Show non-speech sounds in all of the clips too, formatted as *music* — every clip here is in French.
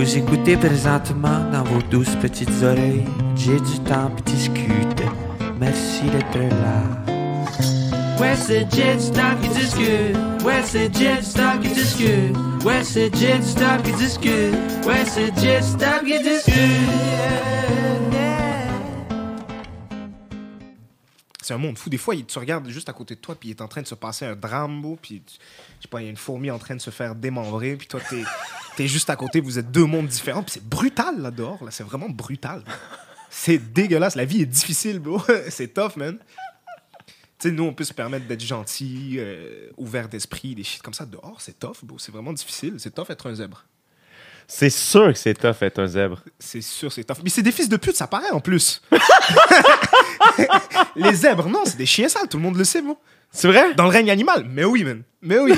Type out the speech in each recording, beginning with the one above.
Vous écoutez présentement dans vos douces petites oreilles. J'ai du temps pour discuter. Merci d'être là. Ouais, c'est Jet Stock qui discute. Ouais, c'est Jet Stock qui discute. Ouais, c'est Jet Stock qui discute. Ouais, c'est Jet Stock qui C'est un monde fou. Des fois, il- tu regardes juste à côté de toi, puis il est en train de se passer un drame, beau, puis tu- je sais pas, il y a une fourmi en train de se faire démembrer, puis toi, t'es *laughs* es juste à côté, vous êtes deux mondes différents, puis c'est brutal là dehors, là, c'est vraiment brutal. C'est dégueulasse, la vie est difficile, bro. *laughs* c'est tough, man. Tu sais, nous, on peut se permettre d'être gentil, euh, ouvert d'esprit, des shit comme ça. Dehors, c'est tough, bro. C'est vraiment difficile. C'est tough être un zèbre. C'est sûr que c'est tough être un zèbre. C'est sûr, c'est tough. Mais c'est des fils de pute, ça paraît en plus. *laughs* Les zèbres, non, c'est des chiens sales, tout le monde le sait, bro. C'est vrai? Dans le règne animal. Mais oui, man. Mais oui. *laughs*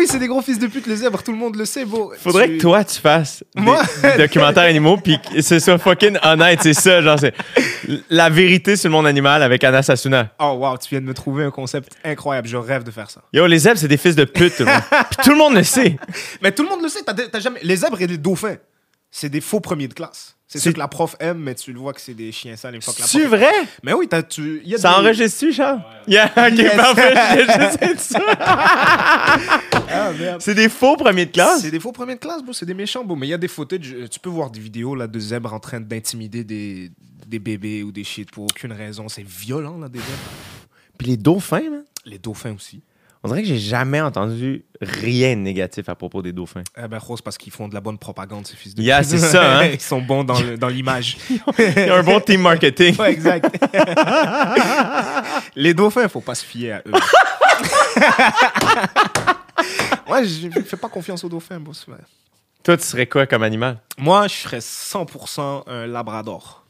Oui, c'est des gros fils de pute, les zèbres, tout le monde le sait, bro. Faudrait Tu- que toi, tu fasses des, Moi? des documentaires animaux puis que ce soit fucking honnête. C'est ça, genre, c'est la vérité sur le monde animal avec Anna Sasuna. Oh, wow, tu viens de me trouver un concept incroyable. Je rêve de faire ça. Yo, les zèbres, c'est des fils de pute, tout le monde. *laughs* Puis tout le monde le sait. Mais tout le monde le sait, t'as jamais... les zèbres et les dauphins, c'est des faux premiers de classe. C'est sûr que la prof aime, mais tu le vois que c'est des chiens sales une fois que la C'est vrai? Mais oui, t'as, tu... y a Ça des- enregistre-tu, Charles? Yeah, ok, Yes. parfait, juste dit ça. *laughs* Ah, merde. C'est des faux premiers de classe? C'est des faux premiers de classe, bro. C'est des méchants, bro. Mais il y a des footage. euh, Tu peux voir des vidéos là, de zèbres en train d'intimider des, des bébés ou des shit pour aucune raison. C'est violent, là, des zèbres. Puis les dauphins, man? Les dauphins aussi. On dirait que j'ai jamais entendu rien de négatif à propos des dauphins. Eh ben, Rose, parce qu'ils font de la bonne propagande, ces fils de Yeah, c'est ça, hein? *laughs* Ils sont bons dans, l'image. Il y a un bon team marketing. ouais, exact. *laughs* Les dauphins, faut pas se fier à eux. *laughs* ouais, je je fais pas confiance aux dauphins, boss. Toi, tu serais quoi comme animal? Moi, je serais 100% un labrador.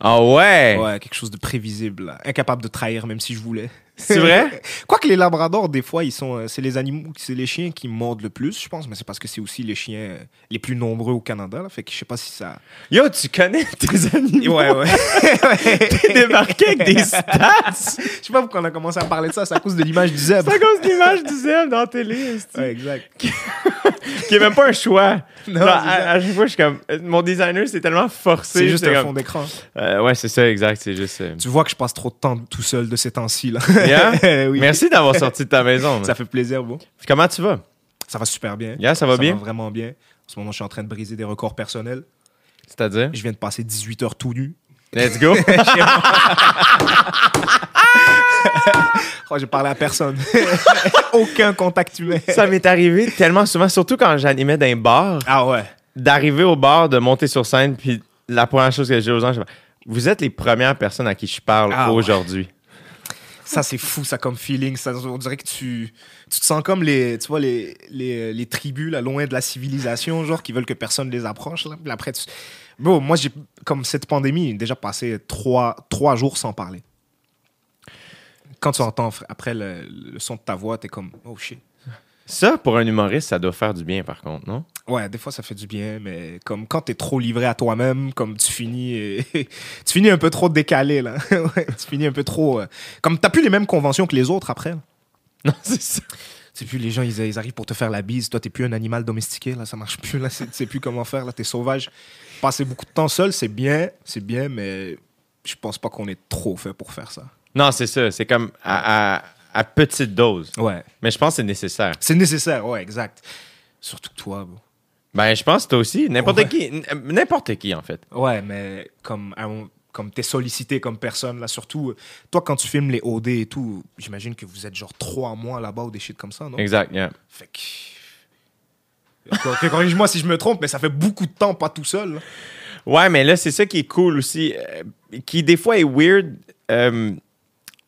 Ah ouais? Ouais, quelque chose de prévisible. là. Incapable de trahir, même si je voulais. C'est vrai? *laughs* Quoique les labradors, des fois, ils sont, euh, c'est les animaux, c'est les chiens qui mordent le plus, je pense, mais c'est parce que c'est aussi les chiens euh, les plus nombreux au Canada. Là, fait que je sais pas si ça. Yo, tu connais *laughs* tes animaux? Ouais, ouais. *laughs* T'es débarqué avec des stats! Je sais pas pourquoi on a commencé à parler de ça, c'est à cause de l'image du zèbre. C'est à cause de l'image du zèbre dans la télé. Ouais, exact. Qui est même pas un choix. *laughs* Non, à, chaque fois, je suis comme. euh, Mon designer, c'est tellement forcé. C'est juste un comme, fond d'écran. Euh, ouais, c'est ça, exact. C'est juste. euh, Tu vois que je passe trop de temps tout seul de ces temps-ci. Là. *laughs* Yeah? *laughs* oui. Merci d'avoir sorti de ta maison. Ça fait plaisir, bon. Comment tu vas? Ça va super bien. Yeah, ça va bien? vraiment bien. En ce moment, je suis en train de briser des records personnels. C'est-à-dire? Je viens de passer 18 heures tout nu. Let's go! *laughs* Oh, j'ai parlé à personne. *laughs* Aucun contact humain. ça m'est arrivé tellement souvent, surtout quand j'animais dans un bar, Ah ouais. d'arriver au bar, de monter sur scène, puis la première chose que j'ai aux gens, je vous êtes les premières personnes à qui je parle Ah ouais. aujourd'hui. Ça, c'est fou, ça, comme feeling. Ça, on dirait que tu, tu te sens comme les, tu vois, les, les, les tribus, là, loin de la civilisation, genre, qui veulent que personne les approche. Là. Puis après, tu... Bon, moi, j'ai, comme cette pandémie, déjà passé trois, trois jours sans parler. Quand tu entends après le, le son de ta voix, t'es comme, oh shit. Ça, pour un humoriste, ça doit faire du bien, par contre, non? Ouais, des fois ça fait du bien, mais comme quand t'es trop livré à toi-même, comme tu finis, *laughs* tu finis un peu trop décalé là. *laughs* Tu finis un peu trop, euh, comme t'as plus les mêmes conventions que les autres après. là. Non, *laughs* c'est ça. C'est plus les gens, ils, ils arrivent pour te faire la bise. Toi, t'es plus un animal domestiqué là, ça marche plus là. Tu sais plus comment faire là, t'es sauvage. Passer beaucoup de temps seul, c'est bien, c'est bien, mais je pense pas qu'on est trop fait pour faire ça. Non, c'est ça. C'est comme à, à- à petite dose. Ouais, Mais je pense que c'est nécessaire. c'est nécessaire, ouais, exact. Surtout que toi, bro. Ben, je pense que toi aussi. N'importe Ouais. qui. n- N'importe qui, en fait. Ouais, mais comme, comme t'es sollicité comme personne, là, surtout, euh, toi, quand tu filmes les OD et tout, j'imagine que vous êtes genre trois mois là-bas ou des shit comme ça, non? Exact, yeah. Fait que. Corrige-moi si je me trompe, mais ça fait beaucoup de temps, pas tout seul. Ouais, mais là, c'est ça qui est cool aussi. euh, qui, des fois, est weird. euh,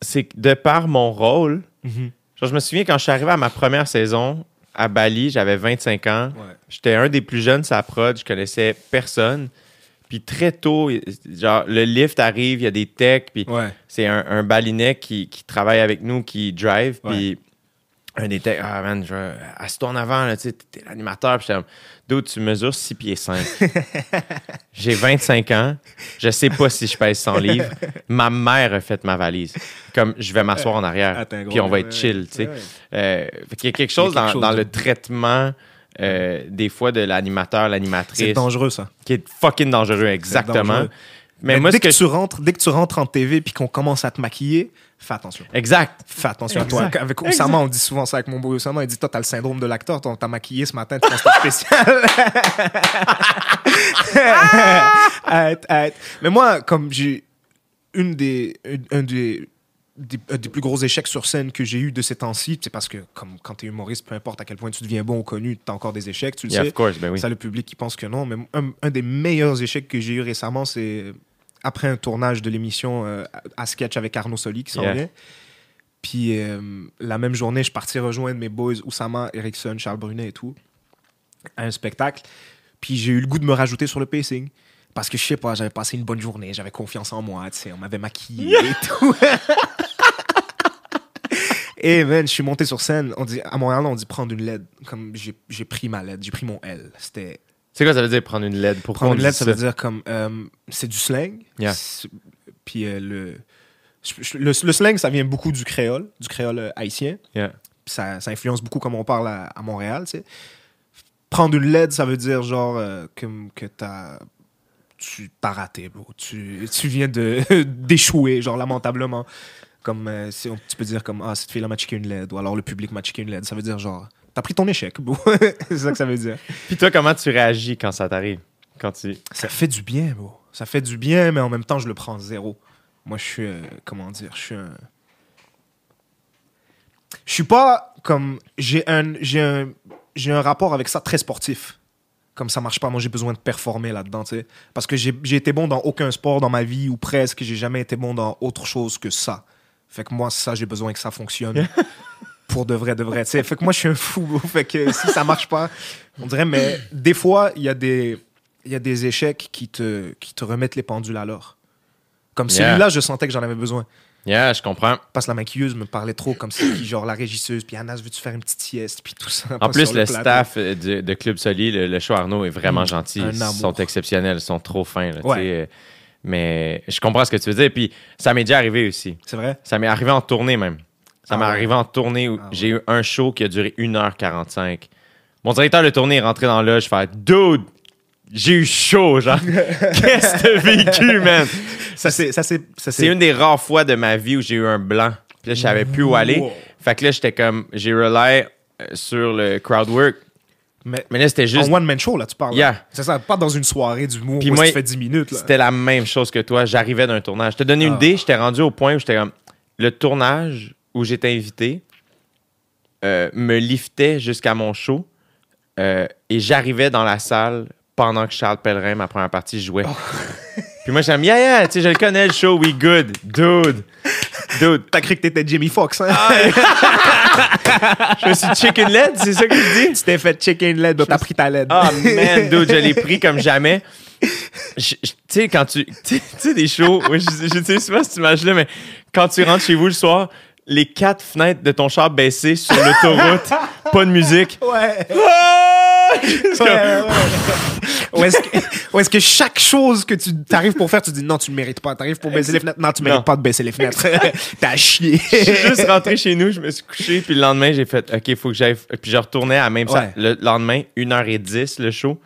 c'est que de par mon rôle, genre, je me souviens quand je suis arrivé à ma première saison à Bali, j'avais 25 ans. Ouais. J'étais un des plus jeunes à prod, je connaissais personne. Puis très tôt, genre, le lift arrive, il y a des techs, puis Ouais. c'est un, un balinais qui, qui travaille avec nous, qui drive, puis un des techs, ah man, je veux- assis-toi en avant, là, tu sais, t'es l'animateur, puis j'étais Dude, tu mesures 6 pieds 5. *laughs* J'ai 25 ans, je sais pas si je pèse 100 livres. Ma mère a fait ma valise. Comme, je vais m'asseoir en arrière, gros puis on va être chill, tu sais. Euh, qu'il y a quelque chose, quelque dans, chose dans de- le traitement euh, des fois de l'animateur, C'est l'animatrice, dangereux, ça. qui est fucking dangereux, exactement. Mais, Mais moi, dès que, que tu rentres, dès que tu rentres en TV puis qu'on commence à te maquiller, fais attention. Exact. Fais attention Exact. à toi. Avec Osama, on dit souvent ça avec mon beau Osama. Il dit Toi, t'as le syndrome de l'acteur, t'as maquillé ce matin, tu penses que spécial. *laughs* Arrête, arrête. Mais moi, comme j'ai une des, un des, des, plus gros échecs sur scène que j'ai eu de ces temps-ci, c'est parce que comme quand t'es humoriste, peu importe à quel point tu deviens bon ou connu, t'as encore des échecs, tu le Yeah, sais. of course, ben oui. Ça, le public qui pense que non. Mais un, un des meilleurs échecs que j'ai eu récemment, c'est après un tournage de l'émission euh, à sketch avec Arnaud Soli qui s'en Yeah. vient. Puis euh, la même journée, je parti rejoindre mes boys Oussama, Erickson, Charles Brunet et tout à un spectacle. Puis j'ai eu le goût de me rajouter sur le pacing. Parce que je sais pas, j'avais passé une bonne journée, j'avais confiance en moi, tu sais, on m'avait maquillé et tout. *laughs* Et man, je suis monté sur scène. On dit, à Montréal, on dit prendre une LED. Comme j'ai pris ma LED, j'ai pris mon L. C'était C'est quoi ça veut dire prendre une LED? Pourquoi Prendre une lettre, ça veut dire comme. euh, c'est du slang. Yeah. Puis euh, le, le, le slang, ça vient beaucoup du créole, du créole euh, haïtien. Yeah. Ça, ça influence beaucoup comment on parle à, à Montréal, tu sais. Prendre une LED, ça veut dire genre euh, comme que t'as. Tu t'as raté, bro. Tu, tu viens de *laughs* d'échouer, genre lamentablement. Comme euh, si on- tu peux dire comme Ah, cette fille-là m'a checké une LED, ou alors le public m'a checké une LED. Ça veut dire genre. T'as pris ton échec, *laughs* c'est ça que ça veut dire. Puis toi, comment tu réagis quand ça t'arrive? Quand tu... Ça fait du bien, bro. Ça fait du bien, mais en même temps, je le prends zéro. Moi, je suis. euh, comment dire Je suis un. Je suis pas comme. J'ai un, j'ai un, j'ai un rapport avec ça très sportif. Comme ça marche pas, moi j'ai besoin de performer là-dedans, tu sais. Parce que j'ai j'ai été bon dans aucun sport dans ma vie, ou presque. J'ai jamais été bon dans autre chose que ça. Fait que moi, ça, j'ai besoin que ça fonctionne. *laughs* pour de vrai, de vrai. Fait que moi, je suis un fou. bro. *laughs* Fait que si ça marche pas, on dirait, mais des fois, il y a des il y a des échecs qui te, qui te remettent les pendules à l'heure. Comme Yeah. celui-là, je sentais que j'en avais besoin. Yeah, je comprends. Parce que la maquilleuse me parlait trop comme si, qui, *coughs* genre la régisseuse, puis Anas, veux-tu faire une petite sieste, puis tout ça. En plus, le, staff euh, de Club Soli, le, le show Arnaud est vraiment Mm, gentil. Ils sont exceptionnels, ils sont trop fins. là, Ouais. euh, Mais je comprends ce que tu veux dire. Puis ça m'est déjà arrivé aussi. C'est vrai? Ça m'est arrivé en tournée même. Ça Ah m'est ouais. arrivé en tournée où Ah j'ai eu un show qui a duré 1h45. Mon directeur de tournée est rentré dans le je fais Dude, j'ai eu chaud, genre. *laughs* Qu'est-ce que t'as vécu, man? Ça, c'est. Ça, c'est. ça, C'est une des rares fois de ma vie où j'ai eu un blanc. Puis là, je savais plus où aller. Wow. Fait que là, j'étais comme, j'ai relay euh, sur le crowd work. Mais, Mais là, c'était juste en one-man show, là, tu parles. Yeah. C'est ça, pas dans une soirée d'humour Puis où moi, tu fais 10 minutes. Là. C'était la même chose que toi. J'arrivais d'un tournage. Je te donnais une Ah. idée, j'étais rendu au point où j'étais comme. Le tournage où j'étais invité euh, me liftait jusqu'à mon show euh, et j'arrivais dans la salle pendant que Charles Pellerin, ma première partie, jouait. Oh. *laughs* Puis moi, j'aime, yeah, yeah, tu sais, je le connais le show, we good, dude, dude. T'as cru que t'étais Jimmy Fox, hein? *laughs* Je me suis chicken led, c'est ça que je dis? tu t'es fait LED, donc t'as pris ta LED. Ah, man, dude, je l'ai pris comme jamais. Tu sais, quand tu. *laughs* Tu sais- tu des shows. je, je sais pas si tu imagines, mais quand tu rentres chez vous le soir, les quatre fenêtres de ton char baissées sur l'autoroute, *laughs* pas de musique. Ouais. Ah! Ouais, ouais, est-ce que, chaque chose que tu arrives pour faire, tu dis non, tu le mérites pas. T'arrives pour baisser les fenêtres. Non, tu mérites Non. pas de baisser les fenêtres. *laughs* T'as chié. Je suis juste rentré chez nous, je me suis couché, puis le lendemain, j'ai fait OK, faut que j'aille. Puis je retournais à la même Ouais. salle. Le lendemain, 1h10, le show.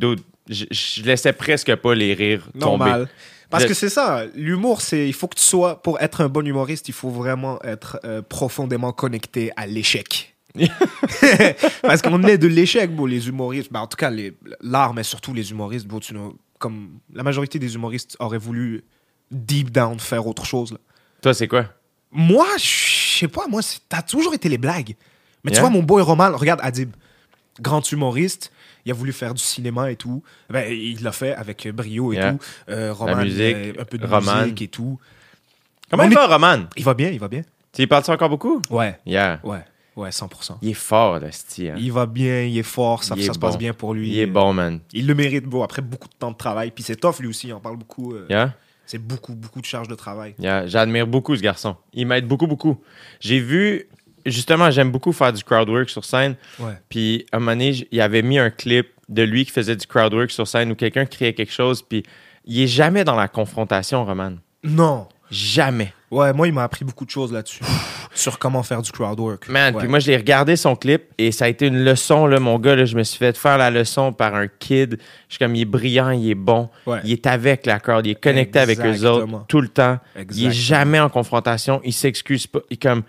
Je, je laissais presque pas les rires tomber. Normal. Parce que c'est ça, l'humour, c'est il faut que tu sois pour être un bon humoriste, il faut vraiment être euh, profondément connecté à l'échec. *laughs* *laughs* Parce qu'on est de l'échec, bon, les humoristes, ben, en tout cas les- l'art, mais surtout les humoristes, bon, tu know, comme la majorité des humoristes auraient voulu deep down faire autre chose. là. Toi, c'est quoi? Moi, je sais pas, moi, t'as toujours été les blagues. Mais tu vois, mon boy Roman, regarde Adib, grand humoriste, il a voulu faire du cinéma et tout. Ben, il l'a fait avec brio et Yeah. tout. Euh, Roman, musique, euh, un peu de Roman. musique et tout. Comment On il est- va, Roman? Il va bien, il va bien. Tu y parles encore beaucoup? Ouais, Yeah. ouais, ouais, 100%. Il est fort, le style. Il va bien, il est fort, ça, se passe bien pour lui. Il est bon, man. Il le mérite, beau, après beaucoup de temps de travail. Puis c'est tough, lui aussi, il en parle beaucoup. euh, Yeah? C'est beaucoup, beaucoup de charges de travail. Yeah. J'admire beaucoup ce garçon. Il m'aide beaucoup, beaucoup. J'ai vu, justement, j'aime beaucoup faire du crowd work sur scène. Ouais. Puis, à un moment donné, il avait mis un clip de lui qui faisait du crowd work sur scène où quelqu'un criait quelque chose. Puis, il est jamais dans la confrontation, Roman. Non. Jamais. Ouais, moi, il m'a appris beaucoup de choses là-dessus. Sur comment faire du crowd work. Man, Ouais. puis moi, je l'ai regardé son clip et ça a été une leçon, là, mon gars. Là, je me suis fait faire la leçon par un kid. Je suis comme, il est brillant, il est bon. Ouais. Il est avec la crowd, il est connecté avec eux autres tout le temps. Il Exactement. est jamais en confrontation, il s'excuse pas. Il, comme,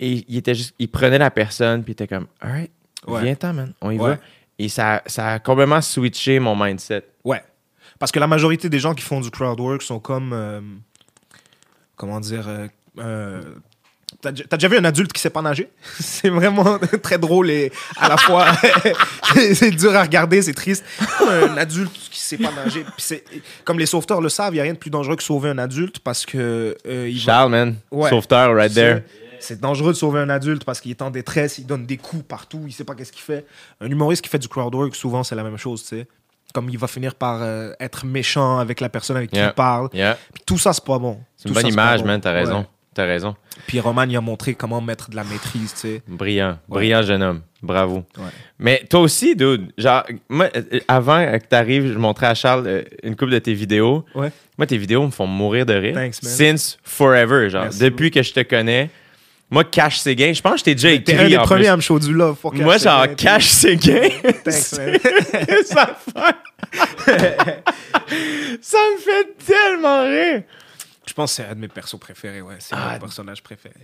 et il était juste, il prenait la personne, puis il était comme, alright, Ouais. viens-t'en, man, on y Ouais. va. Et ça, ça a complètement switché mon mindset. Ouais. Parce que la majorité des gens qui font du crowd work sont comme. euh, comment dire. euh, euh, T'as déjà- vu un adulte qui sait pas nager? *laughs* C'est vraiment *laughs* très drôle et à la fois *laughs* c'est dur à regarder, c'est triste. Un adulte qui sait pas nager. Comme les sauveteurs le savent, il n'y a rien de plus dangereux que sauver un adulte parce que euh, il va- Charles, man, Ouais. sauveteur right there. C'est dangereux de sauver un adulte parce qu'il est en détresse, il donne des coups partout, il sait pas qu'est-ce qu'il fait. Un humoriste qui fait du crowd work, souvent c'est la même chose, tu sais. Comme il va finir par euh, être méchant avec la personne avec qui Yeah. il parle. Yeah. Puis tout ça, c'est pas bon. C'est une Tout bonne ça, pas image, bon. man, t'as raison. Ouais. T'as raison. Puis Roman, il a montré comment mettre de la maîtrise, tu sais. Brillant, brillant jeune homme. Bravo. Ouais. Mais toi aussi, dude, genre, moi, euh, avant que t'arrives, je montrais à Charles euh, une couple de tes vidéos. Ouais. Moi, tes vidéos me font mourir de rire. Thanks, man. Since forever, genre, Merci depuis que je te connais. Moi, Cash Séguin, je pense que je t'ai déjà écrit. T'es un des en premiers plus. à me du love pour Moi, Cash genre, Séguin, Cash Séguin. Thanks, man. *laughs* ça, fait... *laughs* ça me fait tellement rire. Je pense que c'est un de mes persos préférés, ouais. C'est Ah. mon personnage préféré.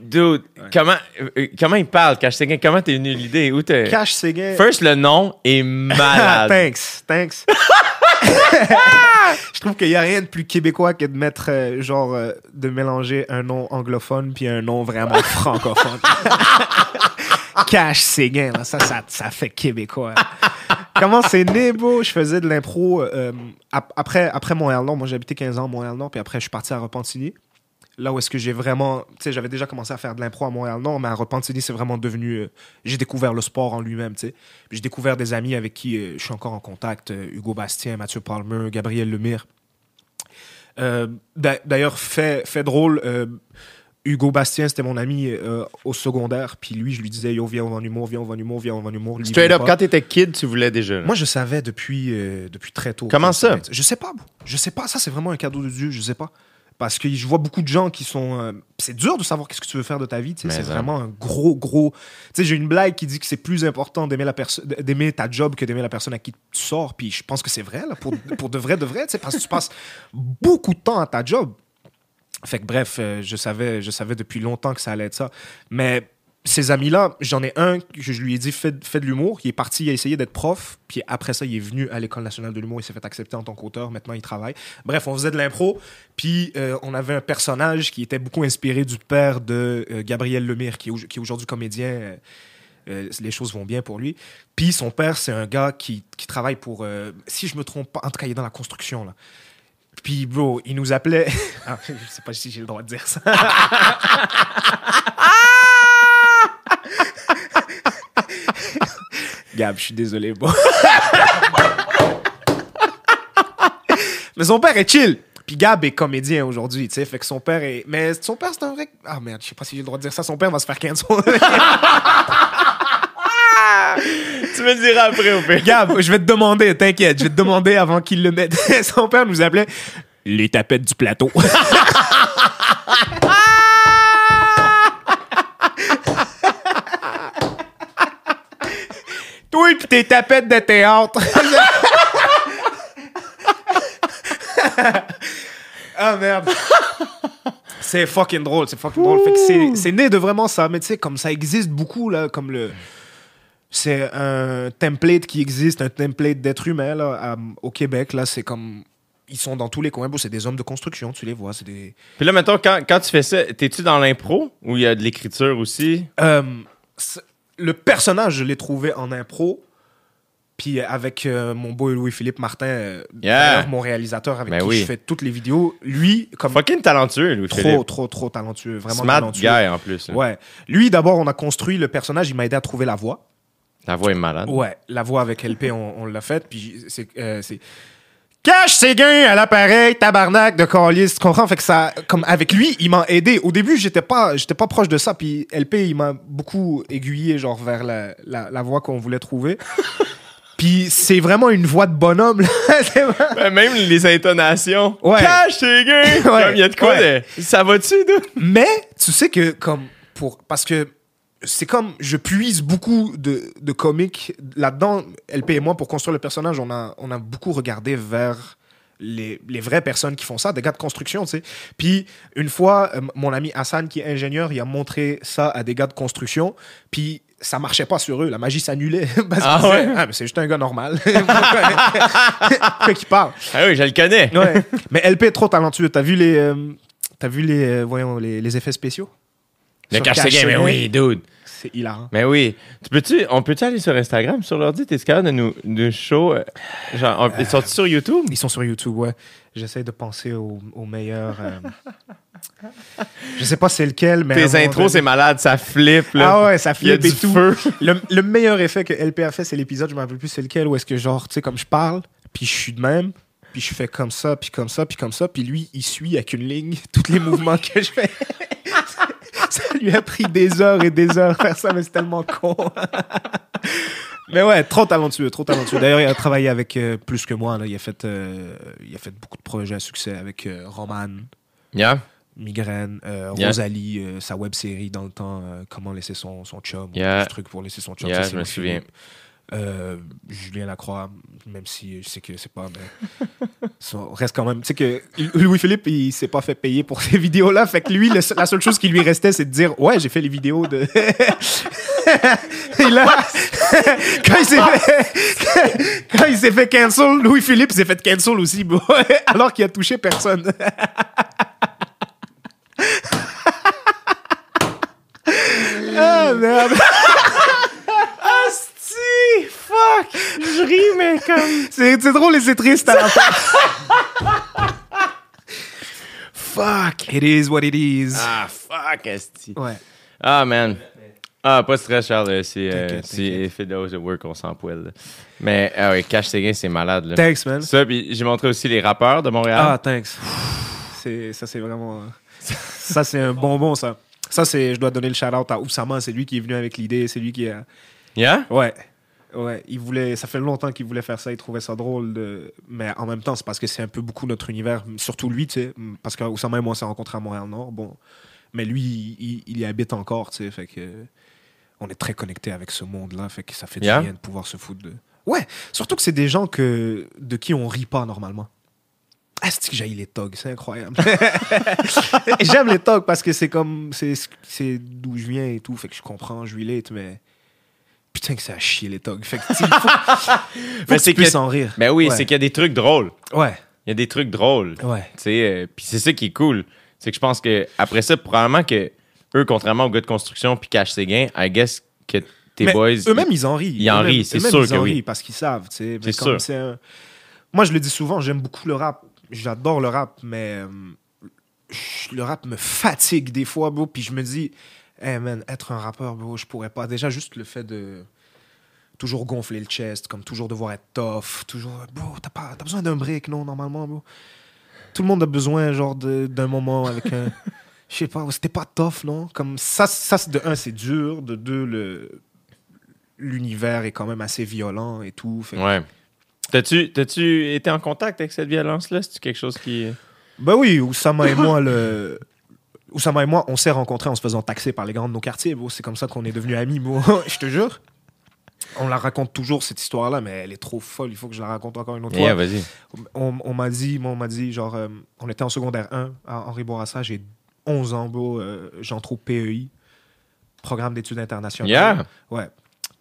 Dude, comment, euh, comment il parle, Cash Séguin? Comment t'es venu l'idée? Où t'es... Cash Séguin. First, le nom est *laughs* malade. thanks, thanks. Je trouve qu'il n'y a rien de plus québécois que de mettre, euh, genre, euh, de mélanger un nom anglophone puis un nom vraiment *laughs* francophone. *laughs* Cash Séguin, ça, ça, ça fait québécois. Comment c'est né, bro? Je faisais de l'impro euh, ap- après, après Montréal-Nord. Moi, j'ai habité 15 ans à Montréal-Nord, puis après, je suis parti à Repentigny. Là où est-ce que j'ai vraiment... Tu sais, j'avais déjà commencé à faire de l'impro à Montréal-Nord, mais à Repentigny, c'est vraiment devenu... euh, j'ai découvert le sport en lui-même, tu sais. J'ai découvert des amis avec qui euh, je suis encore en contact. euh, Hugo Bastien, Mathieu Palmer, Gabriel Lemire. D'a- D'ailleurs, fait, fait drôle, Hugo Bastien, c'était mon ami euh, au secondaire. Puis lui, je lui disais, yo, viens, on va en humour, viens, on va en humour, viens, on va en humour. Straight up, pas. quand t'étais kid, tu voulais déjà. là. Moi, je savais depuis, euh, depuis très tôt. Comment ça? Je sais pas. Je sais pas. Ça, c'est vraiment un cadeau de Dieu. Je sais pas. Parce que je vois beaucoup de gens qui sont. euh, c'est dur de savoir qu'est-ce que tu veux faire de ta vie. C'est vraiment un gros, gros. Tu sais, j'ai une blague qui dit que c'est plus important d'aimer la personne, d'aimer ta job que d'aimer la personne à qui tu sors. Puis je pense que c'est vrai là, pour, *laughs* pour de vrai, de vrai. Parce que tu passes beaucoup de temps à ta job. Fait que bref, euh, je savais, je savais depuis longtemps que ça allait être ça. Mais ces amis-là, j'en ai un je lui ai dit fais, fais de l'humour. Il est parti, il a essayé d'être prof. Puis après ça, il est venu à l'école nationale de l'humour. Il s'est fait accepter en tant qu'auteur. Maintenant, il travaille. Bref, on faisait de l'impro. Puis euh, on avait un personnage qui était beaucoup inspiré du père de euh, Gabriel Lemire, qui est, qui aujourd'hui comédien. Euh, les choses vont bien pour lui. Puis son père, c'est un gars qui, qui travaille pour, si je me trompe pas, en tout cas, il est dans la construction là. Puis bro, il nous appelait. *laughs* Ah, je sais pas si j'ai le droit de dire ça. *laughs* *laughs* Gab, je suis désolé, bon. *laughs* Mais son père est chill. Puis Gab est comédien aujourd'hui, tu sais. Fait que son père est. Mais son père, c'est un vrai. Ah merde, je sais pas si j'ai le droit de dire ça. Son père va se faire cancel. *laughs* Tu me le diras après, au pire. Gab, je vais te demander, t'inquiète, je vais te demander avant qu'il le mette. Son père nous appelait les tapettes du plateau. Toi pis tes tapettes de théâtre. ah merde. C'est fucking drôle, c'est fucking drôle. Fait que c'est- c'est né de vraiment ça, mais tu sais, comme ça existe beaucoup, là, comme le. C'est un template qui existe, un template d'être humain, là, à- au Québec, là, c'est comme. Ils sont dans tous les coins, bon, c'est des hommes de construction, tu les vois, c'est des. Puis là, mettons, quand, quand tu fais ça, t'es-tu dans l'impro ou il y a de l'écriture aussi? Euh, le personnage, je l'ai trouvé en impro. Puis avec euh, mon beau Louis-Philippe Martin, euh, Yeah. mon réalisateur avec Ben qui oui. je fais toutes les vidéos, lui, comme Fucking talentueux, Louis trop, trop, trop talentueux, vraiment Smart talentueux. guy en plus. là. Ouais. Lui, d'abord, on a construit le personnage, il m'a aidé à trouver la voix. La voix est malade. Ouais, la voix avec LP, on, on l'a faite, puis c'est... euh, Cache Séguin à l'appareil, tabarnak de calice, tu comprends? Fait que ça, comme avec lui, il m'a aidé. Au début, j'étais pas, j'étais pas proche de ça, puis LP, il m'a beaucoup aiguillé, genre, vers la, la, la voix qu'on voulait trouver. *laughs* puis c'est vraiment une voix de bonhomme, là. *laughs* Vraiment- Ben, même les intonations. Ouais. Cache tes gars! *laughs* Ouais. Comme il y a de quoi Ouais. de- Ça va-tu? Mais, tu sais que, comme, pour, parce que c'est comme je puise beaucoup de, de comics là-dedans. LP et moi, pour construire le personnage, on a, on a beaucoup regardé vers les, les vraies personnes qui font ça, des gars de construction, tu sais. Puis une fois, euh, mon ami Hassan, qui est ingénieur, il a montré ça à des gars de construction. Puis ça marchait pas sur eux, la magie s'annulait. *laughs* Parce Ah ouais? ah, mais c'est juste un gars normal. *laughs* qui parle. Ah oui, je le connais. Ouais. Mais LP est trop talentueux. T'as vu les, euh, t'as vu les, euh, voyons, les, les effets spéciaux? Le cache Cache game, mais oui, dude. C'est hilarant. Mais oui. Tu peux-tu, on peut-tu aller sur Instagram, sur l'ordi? T'es capable de nous, nous show, euh, genre, on, ils sont sur YouTube? Ils sont sur YouTube, ouais. J'essaie de penser au, au meilleur. euh, *laughs* Je sais pas c'est lequel, mais. à un Tes moment intros, donné- c'est malade, ça flippe, là. Ah ouais, ça Il y a flippe du et tout. feu. *laughs* Le, le meilleur effet que LP a fait, c'est l'épisode, je me rappelle plus c'est lequel, où est-ce que, genre, tu sais, comme je parle, puis je suis de même, puis je fais comme ça, puis comme ça, puis comme ça, puis lui, il suit avec une ligne *laughs* tous les mouvements que je fais. *laughs* ça lui a pris des heures et des heures faire ça, mais c'est tellement con. *laughs* mais ouais, trop talentueux, trop talentueux. D'ailleurs, il a travaillé avec euh, plus que moi. Là. Il, a fait, euh, il a fait beaucoup de projets à succès avec euh, Roman, Yeah. Migraine, euh, Yeah. Rosalie, euh, sa web série dans le temps, euh, Comment laisser son, son chum, ou Yeah. ce truc pour laisser son chum. Yeah, ça, je me souviens. Euh, Julien Lacroix, même si je sais que c'est pas. Mais *laughs* ça reste quand même. Tu sais que Louis-Philippe, il s'est pas fait payer pour ces vidéos-là. Fait que lui, le- la seule chose qui lui restait, c'est de dire Ouais, j'ai fait les vidéos de. *laughs* Et là, *laughs* quand il s'est fait, quand il s'est fait cancel, Louis-Philippe s'est fait cancel aussi, bro. alors qu'il a touché personne. ah merde. Fuck. Je ris, mais comme. *laughs* C'est c'est drôle et c'est triste à la fin. fuck. It is what it is. Ah, fuck, esti. Ouais. Ah, man. Ah, pas de stress, Charles. euh, C'est euh, effet de hausse de work, on s'en poêle. Mais, ah oui, Cash Seguin, c'est malade, là. Thanks, man. Ça, puis j'ai montré aussi les rappeurs de Montréal. Ah, thanks. C'est, ça, c'est vraiment. ça, c'est un bonbon, ça. Ça, c'est. Je dois donner le shout-out à Oussama. C'est lui qui est venu avec l'idée. C'est lui qui a. Yeah? Ouais. Ouais. Il voulait. Ça fait longtemps qu'il voulait faire ça. Il trouvait ça drôle. De... Mais en même temps, c'est parce que c'est un peu beaucoup notre univers. Surtout lui, tu sais. Parce que Oussama et moi, on s'est rencontrés à Montréal-Nord. Bon. Mais lui, il, il y habite encore, tu sais. Fait que. On est très connectés avec ce monde-là. Fait que ça fait du Yeah. bien de pouvoir se foutre de. Ouais. Surtout que c'est des gens que, de qui on rit pas normalement. Ah, c'est que j'aille les togs, c'est incroyable. *laughs* J'aime les togs parce que c'est comme. C'est c'est d'où je viens et tout. Fait que je comprends, je relate, mais. Putain, que ça a chier les togs. Fait que, faut, *laughs* faut Mais que tu puisses que- en rire. Ben oui, Ouais. c'est qu'il y a des trucs drôles. Ouais, Il y a des trucs drôles. ouais. Tu sais, euh, puis c'est ça qui est cool. C'est que je pense que après ça, probablement que eux, contrairement aux gars de construction puis Cash Séguin, I guess que tes Mais boys. Eux-mêmes, ils en rient. ils en rient, c'est sûr ils que en oui. rient parce qu'ils savent, tu sais. Mais C'est sûr. un- Moi, je le dis souvent, j'aime beaucoup le rap. J'adore le rap, mais euh, le rap me fatigue des fois, bro. Puis je me dis, hey man, être un rappeur, bro, je pourrais pas. Déjà, juste le fait de toujours gonfler le chest, comme toujours devoir être tough, toujours, bro, t'as pas, t'as besoin d'un break, non, normalement, bro. Tout le monde a besoin, genre, de- d'un moment avec un. *laughs* Je sais pas, c'était pas tough, non? Comme ça, ça c'est- de un, c'est dur. De deux, le l'univers est quand même assez violent et tout. Fait que- Ouais. T'as-tu, t'as-tu été en contact avec cette violence-là? C'est quelque chose qui. Ben oui, Oussama et moi, le. *laughs* Oussama et moi, on s'est rencontrés en se faisant taxer par les grands de nos quartiers, bro. C'est comme ça qu'on est devenus amis, bro. *laughs* je te jure. On la raconte toujours, cette histoire-là, mais elle est trop folle. Il faut que je la raconte encore une autre Yeah, fois. vas-y. On, on m'a dit, moi, on m'a dit, genre, euh, on était en secondaire 1 à Henri Bourassa, j'ai 11 ans, bro. euh, J'entre au PEI, Programme d'études internationales. Yeah. Ouais.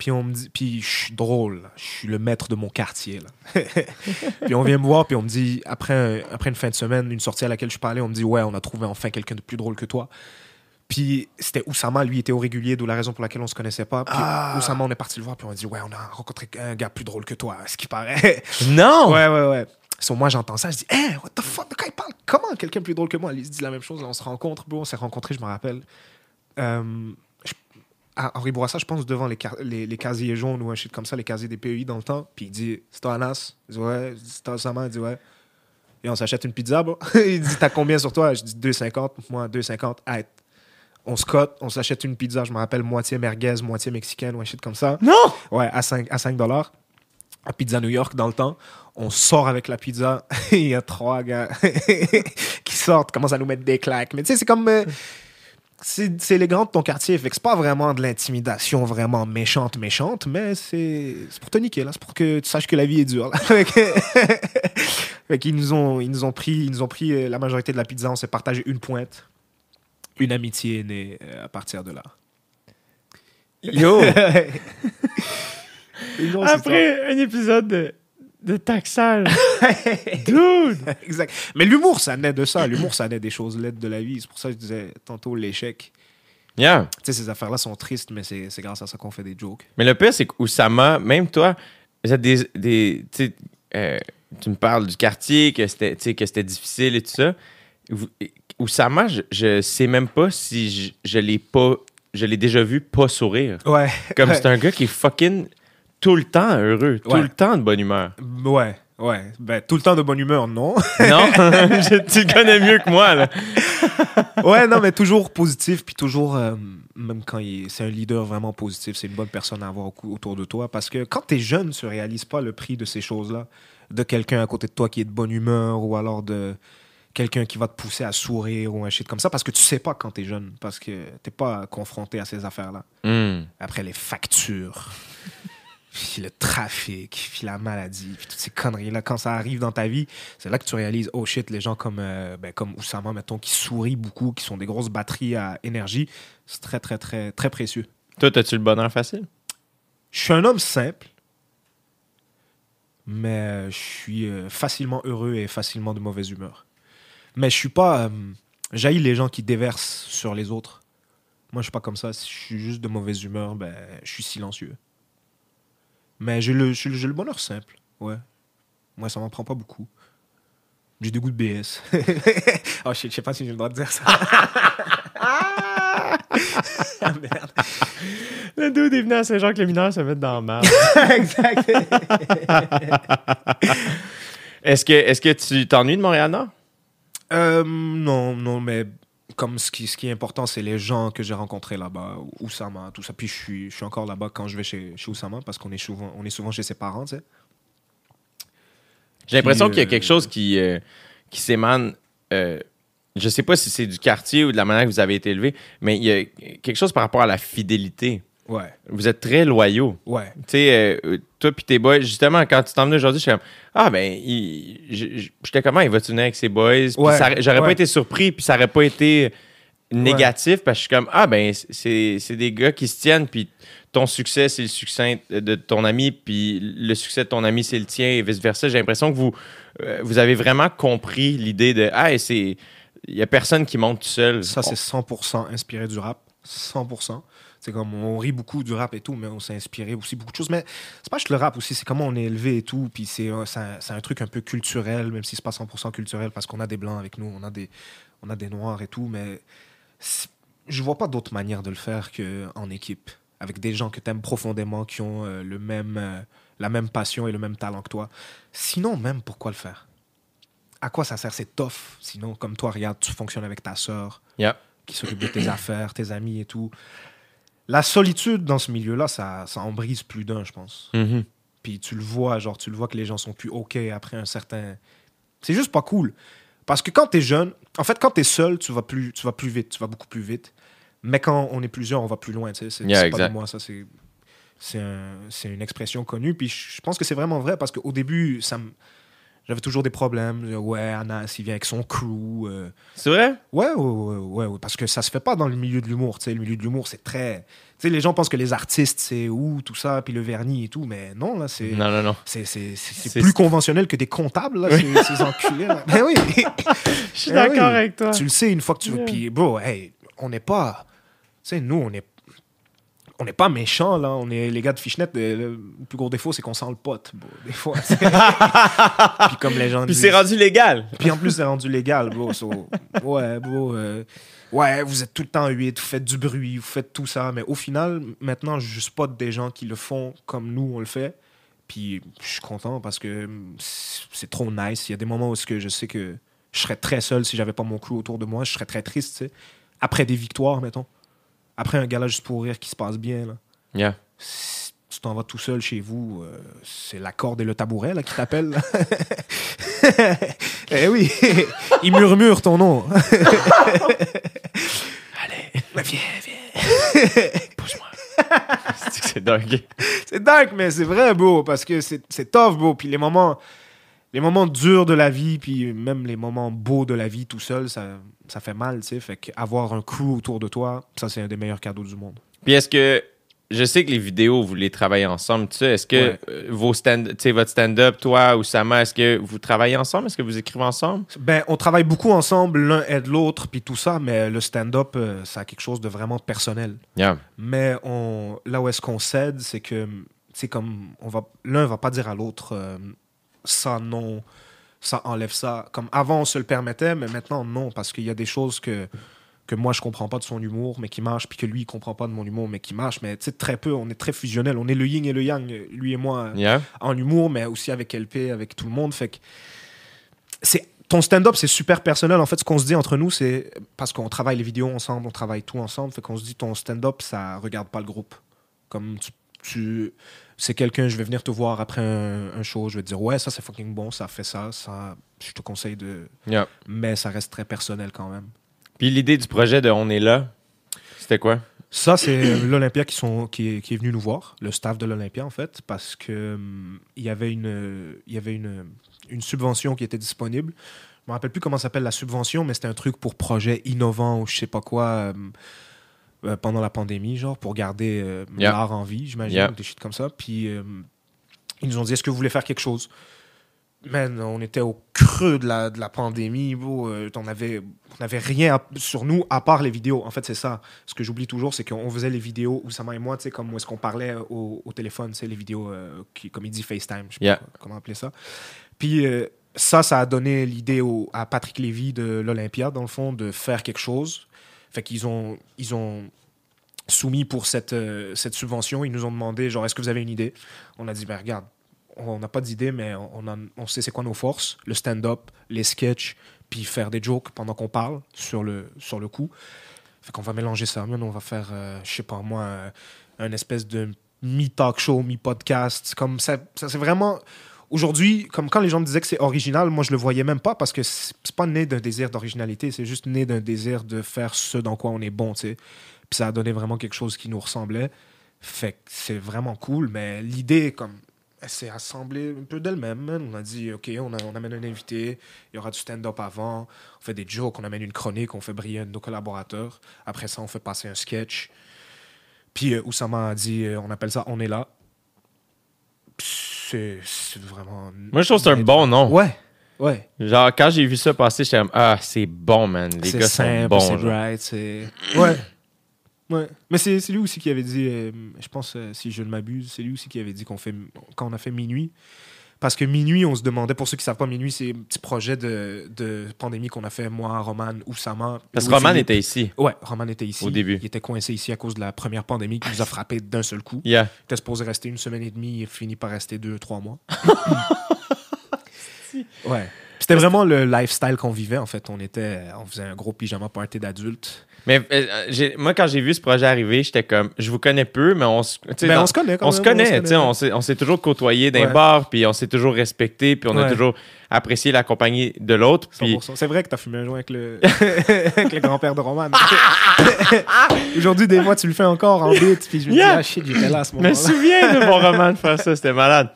Puis on me dit, puis je suis drôle, je suis le maître de mon quartier. Là. *laughs* puis on vient me voir, puis on me dit, après, un- après une fin de semaine, une sortie à laquelle je parlais, on me dit, ouais, on a trouvé enfin quelqu'un de plus drôle que toi. Puis c'était Oussama, lui était au régulier, d'où la raison pour laquelle on se connaissait pas. Puis Oussama, on est parti le voir, puis on a dit, ouais, on a rencontré un gars plus drôle que toi, ce qui paraît. *laughs* Non! ouais, ouais, ouais. So, moi, j'entends ça, je dis, hey, what the fuck, de quoi il parle? Comment quelqu'un plus drôle que moi? Il se dit la même chose, là, on se rencontre, bro, on s'est rencontrés, je me rappelle. Euh, à Henri Bourassa, je pense, devant les, les, les casiers jaunes ou un shit comme ça, les casiers des PEI dans le temps. Puis il dit C'est toi Anas? Il dit Ouais. C'est toi Oussama Il dit Ouais. Et on s'achète une pizza, *laughs* il dit T'as combien sur toi? Je dis 2,50. Moi, 2,50. Hey. On se cote, on s'achète une pizza, je me rappelle, moitié merguez, moitié mexicaine ou un shit comme ça. Non! Ouais, à 5, à 5 dollars. À Pizza New York, dans le temps. On sort avec la pizza. *laughs* Il y a trois gars *laughs* qui sortent, commencent à nous mettre des claques. Mais tu sais, c'est comme. euh, c'est grands de ton quartier. Fait que c'est pas vraiment de l'intimidation vraiment méchante, méchante, mais c'est c'est pour te niquer, là. C'est pour que tu saches que la vie est dure, là. *laughs* *laughs* Fait qu'ils nous ont, ils nous ont pris, ils nous ont pris euh, la majorité de la pizza. On s'est partagé une pointe. Une amitié est née euh, à partir de là. Yo! *laughs* Après un épisode de, de taxage. *laughs* Dude! Exact. Mais l'humour, ça naît de ça. L'humour, ça naît des choses laides de la vie. C'est pour ça que je disais tantôt l'échec. Yeah. Tu sais, ces affaires-là sont tristes, mais c'est c'est grâce à ça qu'on fait des jokes. Mais le pire, c'est qu'Oussama, même toi, vous êtes des. euh, tu me parles du quartier, que c'était tu sais, que c'était difficile et tout ça. Vous- Oussama, je, je sais même pas si je, je l'ai pas. Je l'ai déjà vu pas sourire. Ouais. Comme Ouais. c'est un gars qui est fucking tout le temps heureux, tout Ouais. le temps de bonne humeur. Ouais, ouais. Ben, tout le temps de bonne humeur, non. Non? *laughs* *laughs* Tu connais mieux que moi, là. *laughs* ouais, non, mais toujours positif, puis toujours, euh, même quand c'est un leader vraiment positif, c'est une bonne personne à avoir au autour de toi. Parce que quand t'es jeune, tu réalises pas le prix de ces choses-là. De quelqu'un à côté de toi qui est de bonne humeur, ou alors de quelqu'un qui va te pousser à sourire, ou un shit comme ça, parce que tu sais pas quand t'es jeune, parce que t'es pas confronté à ces affaires-là. Hmm. Après les factures, puis le trafic, puis la maladie, puis toutes ces conneries-là, quand ça arrive dans ta vie, c'est là que tu réalises, oh shit, les gens comme, euh, ben, comme Oussama, mettons, qui sourient beaucoup, qui sont des grosses batteries à énergie, c'est très, très, très, très précieux. Toi, as-tu le bonheur facile? Je suis un homme simple, mais je suis euh, facilement heureux et facilement de mauvaise humeur. Mais je suis pas. Euh, J'haïs les gens qui déversent sur les autres. Moi, je suis pas comme ça. Si je suis juste de mauvaise humeur, ben, je suis silencieux. Mais j'ai le, j'ai le, j'ai le bonheur simple. Ouais. Moi, ça m'en prend pas beaucoup. J'ai des goûts de BS. *laughs* oh shit, je sais pas si j'ai le droit de dire ça. *laughs* ah merde. Le dude est venu à Saint-Jean-que-les-Mineurs se mettre dans le mal. *laughs* exact. Est-ce que, est que tu t'ennuies de Montréal-Nord? Euh, non, non, mais comme ce qui, ce qui est important, c'est les gens que j'ai rencontrés là-bas, Oussama, tout ça. Puis je suis, je suis encore là-bas quand je vais chez, chez Oussama parce qu'on est souvent, on est souvent chez ses parents, tu sais. J'ai l'impression qu'il y a euh, quelque chose qui, euh, qui s'émane. euh, je sais pas si c'est du quartier ou de la manière que vous avez été élevé, mais il y a quelque chose par rapport à la fidélité. Ouais, Vous êtes très loyaux. ouais, Tu sais, euh, toi puis tes boys, justement, quand tu t'en venais aujourd'hui, j'étais comme Ah, ben, je- je- j'étais comment il va venir avec ses boys? Ouais, j'aurais pas été surpris, puis ça aurait pas été négatif, parce que je suis comme Ah, ben, c'est c'est des gars qui se tiennent, puis ton succès, c'est le succès de ton ami, puis le succès de ton ami, c'est le tien, et vice-versa. J'ai l'impression que vous, euh, vous avez vraiment compris l'idée de Ah, c'est. Il y a personne qui monte tout seul. Ça, c'est 100% inspiré du rap. 100%. C'est comme on rit beaucoup du rap et tout, mais on s'est inspiré aussi beaucoup de choses. Mais c'est pas juste le rap aussi, c'est comment on est élevé et tout. Puis c'est un, c'est un- un truc un peu culturel, même si c'est pas 100% culturel parce qu'on a des blancs avec nous, on a des, on a des noirs et tout. Mais je vois pas d'autre manière de le faire qu'en équipe, avec des gens que tu aimes profondément, qui ont euh, le même, euh, la même passion et le même talent que toi. Sinon, même, pourquoi le faire? À quoi ça sert? C'est tough. Sinon, comme toi, regarde, tu fonctionnes avec ta sœur Yeah. qui s'occupe de tes affaires, tes amis et tout. La solitude dans ce milieu-là, ça, ça en brise plus d'un, je pense. Mhm. Puis tu le vois, genre, tu le vois que les gens sont plus OK après un certain. C'est juste pas cool. Parce que quand t'es jeune, en fait, quand t'es seul, tu vas, plus, tu vas plus vite, tu vas beaucoup plus vite. Mais quand on est plusieurs, on va plus loin, tu sais. C'est Yeah, pas de moi, ça, c'est. C'est un- c'est une expression connue. Puis je je pense que c'est vraiment vrai parce qu'au début, ça me. J'avais toujours des problèmes. Ouais, Anas, il vient avec son crew. euh, C'est vrai? Ouais, ouais, ouais, ouais, parce que ça se fait pas dans le milieu de l'humour. Tu sais, le milieu de l'humour, c'est très. Tu sais, les gens pensent que les artistes, c'est où, tout ça, puis le vernis et tout, mais non, là, c'est. Non, non, non. C'est, plus conventionnel que des comptables, là, ces, ces enculés. Là. *laughs* Ben oui. Je suis Eh d'accord oui. avec toi. Tu le sais une fois que tu veux. Yeah. Puis, bro, hey, on n'est pas. Tu sais, nous, on est. On n'est pas méchants, là. On est les gars de Fishnet. Le, le plus gros défaut, c'est qu'on sent le pote, bro, des fois. *laughs* puis comme les gens Puis c'est rendu légal. puis en plus, c'est rendu légal, bro. so, ouais, bro. euh, ouais, vous êtes tout le temps huit, vous faites du bruit, vous faites tout ça. Mais au final, maintenant, je spot des gens qui le font comme nous, on le fait. Puis je suis content parce que c'est trop nice. Il y a des moments où que je sais que je serais très seul si j'avais pas mon crew autour de moi. Je serais très triste, tu sais. Après des victoires, mettons. Après un gala juste pour rire qui se passe bien, là. Yeah. Si tu t'en vas tout seul chez vous, euh, c'est la corde et le tabouret là, qui t'appellent. *laughs* eh oui, *laughs* il murmure ton nom. *laughs* Allez. Viens, viens. Que c'est dingue. C'est dingue, mais c'est vrai, bro, parce que c'est tough, bro. Puis les moments, les moments durs de la vie, puis même les moments beaux de la vie tout seul, ça, ça fait mal, tu sais. Fait qu'avoir un crew autour de toi, ça, c'est un des meilleurs cadeaux du monde. Puis est-ce que je sais que les vidéos, vous les travaillez ensemble, tu sais, est-ce que Ouais. euh, vos stand, votre stand-up, toi ou Sama, est-ce que vous travaillez ensemble? Est-ce que vous écrivez ensemble? Ben, on travaille beaucoup ensemble, l'un aide l'autre, puis tout ça, mais le stand-up, euh, ça a quelque chose de vraiment personnel. Yeah. Mais on, là où est-ce qu'on cède, c'est que c'est comme on va l'un va pas dire à l'autre euh, ça non, ça enlève ça. Comme avant on se le permettait, mais maintenant non parce qu'il y a des choses que que moi je comprends pas de son humour mais qui marchent puis que lui il comprend pas de mon humour mais qui marchent mais tu sais très peu on est très fusionnel on est le yin et le yang lui et moi Yeah. en humour, mais aussi avec LP, avec tout le monde. Fait que c'est ton stand-up, c'est super personnel. En fait, ce qu'on se dit entre nous, c'est parce qu'on travaille les vidéos ensemble, on travaille tout ensemble. Fait qu'on se dit ton stand-up, ça regarde pas le groupe. Comme tu, tu c'est quelqu'un, je vais venir te voir après un, un show, je vais te dire ouais, ça c'est fucking bon, ça fait ça, ça, je te conseille de. Yeah. Mais ça reste très personnel quand même. Puis l'idée du projet de On est là, c'était quoi? Ça, c'est l'Olympia qui, sont, qui, est, qui est venu nous voir, le staff de l'Olympia, en fait, parce que hum, il y avait, une, il y avait une, une subvention qui était disponible. Je me rappelle plus comment s'appelle la subvention, mais c'était un truc pour projet innovant ou je sais pas quoi hum, euh, pendant la pandémie, genre, pour garder euh, Yeah. l'art en vie, j'imagine, Yeah. des shit comme ça. Puis hum, ils nous ont dit, est-ce que vous voulez faire quelque chose? Man, on était au creux de la, de la pandémie. bro. Euh, on avait, on n'avait rien à- sur nous à part les vidéos. En fait, c'est ça. Ce que j'oublie toujours, c'est qu'on faisait les vidéos, Oussama et moi, tu sais, comme où est-ce qu'on parlait au, au téléphone, c'est les vidéos, euh, qui, comme il dit FaceTime, je sais Yeah. pas comment appeler ça. Puis euh, ça, ça a donné l'idée à Patrick Lévy de l'Olympia, dans le fond, de faire quelque chose. Fait qu'ils ont, ils ont soumis pour cette, euh, cette subvention. Ils nous ont demandé, genre, est-ce que vous avez une idée? On a dit, ben regarde, on n'a pas d'idée, mais on, on sait c'est quoi nos forces, le stand-up, les sketchs, puis faire des jokes pendant qu'on parle sur le, sur le coup. Fait qu'on va mélanger ça. Man, on va faire, euh, je sais pas moi, euh, un espèce de mi-talk show, mi-podcast. Comme ça, ça c'est vraiment. Aujourd'hui, comme quand les gens me disaient que c'est original, moi je le voyais même pas parce que c'est pas né d'un désir d'originalité, c'est juste né d'un désir de faire ce dans quoi on est bon, tu sais. Puis ça a donné vraiment quelque chose qui nous ressemblait. Fait que c'est vraiment cool, mais l'idée, comme, elle s'est assemblée un peu d'elle-même. On a dit, OK, on, amène un invité, il y aura du stand-up avant, on fait des jokes, on amène une chronique, on fait briller nos collaborateurs. Après ça, on fait passer un sketch. Puis euh, Oussama a dit, euh, on appelle ça On est là. Puis C'est vraiment. Moi, je trouve que c'est un bon nom. Ouais, ouais. Genre, quand j'ai vu ça passer, j'étais comme, ah, c'est bon, man. Les C'est gars sont simple, bons. c'est genre. bright, c'est. *clears throat* Ouais. Ouais. Mais c'est c'est lui aussi qui avait dit, euh, je pense, euh, si je ne m'abuse, c'est lui aussi qui avait dit qu'on fait, quand on a fait Minuit. Parce que Minuit, on se demandait, pour ceux qui ne savent pas, Minuit, c'est un petit projet de, de pandémie qu'on a fait, moi, Roman, Oussama. Parce que Roman était ici. Ouais, Roman était ici. Au début. Il était coincé ici à cause de la première pandémie qui nous a frappé d'un seul coup. Yeah. Il était supposé rester une semaine et demie, il finit par rester deux, trois mois. *laughs* ouais. C'était vraiment le lifestyle qu'on vivait, en fait. On, était, on faisait un gros pyjama party d'adultes. Mais euh, j'ai- moi, quand j'ai vu ce projet arriver, j'étais comme, je vous connais peu, mais on se, Ben, dans- on se connaît quand on même, se on connaît, se tu sais, connaît. on s'est, on s'est toujours côtoyé d'un Ouais. bar, puis on s'est toujours respecté, puis on a toujours apprécié la compagnie de l'autre. Puis 100%. C'est vrai que t'as fumé un joint avec le, *laughs* avec le grand-père de Roman. *laughs* Aujourd'hui, des fois, tu le fais encore en bite, puis je me Yeah. dis, ah shit, j'étais là à ce Je me moment-là. souviens de mon roman de faire ça, c'était malade.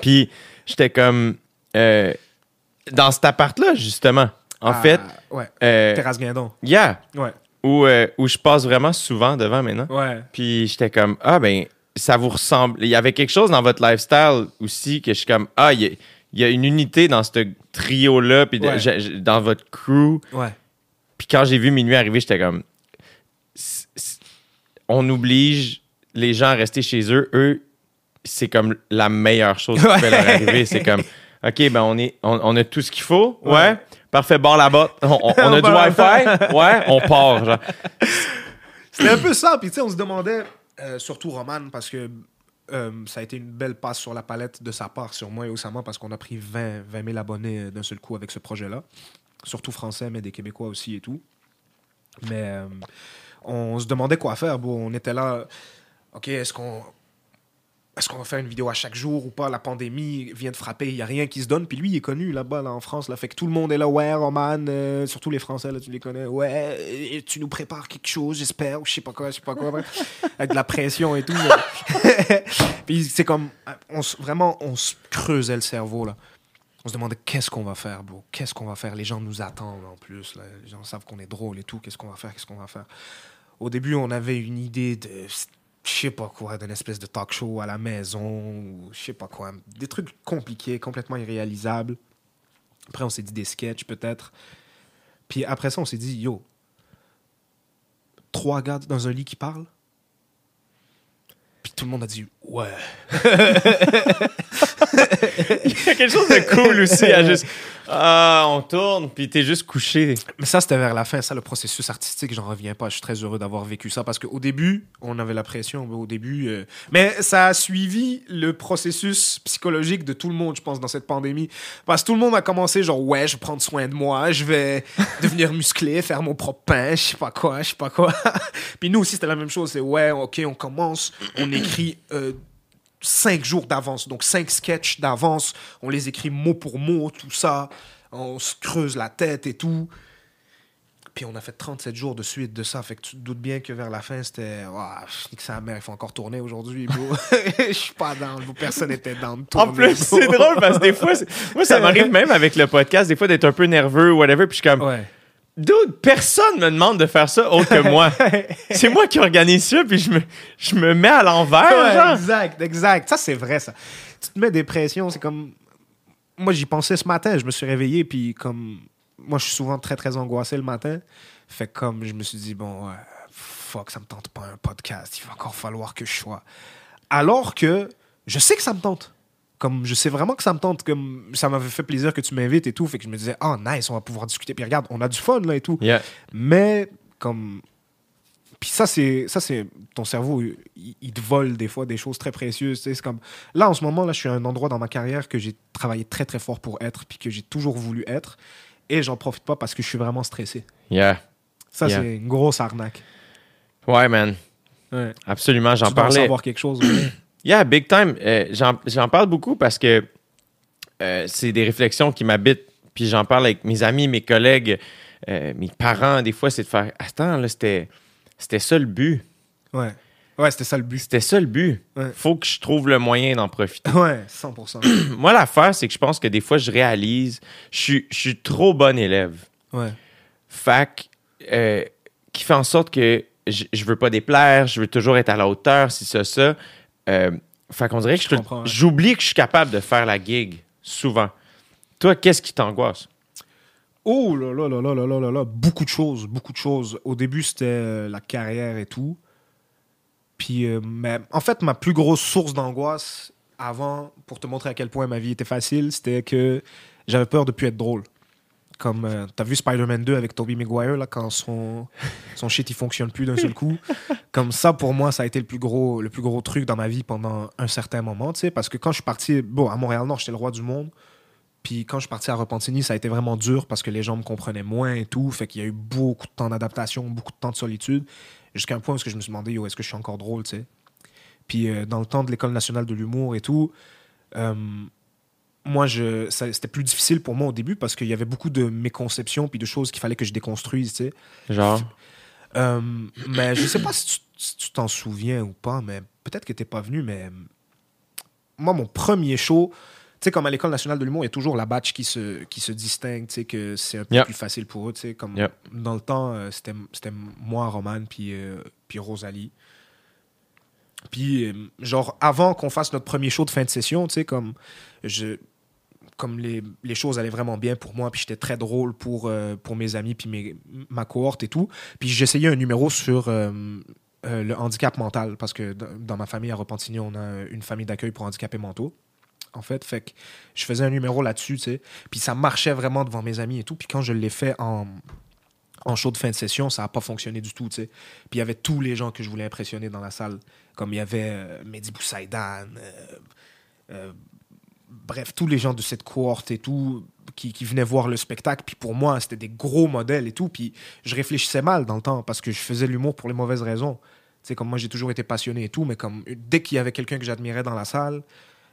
Puis j'étais comme, euh, dans cet appart-là, justement, en Ah, fait, Ouais. euh, Terrasse Guindon. yeah, Ouais. où, euh, où je passe vraiment souvent devant maintenant. Ouais. Puis j'étais comme, ah ben, ça vous ressemble. Il y avait quelque chose dans votre lifestyle aussi que je suis comme, ah, il y a, il y a une unité dans ce trio-là, puis Ouais. dans votre crew. Ouais. Puis quand j'ai vu Minuit arriver, j'étais comme, c- c- on oblige les gens à rester chez eux. Eux, c'est comme la meilleure chose qui peut leur arriver. C'est comme, *laughs* OK, ben on, est, on, on a tout ce qu'il faut. Ouais. Ouais. Parfait, bon là-bas. On, on- on *laughs* a du. Wi-Fi. *laughs* Ouais, on part. Genre. C'était un peu ça. Puis, tu sais, on se demandait, euh, surtout Roman, parce que euh, ça a été une belle passe sur la palette de sa part sur moi et Osama, parce qu'on a pris 20, 20 000 abonnés euh, d'un seul coup avec ce projet-là. Surtout français, mais des Québécois aussi et tout. Mais euh, on se demandait quoi faire. Bon, on était là. OK, est-ce qu'on. Est-ce qu'on va faire une vidéo à chaque jour ou pas? La pandémie vient de frapper, il n'y a rien qui se donne. Puis lui, il est connu là-bas, là, en France. Là, fait que tout le monde est là. Ouais, Roman, euh, surtout les Français, là, tu les connais. Ouais, et tu nous prépares quelque chose, j'espère, ou je sais pas quoi, je sais pas quoi. *laughs* Avec de la pression et tout. mais- *laughs* Puis c'est comme. On, se- vraiment, on se creusait le cerveau, là. On se demandait qu'est-ce qu'on va faire, bro? Qu'est-ce qu'on va faire? Les gens nous attendent en plus. Là. Les gens savent qu'on est drôle et tout. Qu'est-ce qu'on va faire? Qu'est-ce qu'on va faire? Au début, on avait une idée de. Je sais pas quoi, d'une espèce de talk show à la maison, ou je sais pas quoi. Des trucs compliqués, complètement irréalisables. Après, on s'est dit des sketchs, peut-être. Puis après ça, on s'est dit, yo, trois gars dans un lit qui parlent. Puis tout le monde a dit, ouais. *laughs* Il y a quelque chose de cool aussi à juste. Ah, on tourne, puis t'es juste couché. Mais ça, c'était vers la fin. Ça, le processus artistique, j'en reviens pas. Je suis très heureux d'avoir vécu ça parce qu'au début, on avait la pression. mais Au début, euh, mais ça a suivi le processus psychologique de tout le monde, je pense, dans cette pandémie. Parce que tout le monde a commencé genre, ouais, je vais prendre soin de moi, je vais *laughs* devenir musclé, faire mon propre pain, je sais pas quoi, je sais pas quoi. *laughs* Puis nous aussi, c'était la même chose. C'est ouais, ok, on commence, on écrit. euh, cinq jours d'avance, donc cinq sketchs d'avance. On les écrit mot pour mot, tout ça. On se creuse la tête et tout. Puis on a fait 37 jours de suite de ça. Fait que tu te doutes bien que vers la fin, c'était. Ouah, que sa mère, il faut encore tourner aujourd'hui, bro. *laughs* Je suis pas dans. Personne n'était dans de tourner. En plus, c'est drôle parce que des fois, moi, ça m'arrive même avec le podcast, des fois, d'être un peu nerveux ou whatever, puis je suis comme, Ouais. Dude, personne me demande de faire ça autre que moi. *laughs* c'est moi qui organise ça, puis je me, je me mets à l'envers, Ouais, exact, exact. Ça, c'est vrai, ça. Tu te mets des pressions, c'est comme... Moi, j'y pensais ce matin, je me suis réveillé, puis comme... Moi, je suis souvent très, très angoissé le matin. Fait comme je me suis dit, bon, ouais, fuck, ça me tente pas un podcast, il va encore falloir que je sois... Alors que je sais que ça me tente. Comme je sais vraiment que ça me tente, comme ça m'avait fait plaisir que tu m'invites et tout, fait que je me disais, oh nice, on va pouvoir discuter. Puis regarde, on a du fun là et tout. Yeah. Mais comme. Puis ça, c'est. Ça, c'est. Ton cerveau, il, il te vole des fois des choses très précieuses. C'est comme. Là, en ce moment, là, je suis à un endroit dans ma carrière que j'ai travaillé très, très fort pour être, puis que j'ai toujours voulu être. Et j'en profite pas parce que je suis vraiment stressé. Yeah. Ça, Yeah. c'est une grosse arnaque. Ouais, man. Ouais. Absolument, j'en parlais. savoir quelque chose. ouais. *clears throat* Yeah, big time. Euh, j'en, parle beaucoup parce que euh, c'est des réflexions qui m'habitent. Puis j'en parle avec mes amis, mes collègues, euh, mes parents. Des fois, c'est de faire Attends, là, c'était, c'était ça le but. ouais. Ouais, c'était ça le but. C'était ça le but. Ouais. Faut que je trouve le moyen d'en profiter. Ouais, 100%. *clears throat* Moi, l'affaire, c'est que je pense que des fois, je réalise, je suis, je suis trop bon élève. ouais. Fac, euh, qui fait en sorte que je, je veux pas déplaire, je veux toujours être à la hauteur, si ça, ça. Euh, fait qu'on dirait que ouais. j'oublie que je suis capable de faire la gig, souvent. Toi, qu'est-ce qui t'angoisse? Oh là là là là là là là là, beaucoup de choses, beaucoup de choses. Au début, c'était euh, la carrière et tout. Puis, euh, mais, en fait, ma plus grosse source d'angoisse avant, pour te montrer à quel point ma vie était facile, c'était que j'avais peur de plus être drôle. Comme, euh, t'as vu Spider-Man 2 avec Tobey Maguire, là, quand son, *laughs* son shit, il fonctionne plus d'un seul coup. Comme ça, pour moi, ça a été le plus gros, le plus gros truc dans ma vie pendant un certain moment, tu sais, parce que quand je suis parti, bon, à Montréal-Nord, j'étais le roi du monde. Puis quand je suis parti à Repentigny, ça a été vraiment dur parce que les gens me comprenaient moins et tout. Fait qu'il y a eu beaucoup de temps d'adaptation, beaucoup de temps de solitude. Jusqu'à un point où je me suis demandé, yo, est-ce que je suis encore drôle, tu sais? Puis euh, dans le temps de l'École nationale de l'humour et tout, euh, moi, je, c'était plus difficile pour moi au début parce qu'il y avait beaucoup de méconceptions puis de choses qu'il fallait que je déconstruise, tu sais. Genre, Euh, mais je sais pas si tu- t'en souviens ou pas, mais peut-être que t'es pas venu, mais moi, mon premier show, tu sais, comme à l'École nationale de l'humour, il y a toujours la batch qui se, qui se distingue, tu sais, que c'est un peu Yep. plus facile pour eux, tu sais, comme Yep. dans le temps, euh, c'était moi, Roman, puis, euh, puis Rosalie. Puis, genre, avant qu'on fasse notre premier show de fin de session, tu sais, comme, je, comme les, les choses allaient vraiment bien pour moi, puis j'étais très drôle pour, euh, pour mes amis, puis mes, ma cohorte et tout. Puis j'essayais un numéro sur euh, euh, le handicap mental, parce que dans, ma famille à Repentigny, on a une famille d'accueil pour handicapés mentaux. En fait, fait que je faisais un numéro là-dessus, tu sais. Puis ça marchait vraiment devant mes amis et tout. Puis quand je l'ai fait en, en show de fin de session, ça n'a pas fonctionné du tout, tu sais. Puis il y avait tous les gens que je voulais impressionner dans la salle. Comme il y avait Mehdi Boussaïdan, bref, tous les gens de cette cohorte et tout qui, qui venaient voir le spectacle. Puis pour moi, c'était des gros modèles et tout. Puis je réfléchissais mal dans le temps parce que je faisais l'humour pour les mauvaises raisons. sais, comme moi, j'ai toujours été passionné et tout, mais comme dès qu'il y avait quelqu'un que j'admirais dans la salle,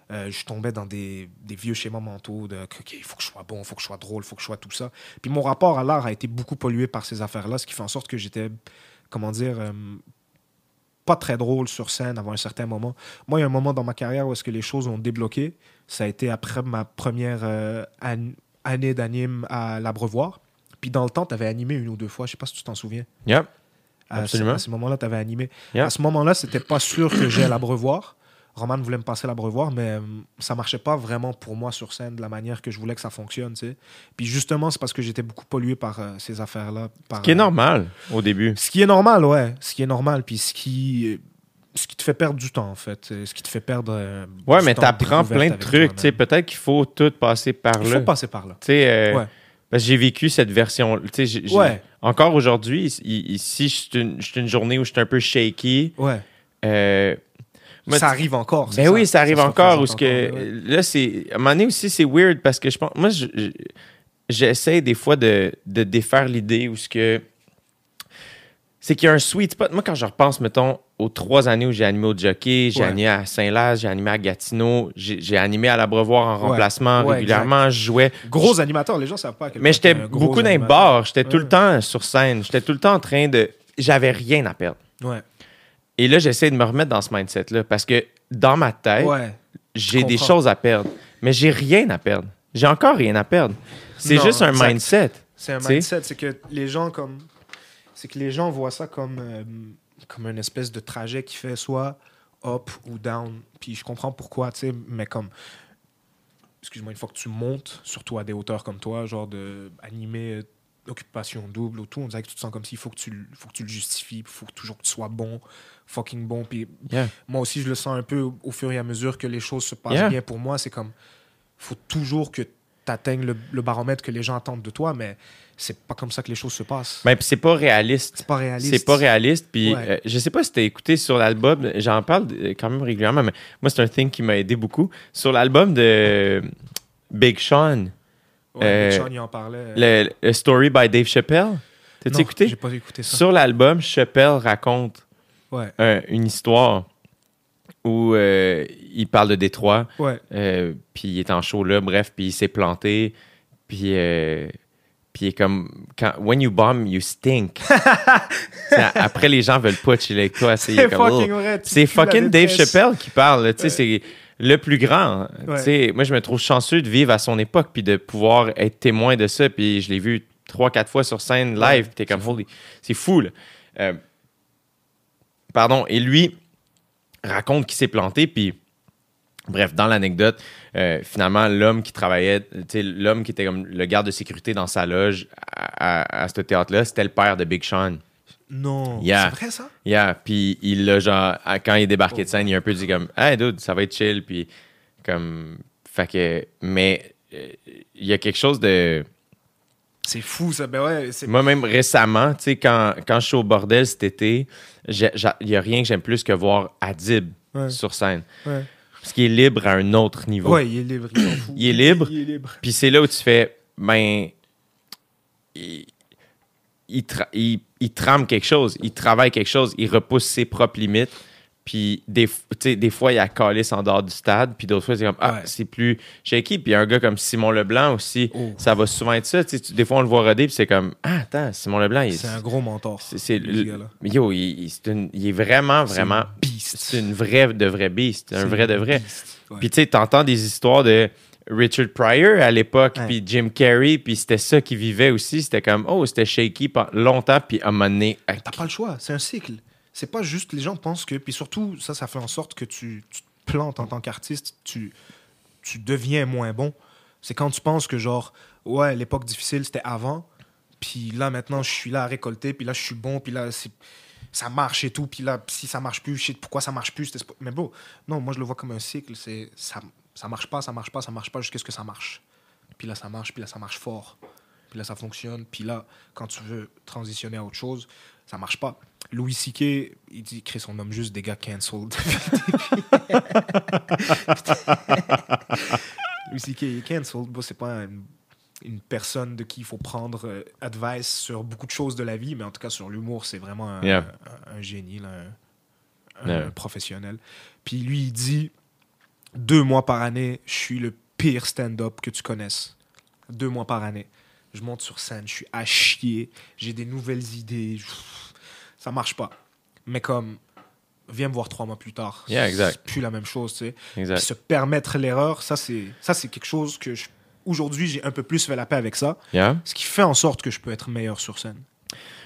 euh, je tombais dans des, des vieux schémas mentaux de OK, il faut que je sois bon, il faut que je sois drôle, il faut que je sois tout ça. Puis mon rapport à l'art a été beaucoup pollué par ces affaires-là, ce qui fait en sorte que j'étais, comment dire, euh, pas très drôle sur scène avant un certain moment. Moi, il y a un moment dans ma carrière où est-ce que les choses ont débloqué. Ça a été après ma première euh, an- année d'anime à l'Abreuvoir. Puis dans le temps, tu avais animé une ou deux fois, je sais pas si tu t'en souviens. Yep. À, Absolument. ce- à ce moment-là, tu avais animé. À ce moment-là, c'était pas sûr que j'ai l'abreuvoir. Roman voulait me passer l'abreuvoir, mais euh, ça marchait pas vraiment pour moi sur scène de la manière que je voulais que ça fonctionne. tu sais. Puis justement, c'est parce que j'étais beaucoup pollué par euh, ces affaires-là. Ce qui est normal au début. Ce qui est normal, ouais. Ce qui est normal. Puis ce qui, ce qui te fait perdre du temps, en fait. Ce qui te fait perdre. euh, Ouais, mais t'apprends découverte plein de trucs. Tu peut-être qu'il faut tout passer par Il là. faut passer par là. Tu sais, euh, Ouais. parce que j'ai vécu cette version. Tu Ouais. encore aujourd'hui, i- ici, je suis une, une journée où je suis un peu shaky. Ouais. Euh, moi, ça arrive encore. Ben oui, ça arrive encore. Où ce que, encore, ouais. Là, c'est. À un moment donné aussi, c'est weird parce que je pense. Moi, je- je- j'essaie des fois de, de défaire l'idée où ce que. C'est qu'il y a un sweet spot. Moi, quand je repense, mettons, aux trois années où j'ai animé au Jockey, j'ai Ouais. animé à Saint-Laz, j'ai animé à Gatineau, j'ai animé à l'Abreuvoir en Ouais. remplacement Ouais, régulièrement, je jouais. Gros animateur, les gens savent pas. à quel Mais j'étais beaucoup dans les bars, j'étais tout le temps sur scène, j'étais tout le temps en train de. J'avais rien à perdre. Et là, j'essaie de me remettre dans ce mindset-là parce que dans ma tête, j'ai des choses à perdre, mais j'ai rien à perdre. J'ai encore rien à perdre. C'est juste un mindset. C'est un mindset, c'est que les gens comme c'est que les gens voient ça comme euh, comme une espèce de trajet qui fait soit up ou down. Puis je comprends pourquoi, tu sais, mais comme excuse-moi, une fois que tu montes, surtout à des hauteurs comme toi, genre de animer euh, occupation double ou tout, on dirait que tu te sens comme s'il faut que tu le- faut que tu le justifies, il faut toujours que tu sois bon, fucking bon. Puis Yeah. moi aussi, je le sens un peu au, au fur et à mesure que les choses se passent Yeah. bien pour moi. C'est comme, faut toujours que tu atteignes le, le baromètre que les gens attendent de toi, mais c'est pas comme ça que les choses se passent. Mais puis c'est pas réaliste. c'est pas réaliste. C'est pas réaliste. Puis Ouais. euh, je sais pas si t'as écouté sur l'album, j'en parle euh, quand même régulièrement, mais moi, c'est un thing qui m'a aidé beaucoup. Sur l'album de Big Sean, Ouais, euh, Sean, il en parlait. le, le Story by Dave Chappelle, t'as-tu écouté? J'ai pas écouté ça. Sur l'album, Chappelle raconte Ouais, un- une histoire où euh, il parle de Détroit. Euh, puis il est en show là, bref, puis il s'est planté. Puis, euh, puis comme, quand, when you bomb, you stink. *laughs* Après, les gens veulent pas chiller avec toi. C'est fucking oh. fucking Dave. Chappelle qui parle. sais, C'est le plus grand. Tu Ouais. sais, Moi, je me trouve chanceux de vivre à son époque puis de pouvoir être témoin de ça. Puis je l'ai vu trois, quatre fois sur scène live. Ouais, t'es comme, c'est fou. là. Euh, pardon. Et lui raconte qu'il s'est planté. Puis Bref, dans l'anecdote, euh, finalement, l'homme qui travaillait, l'homme qui était comme le garde de sécurité dans sa loge à, à- à ce théâtre-là, c'était le père de Big Sean. Non. Yeah. C'est vrai ça? Yeah, puis il l'a genre, quand il est débarqué de scène, il a un peu dit comme, hey dude, ça va être chill, puis comme, fait que, mais euh, il y a quelque chose de. C'est fou ça. Ben ouais. Moi-même récemment, tu sais, quand, quand je suis au bordel cet été, il y a rien que j'aime plus que voir Adib Ouais. sur scène. Ouais. Parce qu'il est libre à un autre niveau. Ouais, il est libre. Il, s'en fout. Il est libre. Il est libre. Puis c'est là où tu fais, ben, il, il, tra- il- il trame quelque chose, il travaille quelque chose, il repousse ses propres limites. Puis des, des fois, il y a calice en dehors du stade, puis d'autres fois, c'est comme, ah, Ouais. c'est plus shaky. Puis un gars comme Simon Leblanc aussi, Oh. ça va souvent être ça. Tu des fois, on le voit roder, puis c'est comme, ah, attends, Simon Leblanc, il, C'est un gros mentor. c'est- yo, il, il- c'est une- il est vraiment, vraiment, c'est une vraie de vraie beast, un vrai de vrai. Ouais. Puis tu sais, t'entends des histoires de Richard Pryor à l'époque, puis Jim Carrey, puis c'était ça qui vivait aussi. C'était comme, oh, c'était shaky pendant longtemps, puis à un moment donné, T'as pas le choix, c'est un cycle. C'est pas juste, les gens pensent que. Puis surtout, ça, ça fait en sorte que tu, te plantes en tant qu'artiste, tu, tu deviens moins bon. C'est quand tu penses que, genre, ouais, l'époque difficile, c'était avant, puis là, maintenant, je suis là à récolter, puis là, je suis bon, puis là, ça marche et tout, puis là, si ça marche plus, je sais pourquoi ça marche plus. Mais bon, non, moi, je le vois comme un cycle. C'est ça, ça marche pas, ça marche pas, ça marche pas jusqu'à ce que ça marche. Puis là, ça marche, puis là, ça marche fort. Puis là, ça fonctionne. Puis là, quand tu veux transitionner à autre chose, ça marche pas. Louis C.K., il dit, crée son homme juste des gars cancelled. *laughs* Louis C.K. est cancelled. Bon, c'est pas une, une personne de qui il faut prendre euh, advice sur beaucoup de choses de la vie, mais en tout cas, sur l'humour, c'est vraiment un, Yeah. un- un génie, là, un professionnel. Puis lui, il dit deux mois par année, je suis le pire stand-up que tu connaisses. Deux mois par année. Je monte sur scène, je suis à chier, j'ai des nouvelles idées. Ça marche pas. Mais comme, viens me voir trois mois plus tard. Yeah, exact. C'est plus la même chose, tu sais. Exact. Puis se permettre l'erreur, ça, c'est ça, c'est quelque chose que je- aujourd'hui, j'ai un peu plus fait la paix avec ça. Yeah? Ce qui fait en sorte que je peux être meilleur sur scène.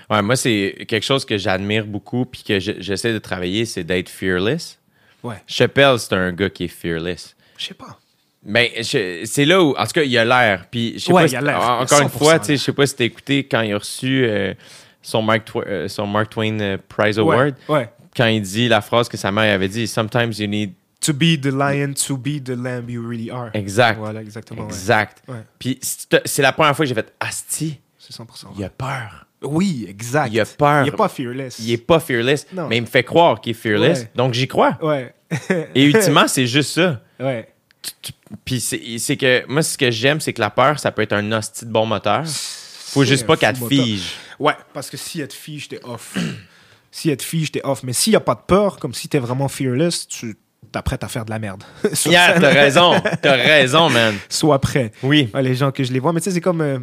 Ouais, moi, c'est quelque chose que j'admire beaucoup puis que je- j'essaie de travailler, c'est d'être fearless. Ouais. Chappelle, c'est un gars qui est fearless. Je sais pas. Ben, je- c'est là où, en tout cas, il a l'air. Puis, je sais Ouais, pas il a l'air. Encore une 100% fois, tu sais, l'air. je sais pas si t'as écouté quand il a reçu euh, son, Mark Twa- euh, son Mark Twain euh, Prize Award, Ouais. ouais. quand il dit la phrase que sa mère avait dit Sometimes you need. To be the lion, to be the lamb you really are. Exact. Voilà, exactement. Exact. Ouais. Puis, c'est la première fois que j'ai fait Asti, C'est 100%. il a peur. Oui, exact. Il a peur. Il est pas fearless. Il est pas fearless, Non. mais il me fait croire qu'il est fearless. Donc, j'y crois. Ouais. *laughs* Et ultimement, c'est juste ça. ouais. Puis c'est c'est que moi, ce que j'aime, c'est que la peur, ça peut être un hostie de bon moteur. Faut juste pas qu'elle te fige. Ouais, parce que si elle te fige, t'es off. *clears throat* si elle te fige, t'es off. Mais s'il n'y a pas de peur, comme si t'es vraiment fearless, tu t'apprêtes à faire de la merde. *laughs* Yeah, t'as raison. T'as raison, man. *laughs* Sois prêt. Oui. Les gens que je les vois. Mais tu sais, c'est comme. euh,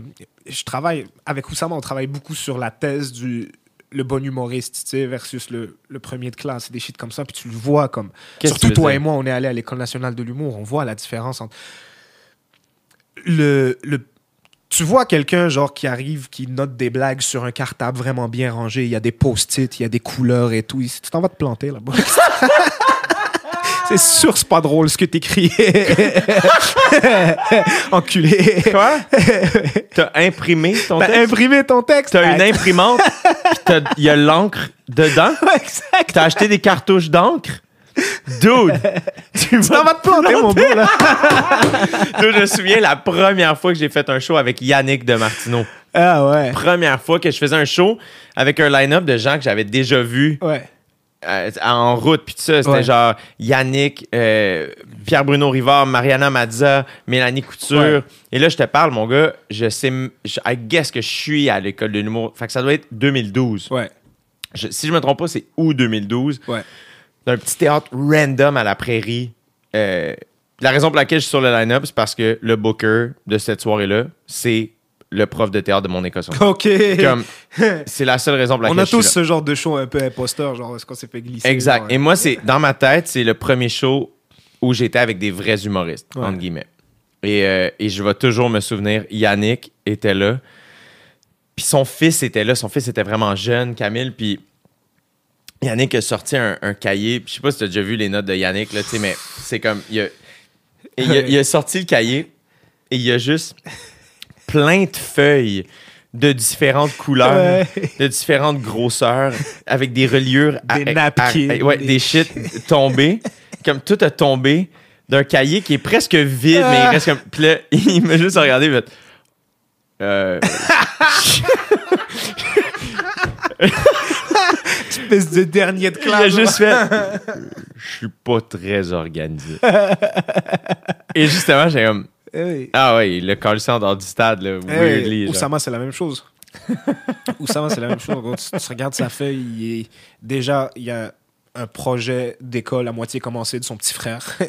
je travaille. Avec Oussama, on travaille beaucoup sur la thèse du. Le bon humoriste, tu sais, versus le, le premier de classe, et des shit comme ça. Puis tu le vois comme. Surtout toi et moi, on est allé à l'École nationale de l'humour. On voit la différence entre. Le. le tu vois quelqu'un genre qui arrive, qui note des blagues sur un cartable vraiment bien rangé, il y a des post-it, il y a des couleurs et tout. Tu t'en vas te planter là-bas. *laughs* c'est sûr, c'est pas drôle ce que t'écris. *laughs* Enculé. Quoi? T'as imprimé ton T'as texte? imprimé ton texte. T'as une imprimante, *laughs* t'as- il y a l'encre dedans? exact. T'as acheté des cartouches d'encre? Dude, *laughs* tu vas te planter, mon beau, là. *laughs* Dude, je me souviens la première fois que j'ai fait un show avec Yannick de Martineau. Ah ouais. Première fois que je faisais un show avec un line-up de gens que j'avais déjà vus Ouais. euh, en route, puis tout ça, c'était Ouais. genre Yannick, euh, Pierre-Bruno Rivard, Mariana Mazza, Mélanie Couture. Ouais. Et là, je te parle, mon gars, je sais, je, I guess que je suis à l'école de l'humour. Fait que ça doit être 2012. Ouais. Je- si je me trompe pas, c'est août 2012. Ouais. D'un petit théâtre random à la prairie. Euh, la raison pour laquelle je suis sur le line-up, c'est parce que le booker de cette soirée-là, c'est le prof de théâtre de mon école. *laughs* OK. Comme, c'est la seule raison pour laquelle On a je suis tous là. ce genre de show un peu imposteur, genre, est-ce qu'on s'est fait glisser? Exact. genre, Et moi, c'est dans ma tête, c'est le premier show où j'étais avec des vrais humoristes, Ouais. entre guillemets. Et, euh, et je vais toujours me souvenir, Yannick était là. Puis son fils était là. Son fils était vraiment jeune, Camille. Puis Yannick a sorti un, un cahier. Je sais pas si tu as déjà vu les notes de Yannick, là, mais c'est comme. Il a, et il, a, il a sorti le cahier et il y a juste plein de feuilles de différentes couleurs, Ouais. de différentes grosseurs, avec des reliures. Des napkins, ouais, des des shit tombés. comme tout a tombé d'un cahier qui est presque vide, mais il Ah. reste comme. Puis là, *laughs* il m'a juste regardé et fait. Euh, *laughs* *laughs* Espèce de dernier de il a classe. juste fait. *laughs* Je suis pas très organisé. et justement, j'ai comme. Eh oui. Ah l'a collé ça en dehors du stade, là, Eh oui. weirdly. Oussama, c'est la même chose. *laughs* Oussama, c'est la même chose. Gros, Tu, tu regardes sa feuille, il est... déjà, il y a un projet d'école à moitié commencé de son petit frère. *laughs*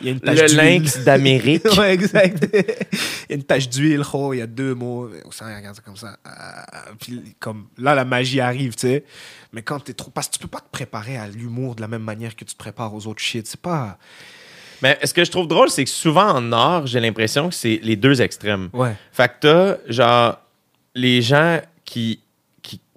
il y a une tache Le d'huile. lynx d'Amérique. *laughs* ouais, exact. il y a une tache d'huile, gros, il y a deux mots. Il regarde ça comme ça. Ah, puis comme, là, la magie arrive, tu sais. Mais quand t'es trop... Parce que tu peux pas te préparer à l'humour de la même manière que tu te prépares aux autres shit. C'est pas... Mais ce que je trouve drôle, c'est que souvent en art, j'ai l'impression que c'est les deux extrêmes. Ouais. Fait que t'as, genre, les gens qui,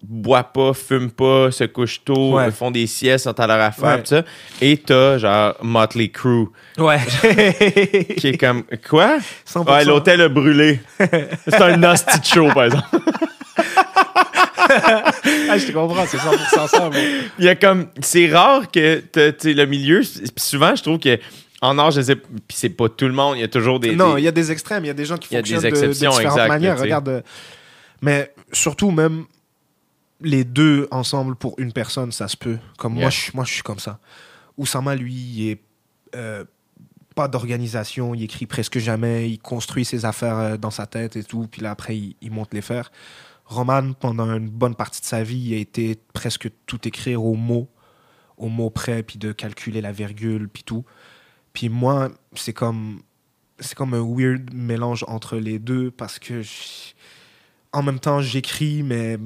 boivent pas, fument pas, se couchent tôt, Ouais. font des siestes, sont à leur affaire, Ouais. pis ça. Et t'as, genre, Motley Crue, Ouais. *laughs* qui est comme, quoi? 100%. Ouais, l'hôtel a brûlé. c'est un nasty show, par exemple. *laughs* Ah, je te comprends, c'est 100% ça. mais- Il y a comme, c'est rare que, tu le milieu, souvent, je trouve que, en art, je sais, puis c'est pas tout le monde, il y a toujours des. Non, des- il y a des extrêmes, il y a des gens qui Il y a des fonctionnent de- de, exceptions, différentes exact, manières. Regarde, euh, mais surtout même les deux ensemble pour une personne, ça se peut. Comme Yeah. moi, je, moi, je suis comme ça. Oussama, lui, il est euh, pas d'organisation, il écrit presque jamais, il construit ses affaires euh, dans sa tête et tout, puis là après, il, il monte les faire. Roman, pendant une bonne partie de sa vie, il a été presque tout écrire au mot, au mot près, puis de calculer la virgule, puis tout. Puis moi, c'est comme, c'est comme un weird mélange entre les deux parce que je- en même temps, j'écris, mais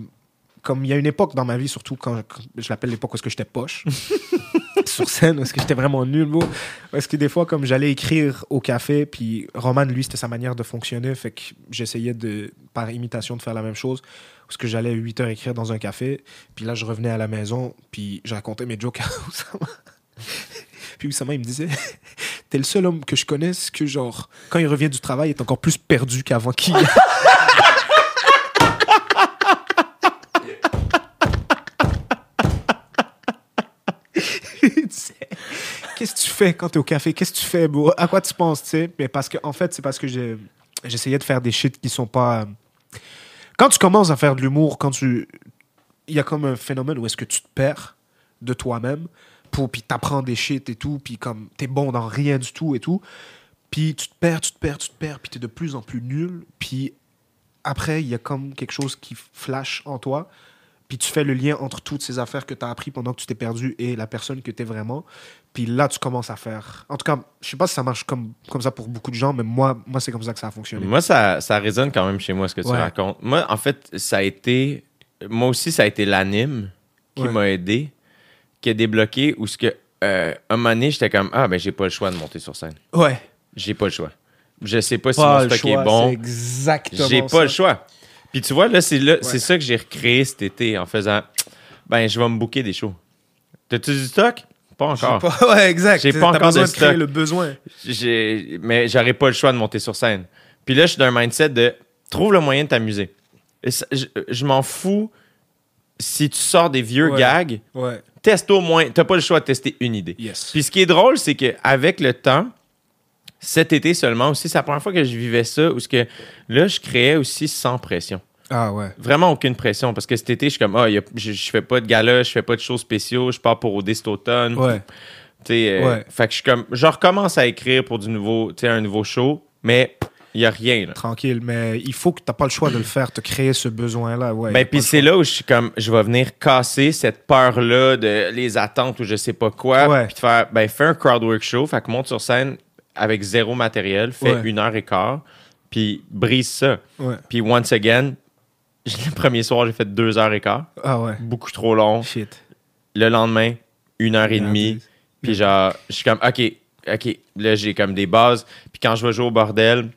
comme il y a une époque dans ma vie, surtout quand, je l'appelle l'époque où est-ce que j'étais poche, *laughs* sur scène, où est-ce que j'étais vraiment nul, bro. Parce que des fois, comme j'allais écrire au café, puis Roman, lui, c'était sa manière de fonctionner, fait que j'essayais de, par imitation, de faire la même chose. Parce que j'allais 8 heures écrire dans un café, puis là, je revenais à la maison, puis je racontais mes jokes à *laughs* Oussama. Puis Oussama, il me disait, t'es le seul homme que je connaisse que, genre, quand il revient du travail, il est encore plus perdu qu'avant qu'il... Tu sais, Qu'est-ce que tu fais quand t'es au café? Qu'est-ce que tu fais? À quoi tu penses, tu sais? Mais parce que, en fait, c'est parce que j'essayais de faire des shit qui sont pas. euh, Quand tu commences à faire de l'humour, quand tu. Il y a comme un phénomène où est-ce que tu te perds de toi-même, pour puis t'apprends des shit et tout, puis comme t'es bon dans rien du tout et tout. Puis tu te perds, tu te perds, tu te perds, puis t'es de plus en plus nul. Puis après, il y a comme quelque chose qui flash en toi. Puis tu fais le lien entre toutes ces affaires que tu as appris pendant que tu t'es perdu et la personne que tu es vraiment. Puis là, tu commences à faire. En tout cas, je sais pas si ça marche comme, comme ça pour beaucoup de gens, mais moi, moi c'est comme ça que ça a fonctionné. Moi, ça, ça résonne quand même chez moi, ce que tu Ouais. racontes. Moi, en fait, ça a été. Moi aussi, ça a été l'anime qui Ouais. m'a aidé, qui a débloqué, où ce que. euh, un moment donné, j'étais comme Ah, ben, j'ai pas le choix de monter sur scène. Ouais. J'ai pas le choix. Je sais pas si mon stock choix, est bon. c'est exactement J'ai pas ça. le choix. Puis tu vois, là, c'est là- c'est ça que j'ai recréé cet été en faisant Ben, je vais me booker des shows. T'as-tu du stock? Pas encore. Pas- *laughs* ouais, exact. J'ai pas encore besoin de de créer stock. le besoin. Mais j'aurais pas le choix de monter sur scène. Puis là, je suis dans un mindset de trouve le moyen de t'amuser. Je, je m'en fous si tu sors des vieux Ouais. gags, Ouais. teste au moins. T'as pas le choix de tester une idée. Yes. Puis ce qui est drôle, c'est qu'avec le temps, cet été seulement aussi, c'est la première fois que je vivais ça, où ce que là, je créais aussi sans pression. Ah ouais. Vraiment aucune pression, parce que cet été, je suis comme, ah, a- je, je fais pas de gala, je fais pas de choses spéciaux, je pars pour OD cet automne. Ouais. Tu sais, euh, Ouais. Fait que je suis comme, je recommence à écrire pour du nouveau, tu sais, un nouveau show, mais il y a rien, là. Tranquille, mais il faut que t'as pas le choix de le faire, te créer ce besoin-là. Ouais, Ben, puis c'est là où je suis comme, je vais venir casser cette peur-là de les attentes ou je sais pas quoi. Puis de faire, ben, fais un crowdwork show, fait que monte sur scène avec zéro matériel, fais Ouais. une heure et quart, puis brise ça. Puis once again, le premier soir, j'ai fait deux heures et quart, Ah ouais. beaucoup trop long. Shit. Le lendemain, une heure et demie. Puis genre, je suis comme, OK, OK, là, j'ai comme des bases. Puis quand je vais jouer au bordel,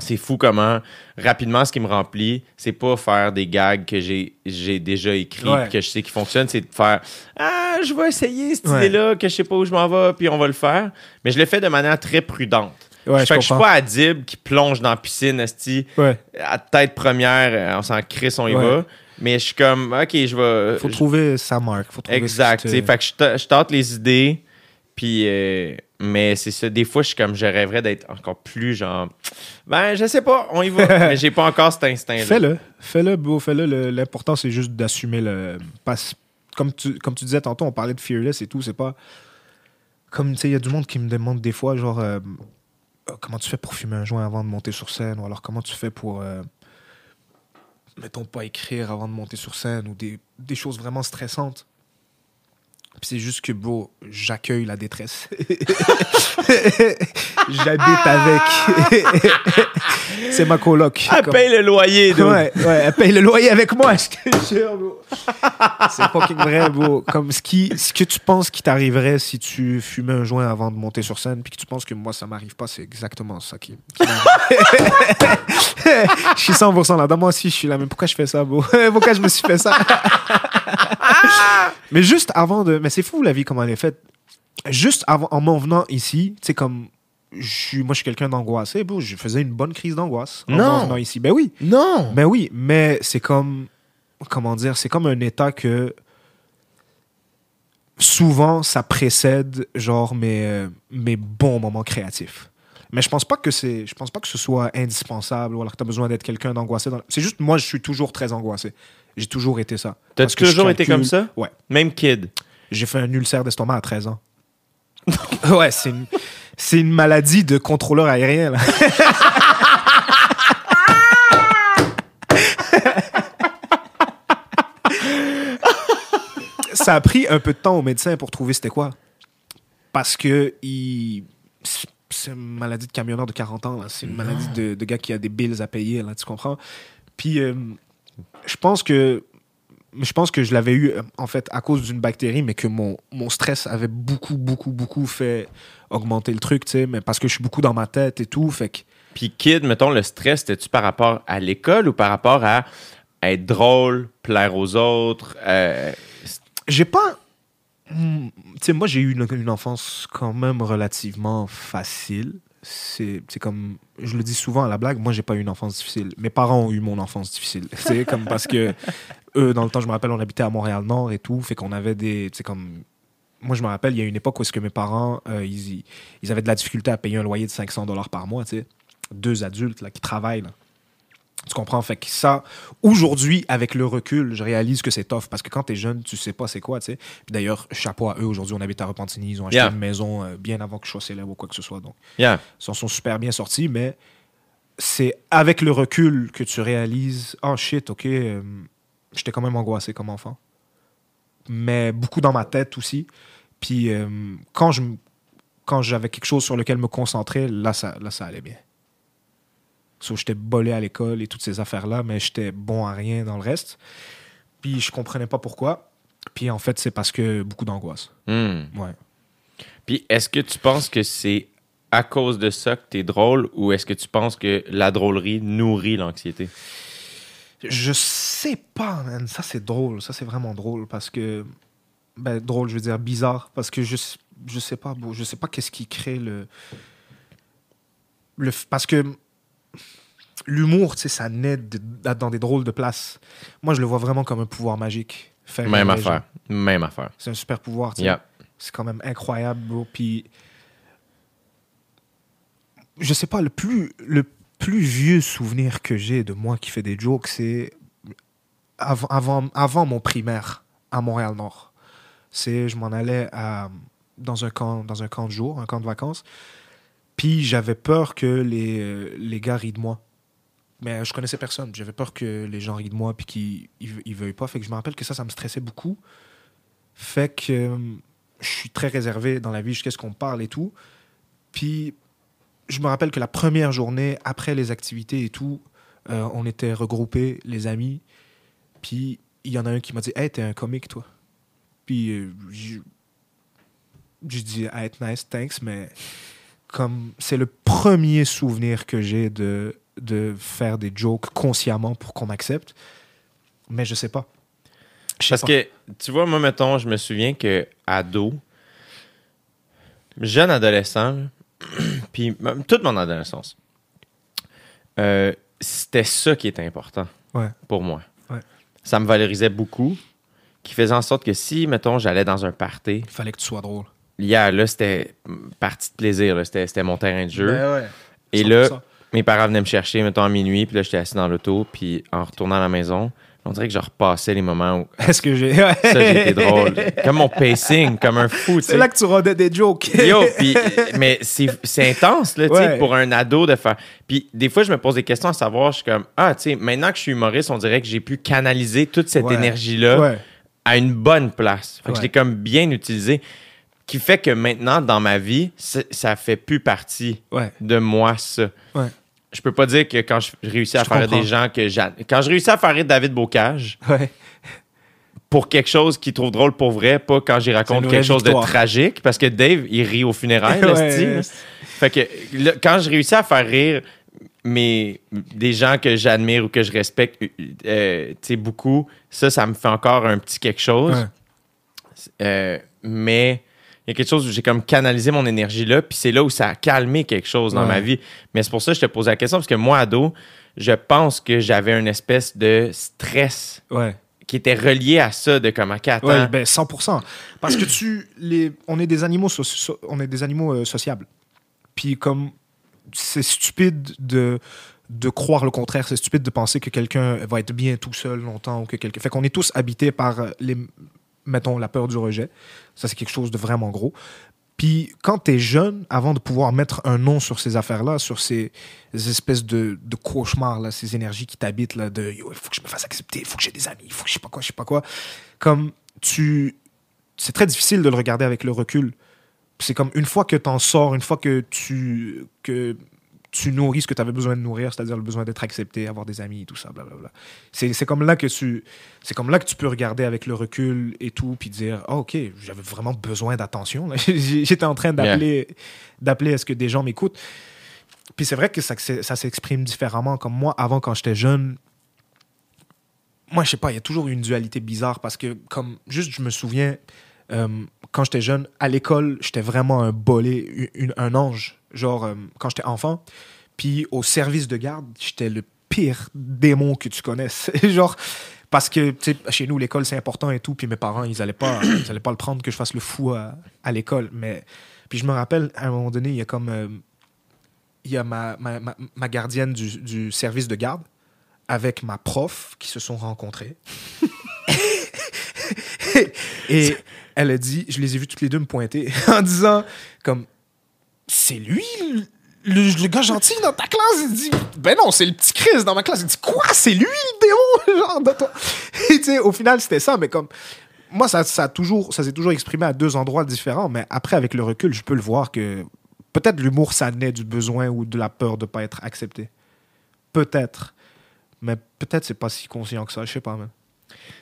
c'est fou comment, rapidement, ce qui me remplit, c'est pas faire des gags que j'ai j'ai déjà écrits Ouais. que je sais qui fonctionnent, c'est de faire, ah, je vais essayer cette Ouais. idée-là, que je sais pas où je m'en vais, puis on va le faire. Mais je le fais de manière très prudente. Ouais, je je fais que je suis pas Adib qui plonge dans la piscine, esti, Ouais. à tête première, euh, on s'en crisse, on y Ouais. va. Mais je suis comme, OK, je vais. Faut je- trouver sa marque. Faut trouver Exact. te- Fait que je, je tente les idées. Puis, euh, mais c'est ça. Des fois, je suis comme, je rêverais d'être encore plus genre, ben, je sais pas, on y va. *laughs* mais j'ai pas encore cet instinct-là. Fais-le. Fais-le, beau, fais-le. Le- L'important, c'est juste d'assumer le. Parce, comme, tu, comme tu disais tantôt, on parlait de fearless et tout. C'est pas. Comme, tu sais, il y a du monde qui me demande des fois, genre, euh, comment tu fais pour fumer un joint avant de monter sur scène? Ou alors, comment tu fais pour. euh, mettons, pas écrire avant de monter sur scène ou des, des choses vraiment stressantes? Puis c'est juste que, bro, j'accueille la détresse. *laughs* J'habite avec. *laughs* c'est ma coloc. Comme- paye le loyer, dude. Ouais, ouais, elle paye le loyer avec moi, je te jure, bro. *laughs* C'est fucking vrai, bro. Comme ce, qui, ce que tu penses qui t'arriverait si tu fumais un joint avant de monter sur scène, puis que tu penses que moi, ça m'arrive pas, c'est exactement ça qui, qui m'arrive. *laughs* je suis 100% là. Dans moi aussi, je suis là. Mais pourquoi je fais ça, bro? *laughs* pourquoi je me suis fait ça? mais juste avant de. Mais c'est fou, la vie, comment elle est faite. Juste avant, en m'en venant ici, tu sais, comme. Je suis, moi, je suis quelqu'un d'angoissé. Je faisais une bonne crise d'angoisse en Non. venant ici. Ben oui. Non. Ben oui, mais c'est comme. Comment dire C'est comme un état que. Souvent, ça précède, genre, mes, euh, mes bons moments créatifs. Mais je pense pas que c'est. Je pense pas que ce soit indispensable ou alors que tu as besoin d'être quelqu'un d'angoissé. Dans... C'est juste, moi, je suis toujours très angoissé. J'ai toujours été ça. T'as toujours été comme ça? Ouais. Même kid? J'ai fait un ulcère d'estomac à 13 ans. *laughs* ouais, c'est une, c'est une maladie de contrôleur aérien. Là. *laughs* ça a pris un peu de temps au médecin pour trouver c'était quoi. Parce que c'est une maladie de camionneur de 40 ans. C'est une maladie de, gars qui a des bills à payer, tu comprends? Puis euh, je pense que je pense que je l'avais eu euh, en fait à cause d'une bactérie, mais que mon, mon stress avait beaucoup, beaucoup, beaucoup fait augmenter le truc, tu sais, mais parce que je suis beaucoup dans ma tête et tout, fait que Puis kid, mettons, le stress, c'était-tu par rapport à l'école ou par rapport à être drôle, plaire aux autres? euh, j'ai pas. Hmm, Tu sais, moi, j'ai eu une, enfance quand même relativement facile. C'est comme. Je le dis souvent à la blague, moi, j'ai pas eu une enfance difficile. Mes parents ont eu mon enfance difficile. *laughs* C'est comme parce que eux, dans le temps, je me rappelle, on habitait à Montréal-Nord et tout. Fait qu'on avait des. Tu sais, comme. Moi, je me rappelle, il y a une époque où est-ce que mes parents, euh, ils, ils avaient de la difficulté à payer un loyer de 500 dollars par mois, tu sais. Deux adultes là, qui travaillent. là. Tu comprends? Fait que ça, aujourd'hui, avec le recul, je réalise que c'est tough parce que quand t'es jeune, tu sais pas c'est quoi, tu sais. D'ailleurs, chapeau à eux. Aujourd'hui, on habite à Repentigny. Ils ont acheté Yeah. une maison euh, bien avant que je sois célèbre ou quoi que ce soit. Donc, yeah. ils s'en sont super bien sortis, mais c'est avec le recul que tu réalises, oh shit, ok, euh, j'étais quand même angoissé comme enfant. Mais beaucoup dans ma tête aussi. Puis euh, quand je quand j'avais quelque chose sur lequel me concentrer, là, ça, là, ça allait bien. So, j'étais bolé à l'école et toutes ces affaires-là, mais j'étais bon à rien dans le reste. Puis je comprenais pas pourquoi. Puis en fait, c'est parce que beaucoup d'angoisse. Hmm. Ouais. Puis est-ce que tu penses que c'est à cause de ça que t'es drôle ou est-ce que tu penses que la drôlerie nourrit l'anxiété? Je sais pas, man. Ça, c'est drôle. Ça, c'est vraiment drôle parce que. Ben, drôle, je veux dire bizarre. Parce que je, je sais pas, bro. Je sais pas qu'est-ce qui crée le. le parce que. L'humour, tu sais, ça naît de- dans des drôles de places. Moi, je le vois vraiment comme un pouvoir magique. Faire Même affaire. Même affaire. C'est un super pouvoir, tu sais. Yeah. C'est quand même incroyable, bro. Puis, je sais pas, le plus, le plus vieux souvenir que j'ai de moi qui fait des jokes, c'est avant, avant, avant mon primaire à Montréal-Nord. C'est, je m'en allais à, dans, un camp, dans un camp de jour, un camp de vacances. Puis, j'avais peur que les, euh, les gars rient de moi. Mais je connaissais personne. J'avais peur que les gens rient de moi puis qu'ils ils, ils veuillent pas. Fait que je me rappelle que ça, ça me stressait beaucoup. Fait que euh, je suis très réservé dans la vie jusqu'à ce qu'on parle et tout. Puis je me rappelle que la première journée, après les activités et tout, euh, on était regroupés, les amis. Puis il y en a un qui m'a dit Hey, t'es un comique, toi. Puis euh, j'ai dit être nice, thanks, mais comme c'est le premier souvenir que j'ai de, de faire des jokes consciemment pour qu'on m'accepte. Mais je sais pas. Parce pas. que, tu vois, moi, mettons, je me souviens que ado, jeune adolescent, *clears throat* puis même toute mon adolescence, euh, c'était ça qui était important Ouais. pour moi. Ouais. Ça me valorisait beaucoup, qui faisait en sorte que si, mettons, j'allais dans un party, Il fallait que tu sois drôle. Hier, là, c'était partie de plaisir, c'était mon terrain de jeu. Ben ouais. Et 100%. là, mes parents venaient me chercher, mettons, à minuit, puis là, j'étais assis dans l'auto, puis en retournant à la maison, on dirait que je repassais les moments où *laughs* Est-ce que j'ai. ça, j'ai été drôle. Comme mon pacing, comme un fou. C'est là que tu rendais des jokes. *laughs* Yo, *laughs* puis, mais c'est intense, là, tu sais, Ouais. pour un ado de faire. Puis, des fois, je me pose des questions à savoir, je suis comme, ah, tu sais, maintenant que je suis humoriste, on dirait que j'ai pu canaliser toute cette Ouais. énergie-là Ouais. à une bonne place. Fait que je l'ai comme bien utilisé. Qui fait que maintenant, dans ma vie, ça fait plus partie Ouais. de moi, ça. Ouais. Je peux pas dire que quand je réussis à Je faire comprends. des gens que j'a- Quand je réussis à faire rire David Bocage Ouais. pour quelque chose qu'il trouve drôle pour vrai, pas quand j'y raconte quelque chose victoire. de tragique, parce que Dave, il rit au funérailles, *laughs* c'ti, là. Fait que quand je réussis à faire rire mais des gens que j'admire ou que je respecte euh, sais, beaucoup, ça, ça me fait encore un petit quelque chose. Ouais. Euh, mais il y a quelque chose où j'ai comme canalisé mon énergie là, puis c'est là où ça a calmé quelque chose dans Ouais. ma vie. Mais c'est pour ça que je te posais la question, parce que moi, ado, je pense que j'avais une espèce de stress Ouais. qui était relié à ça, de comme, attends, Ouais, ben 100%. Parce que tu, les, on est des animaux, so- so- on est des animaux euh, sociables. Puis comme c'est stupide de de croire le contraire, c'est stupide de penser que quelqu'un va être bien tout seul longtemps ou que quelqu'un. Fait qu'on est tous habités par euh, les, mettons, la peur du rejet. Ça c'est quelque chose de vraiment gros. Puis quand tu es jeune, avant de pouvoir mettre un nom sur ces affaires-là, sur ces espèces de, de cauchemars, là, ces énergies qui t'habitent, là, de il faut que je me fasse accepter, il faut que j'ai des amis, il faut que je sais pas quoi, je sais pas quoi, comme tu, c'est très difficile de le regarder avec le recul. C'est comme une fois que tu en sors, une fois que tu, que tu nourris ce que tu avais besoin de nourrir, c'est-à-dire le besoin d'être accepté, avoir des amis, tout ça, blablabla. C'est, c'est comme là que tu c'est comme là que tu peux regarder avec le recul et tout, puis dire ah, ok, j'avais vraiment besoin d'attention. *laughs* J'étais en train d'appeler d'appeler à ce que des gens m'écoutent. Puis c'est vrai que ça, ça s'exprime différemment. Comme moi, avant, quand j'étais jeune, moi, je sais pas, il y a toujours eu une dualité bizarre parce que, comme, juste, je me souviens, euh, quand j'étais jeune, à l'école, j'étais vraiment un bolé, une- un ange. Genre, euh, quand j'étais enfant. Puis au service de garde, j'étais le pire démon que tu connaisses. *laughs* Genre, parce que, tu sais, chez nous, l'école, c'est important et tout. Puis mes parents, ils allaient pas, *clears throat* ils allaient pas le prendre que je fasse le fou à, à l'école. Mais, puis je me rappelle, à un moment donné, il y a comme. euh, il y a ma, ma, ma, ma gardienne du, du service de garde avec ma prof qui se sont rencontrés. *laughs* Et elle a dit, je les ai vus toutes les deux me pointer *laughs* en disant comme c'est lui le, gars gentil dans ta classe? Il dit ben non, c'est le petit Chris dans ma classe. Il dit quoi, c'est lui le démon *laughs* genre de toi. Et tu sais, au final c'était ça, mais comme moi ça, ça a toujours ça s'est toujours exprimé à deux endroits différents, mais après avec le recul, je peux le voir que peut-être l'humour ça naît du besoin ou de la peur de pas être accepté. Peut-être. Mais peut-être c'est pas si conscient que ça, je sais pas même.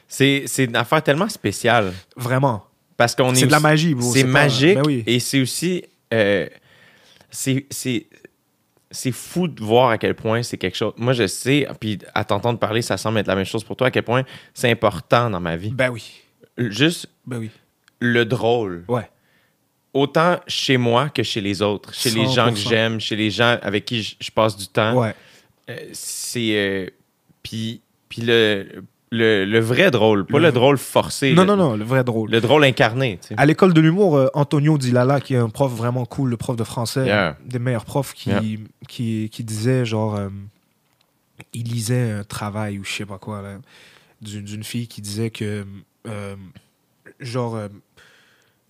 C'est, c'est une affaire tellement spéciale. Vraiment. Parce qu'on est C'est de la magie, bro. C'est pas- magique Ben oui. et c'est aussi. euh, c'est, fou de voir à quel point c'est quelque chose. Moi, je sais, puis à t'entendre parler, ça semble être la même chose pour toi, à quel point c'est important dans ma vie. Ben oui. Juste Ben oui. le drôle. Ouais. Autant chez moi que chez les autres. Chez les gens que 100%. j'aime, chez les gens avec qui je, je passe du temps. Ouais. Euh, c'est. euh, puis puis le, le, le vrai drôle, pas Le- le, drôle forcé. Non, le, non, non, le vrai drôle. Le drôle incarné. tu sais. À l'école de l'humour, euh, Antonio Dilala, qui est un prof vraiment cool, le prof de français, Yeah. des meilleurs profs, qui, Yeah. qui, qui disait, genre, euh, il lisait un travail ou je sais pas quoi, d'une fille qui disait que, euh, genre,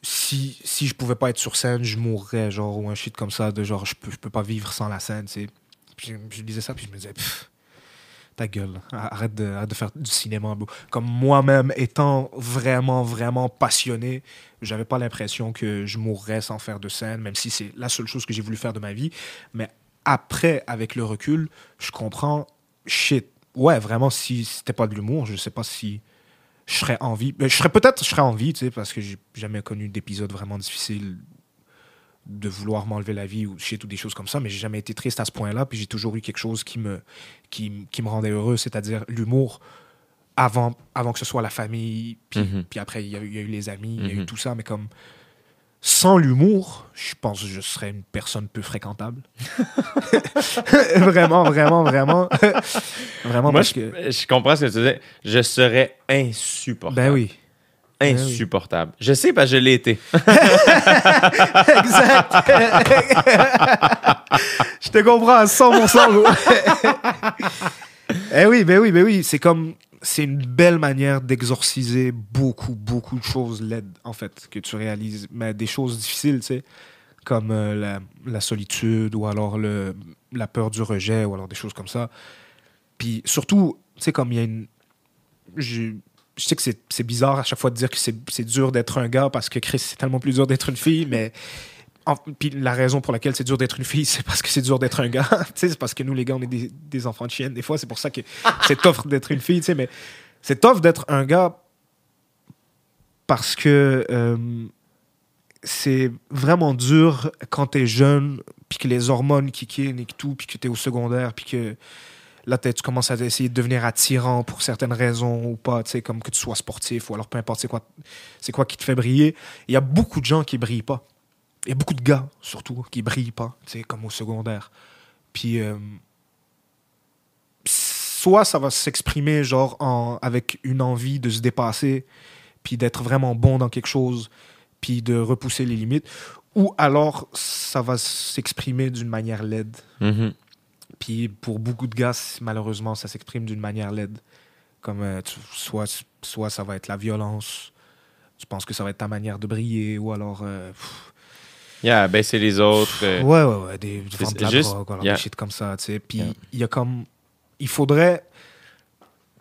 si, si je pouvais pas être sur scène, je mourrais, genre, ou un shit comme ça, de genre, je peux, je peux pas vivre sans la scène, tu sais. Puis je lisais ça, puis je me disais, Pff, ta gueule, arrête de, faire du cinéma. Comme moi-même, étant vraiment, vraiment passionné, j'avais pas l'impression que je mourrais sans faire de scène, même si c'est la seule chose que j'ai voulu faire de ma vie. Mais après, avec le recul, je comprends, shit, ouais, vraiment, si c'était pas de l'humour, je sais pas si je serais en vie. Je serais peut-être, je serais en vie, tu sais, parce que j'ai jamais connu d'épisode vraiment difficile de vouloir m'enlever la vie ou shit ou des choses comme ça, mais j'ai jamais été triste à ce point-là, puis j'ai toujours eu quelque chose qui me, qui, qui me rendait heureux, c'est-à-dire l'humour avant, avant que ce soit la famille, puis, Mhm. puis après il y, a eu- il y a eu les amis, il y a eu Mhm. tout ça, mais comme sans l'humour, je pense que je serais une personne peu fréquentable. *laughs* vraiment, vraiment, vraiment. *laughs* vraiment Moi, parce je, que... je comprends ce que tu disais. Je serais insupportable. Ben oui. Oui. Insupportable. Je sais parce que je l'ai été. *laughs* exact. *laughs* je te comprends à 100%. gros. eh oui, ben oui, ben oui. C'est comme. C'est une belle manière d'exorciser beaucoup, beaucoup de choses laides, en fait, que tu réalises. Mais des choses difficiles, tu sais, comme euh, la, la solitude ou alors le, la peur du rejet ou alors des choses comme ça. Puis surtout, tu sais, comme il y a une. Je, sais que c'est bizarre à chaque fois de dire que c'est dur d'être un gars parce que Chris, c'est tellement plus dur d'être une fille, mais. en- puis la raison pour laquelle c'est dur d'être une fille, *laughs* c'est parce que c'est dur d'être un gars. *laughs* c'est parce que nous, les gars, on est des, des enfants de chiennes. Des fois, c'est pour ça que *laughs* c'est tough d'être une fille, mais c'est tough d'être un gars parce que euh, c'est vraiment dur quand t'es jeune, puis que les hormones in et tout, puis que t'es au secondaire, puis que là, tu commences à essayer de devenir attirant pour certaines raisons ou pas, tu sais, comme que tu sois sportif ou alors peu importe c'est quoi, c'est quoi qui te fait briller? Il y a beaucoup de gens qui brillent pas. Il y a beaucoup de gars, surtout, qui brillent pas, tu sais, comme au secondaire. Puis, euh, soit ça va s'exprimer, genre, en, avec une envie de se dépasser, puis d'être vraiment bon dans quelque chose, puis de repousser les limites, ou alors ça va s'exprimer d'une manière laide. Mhm. Puis pour beaucoup de gars, malheureusement, ça s'exprime d'une manière laide. Comme euh, tu- soit, soit ça va être la violence, tu penses que ça va être ta manière de briller, ou alors. euh, pff, Yeah, baisser les autres. euh, ouais, ouais, ouais, des, c'est- vendre de la juste- drogue, alors yeah. des shit comme ça, tu sais. Puis Yeah. il y a comme. Il faudrait.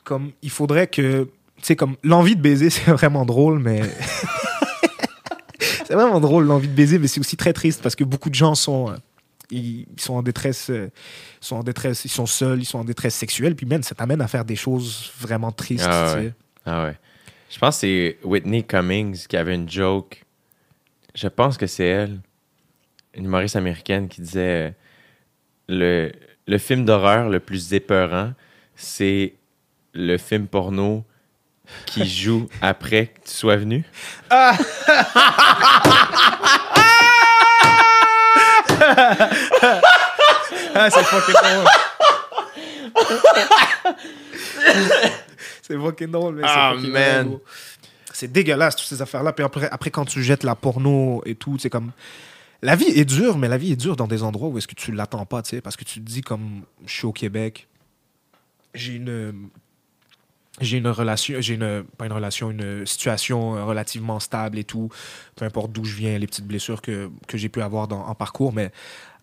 Comme. Il faudrait que. Tu sais, comme. L'envie de baiser, *laughs* c'est vraiment drôle, mais. *laughs* vraiment drôle l'envie de baiser, mais c'est aussi très triste parce que beaucoup de gens sont, euh, ils, sont en détresse, euh, sont en détresse, ils sont seuls, ils sont en détresse sexuelle, puis même ça t'amène à faire des choses vraiment tristes. Ah tu ouais. sais. Ah ouais. Je pense que c'est Whitney Cummings qui avait une joke. Je pense que c'est elle, une humoriste américaine, qui disait le, le film d'horreur le plus épeurant, c'est le film porno qui *laughs* joue après que tu sois venu. Ah, *laughs* c'est fucking drôle. c'est fucking drôle, mais c'est Ah, fucking man. drôle. C'est dégueulasse, toutes ces affaires-là. Puis après, après, quand tu jettes la porno et tout, c'est comme. La vie est dure, mais la vie est dure dans des endroits où est-ce que tu l'attends pas, tu sais. Parce que tu te dis, comme, je suis au Québec, j'ai une. J'ai une relation, j'ai une, pas une relation, une situation relativement stable et tout, peu importe d'où je viens, les petites blessures que, que j'ai pu avoir dans, en parcours, mais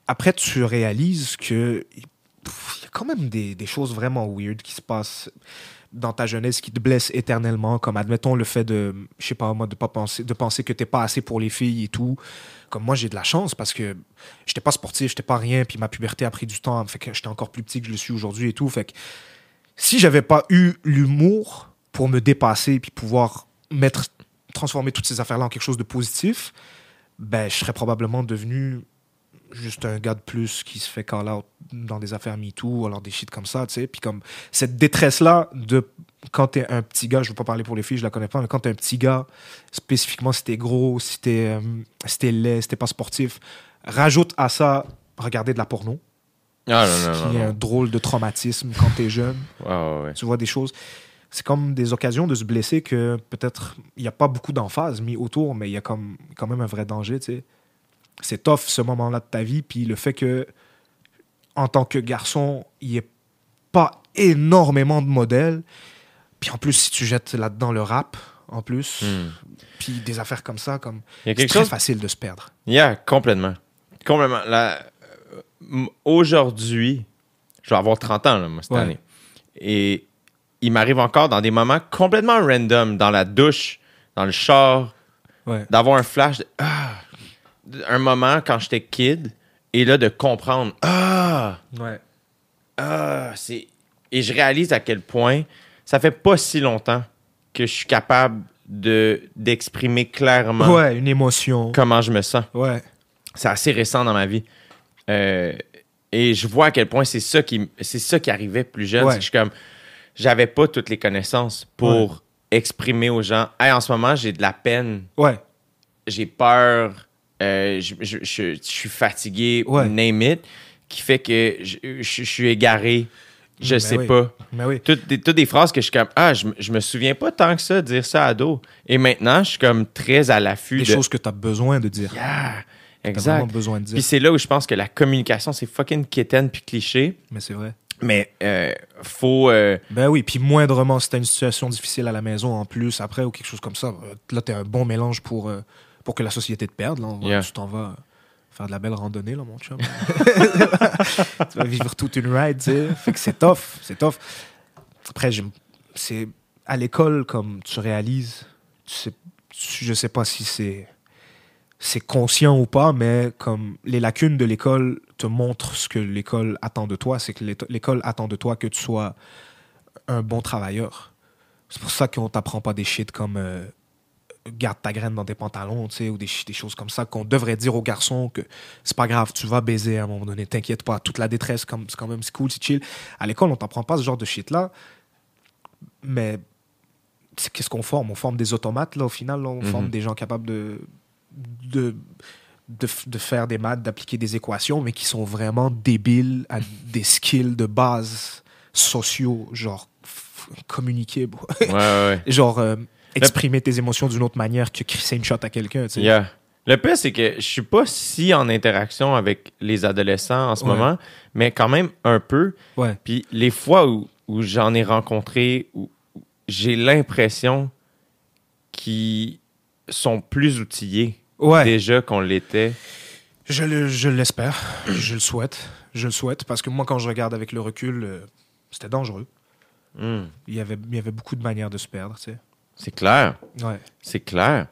après, tu réalises que il y a quand même des, des choses vraiment weird qui se passent dans ta jeunesse qui te blessent éternellement, comme admettons le fait de, je sais pas moi, de pas penser, de penser que t'es pas assez pour les filles et tout. Comme moi, j'ai de la chance parce que j'étais pas sportif, j'étais pas rien, puis ma puberté a pris du temps, fait que j'étais encore plus petit que je le suis aujourd'hui et tout. Fait que si j'avais pas eu l'humour pour me dépasser puis pouvoir mettre, transformer toutes ces affaires-là en quelque chose de positif, ben je serais probablement devenu juste un gars de plus qui se fait call out dans des affaires MeToo alors des shit comme ça, tu sais. Puis comme cette détresse-là de quand t'es un petit gars, je veux pas parler pour les filles, je la connais pas, mais quand t'es un petit gars, spécifiquement si t'es gros, si t'es euh, laid, si t'es pas sportif, rajoute à ça regarder de la porno, Ah non, non, qui non. est un drôle de traumatisme quand t'es jeune *laughs* ouais. tu vois des choses. C'est comme des occasions de se blesser que peut-être il n'y a pas beaucoup d'emphase mis autour, mais il y a comme, quand même un vrai danger, tu sais. C'est tough ce moment-là de ta vie, puis le fait que, en tant que garçon, il n'y ait pas énormément de modèles, puis en plus, si tu jettes là-dedans le rap, en plus, Hmm. puis des affaires comme ça, comme c'est très chose facile de se perdre. Yeah, complètement. Complètement. La- euh, Aujourd'hui, je vais avoir 30 ans, là, moi, cette Ouais. année. Et il m'arrive encore dans des moments complètement random, dans la douche, dans le char, Ouais. d'avoir un flash, de, ah, un moment quand j'étais kid, et là, de comprendre, ah, Ouais. ah, c'est. Et je réalise à quel point ça fait pas si longtemps que je suis capable de d'exprimer clairement Ouais, une émotion. comment je me sens. Ouais. C'est assez récent dans ma vie. Euh, et je vois à quel point c'est ça qui, c'est ça qui arrivait plus jeune. Ouais. Je suis comme, j'avais pas toutes les connaissances pour exprimer aux gens, hey, en ce moment, j'ai de la peine, Ouais. j'ai peur, euh, je, je- je- je suis fatigué, Ouais. name it, qui fait que je, suis égaré, je Ben sais oui. pas. Mais oui. Toutes des, toutes des phrases que je suis comme, ah, je, me- je me souviens pas tant que ça de dire ça à dos. Et maintenant, je suis comme très à l'affût Des de. choses que tu as besoin de dire. Yeah, exact. vraiment besoin de dire. Puis c'est là où je pense que la communication, c'est fucking quétaine puis cliché. Mais c'est vrai. Mais euh, faut. euh, Ben oui, puis moindrement, si t'as une situation difficile à la maison en plus, après, ou quelque chose comme ça, euh, là, t'es un bon mélange pour, euh, pour que la société te perde. Là, On va- Yeah. Tu t'en vas euh, faire de la belle randonnée, là, mon chum. *laughs* *laughs* tu vas vivre toute une ride, tu sais. Fait que c'est tough, c'est tough. Après, c'est à l'école, comme tu réalises, tu sais, tu- je sais pas si c'est c'est conscient ou pas, mais comme les lacunes de l'école te montrent ce que l'école attend de toi, c'est que l'école attend de toi que tu sois un bon travailleur. C'est pour ça qu'on t'apprend pas des shit comme euh, garde ta graine dans tes pantalons, tu sais, ou des, choses comme ça qu'on devrait dire aux garçons que c'est pas grave, tu vas baiser à un moment donné, t'inquiète pas, toute la détresse, comme c'est quand même cool, c'est chill. À l'école, on t'apprend pas ce genre de shit là, mais qu'est-ce qu'on forme? On forme des automates là, au final, là, on Mhm. forme des gens capables de de, de, faire des maths, d'appliquer des équations, mais qui sont vraiment débiles à *laughs* des skills de base sociaux, genre communiquer, ouais, ouais, ouais. *laughs* genre euh, exprimer tes émotions d'une autre manière que crisser une shot à quelqu'un. tu sais. Yeah. Le pire, c'est que je suis pas si en interaction avec les adolescents en ce Ouais. moment, mais quand même un peu. Ouais. Puis les fois où, où j'en ai rencontré, où où j'ai l'impression qu'ils sont plus outillés Ouais. déjà qu'on l'était. Je le- je l'espère, *clears throat* je le souhaite, je le souhaite, parce que moi, quand je regarde avec le recul, euh, c'était dangereux. Hmm. Il y, avait, il y avait beaucoup de manières de se perdre, tu sais. C'est clair. Ouais. C'est clair.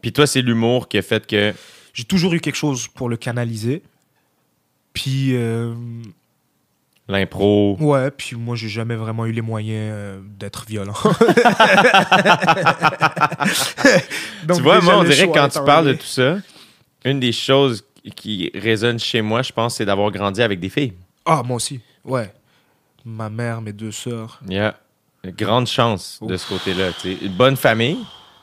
Puis toi, c'est l'humour qui a fait que. J'ai toujours eu quelque chose pour le canaliser. Puis, euh, L'impro. ouais, puis moi, j'ai jamais vraiment eu les moyens euh, d'être violent. *laughs* *laughs* Donc, tu vois, moi, on dirait que quand tu parles de tout ça, une des choses qui résonne chez moi, je pense, c'est d'avoir grandi avec des filles. Ah, moi aussi, ouais. Ma mère, mes deux sœurs. Il y a une grande chance de Ouf. ce côté-là. Une bonne famille.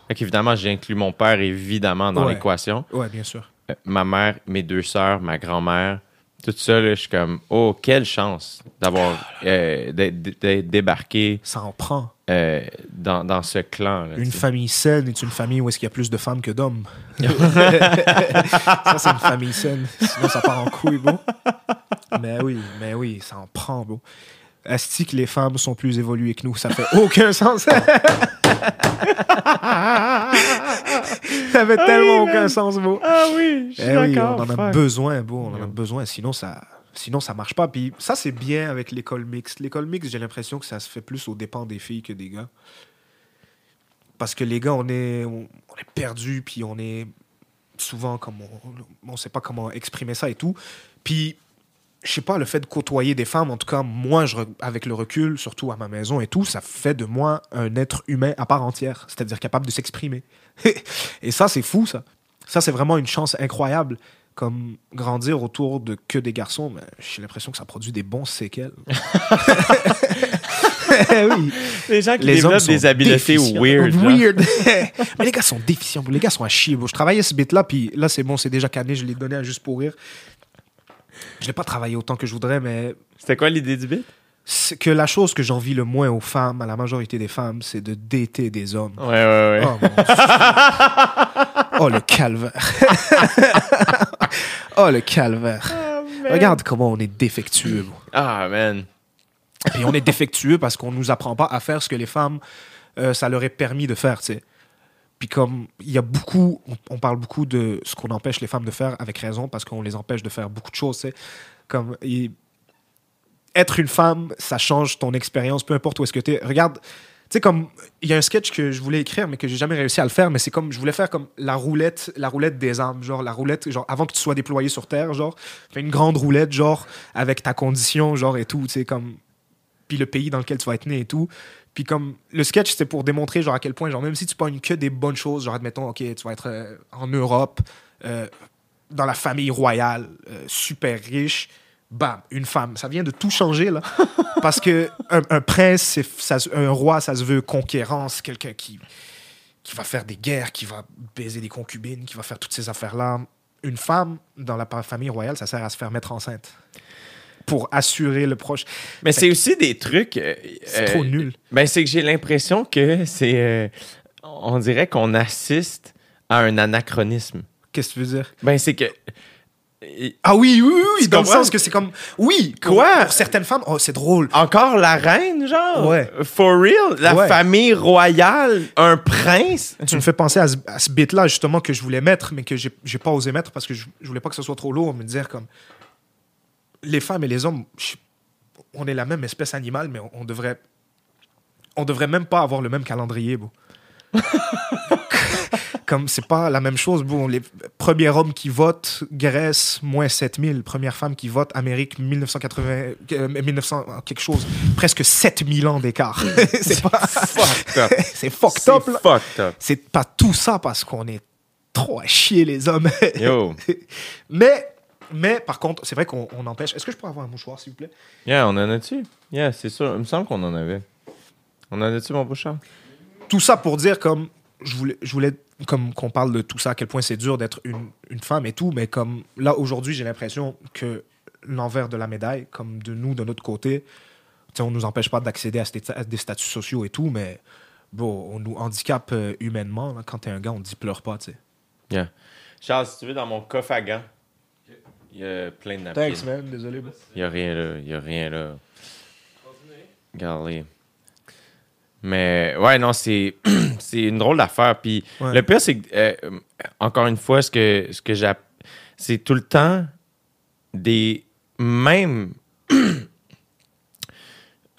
Fait qu'évidemment, j'inclus mon père évidemment dans Ouais. l'équation. Ouais, bien sûr. Euh, Ma mère, mes deux sœurs, ma grand-mère, tout ça, là, je suis comme, oh, quelle chance d'avoir euh, d'être- d'être débarqué Ça en prend. euh, dans, dans ce clan. là, Une famille saine est une famille où est-ce qu'il y a plus de femmes que d'hommes. *laughs* ça, c'est une famille saine. Sinon, ça part en couille, bro. Mais oui, mais oui, ça en prend, bro. Est-ce que les femmes sont plus évoluées que nous? Ça fait aucun sens. *laughs* ça fait tellement aucun sens, bro. Ah oui, je suis Eh oui, on en a fuck. besoin, bon, on en a besoin, sinon ça, sinon ça marche pas. Puis ça, c'est bien avec l'école mixte. L'école mixte, j'ai l'impression que ça se fait plus aux dépens des filles que des gars. Parce que les gars, on est, on, on est perdus, puis on est souvent comme on, on sait pas comment exprimer ça et tout. Puis je sais pas, le fait de côtoyer des femmes, en tout cas, moi, je, avec le recul, surtout à ma maison et tout, ça fait de moi un être humain à part entière, c'est-à-dire capable de s'exprimer. *laughs* et ça, c'est fou, ça. Ça, c'est vraiment une chance incroyable. Comme grandir autour de que des garçons, mais j'ai l'impression que ça produit des bons séquelles. *laughs* oui. Les gens qui Les développent des habiletés weird. Weird. *laughs* mais les gars sont déficients. Les gars sont à chier. Je travaillais ce bit-là, puis là, c'est bon, c'est déjà canné. Je l'ai donné à juste pour rire. Je l'ai pas travaillé autant que je voudrais, mais C'était quoi l'idée du c'est que la chose que j'envie le moins aux femmes, à la majorité des femmes, c'est de dater des hommes. Ouais, ouais, ouais. Oh, mon Dieu. Oh, le calvaire. *laughs* oh, le calvaire. Regarde comment on est défectueux. Ah, man. Puis on est défectueux parce qu'on nous apprend pas à faire ce que les femmes, euh, ça leur est permis de faire, tu sais. Puis comme il y a beaucoup, on, parle beaucoup de ce qu'on empêche les femmes de faire avec raison parce qu'on les empêche de faire beaucoup de choses, sais. Comme être une femme, ça change ton expérience, peu importe où est-ce que tu es. Regarde, tu sais comme il y a un sketch que je voulais écrire mais que j'ai jamais réussi à le faire, mais c'est comme je voulais faire comme la roulette, la roulette des âmes, genre la roulette, genre avant que tu sois déployé sur terre, genre fais une grande roulette, genre avec ta condition, genre et tout, tu sais comme puis le pays dans lequel tu vas être né et tout. Puis comme le sketch, c'était pour démontrer genre à quel point, genre même si tu pognes que des bonnes choses, genre admettons, ok, tu vas être euh, en Europe, euh, dans la famille royale, euh, super riche, bam, une femme. Ça vient de tout changer là, *laughs* parce que un, prince, ça un roi, ça se veut conquérant, c'est quelqu'un qui qui va faire des guerres, qui va baiser des concubines, qui va faire toutes ces affaires là. Une femme dans la famille royale, ça sert à se faire mettre enceinte pour assurer le proche. Mais c'est aussi des trucs. euh, C'est euh, trop nul. Ben, c'est que j'ai l'impression que c'est. euh, on dirait qu'on assiste à un anachronisme. Qu'est-ce que tu veux dire? Ben, c'est que. Ah oui, oui, oui, dans le sens que c'est comme... Oui, Quoi? Pour certaines femmes, oh, c'est drôle. Encore la reine, genre? Ouais. For real? La Ouais. famille royale? Un prince? Tu me fais penser à ce, bit-là, justement, que je voulais mettre, mais que j'ai j'ai pas osé mettre parce que je, je voulais pas que ce soit trop lourd, me dire comme... Les femmes et les hommes, on est la même espèce animale, mais on, devrait... On devrait même pas avoir le même calendrier, bro. *laughs* Comme c'est pas la même chose, bon, les premiers hommes qui votent, Grèce, moins 7000. Première femme qui vote, Amérique, 1980, euh, 1900, quelque chose, presque 7000 ans d'écart. *laughs* *laughs* c'est pas. Fucked up. c'est up, fucked up. C'est pas tout ça parce qu'on est trop à chier, les hommes. Yo. mais, mais, par contre, c'est vrai qu'on on empêche. Est-ce que je pourrais avoir un mouchoir, s'il vous plaît? Yeah, on en a-tu? Yeah, c'est sûr. Il me semble qu'on en avait. On en a-tu, mon bouchard? tout ça pour dire comme je voulais, je voulais comme qu'on parle de tout ça, à quel point c'est dur d'être une, une femme et tout, mais comme là aujourd'hui j'ai l'impression que l'envers de la médaille, comme de nous de notre côté, sais, on nous empêche pas d'accéder à des statuts sociaux et tout, mais bon, on nous handicape euh, humainement. là. Quand t'es un gars, on te dit pleure pas, tu sais. Yeah. Charles, si tu veux, dans mon coffre à gants, il y a plein de napkins. Thanks man, désolé. Il n'y a rien là. Il n'y a rien là. Regardez. Mais ouais, non, c'est *clears throat* c'est une drôle d'affaire. Puis Ouais. le pire, c'est que, euh, encore une fois, ce que, ce que j'ai. C'est tout le temps des mêmes. *clears throat*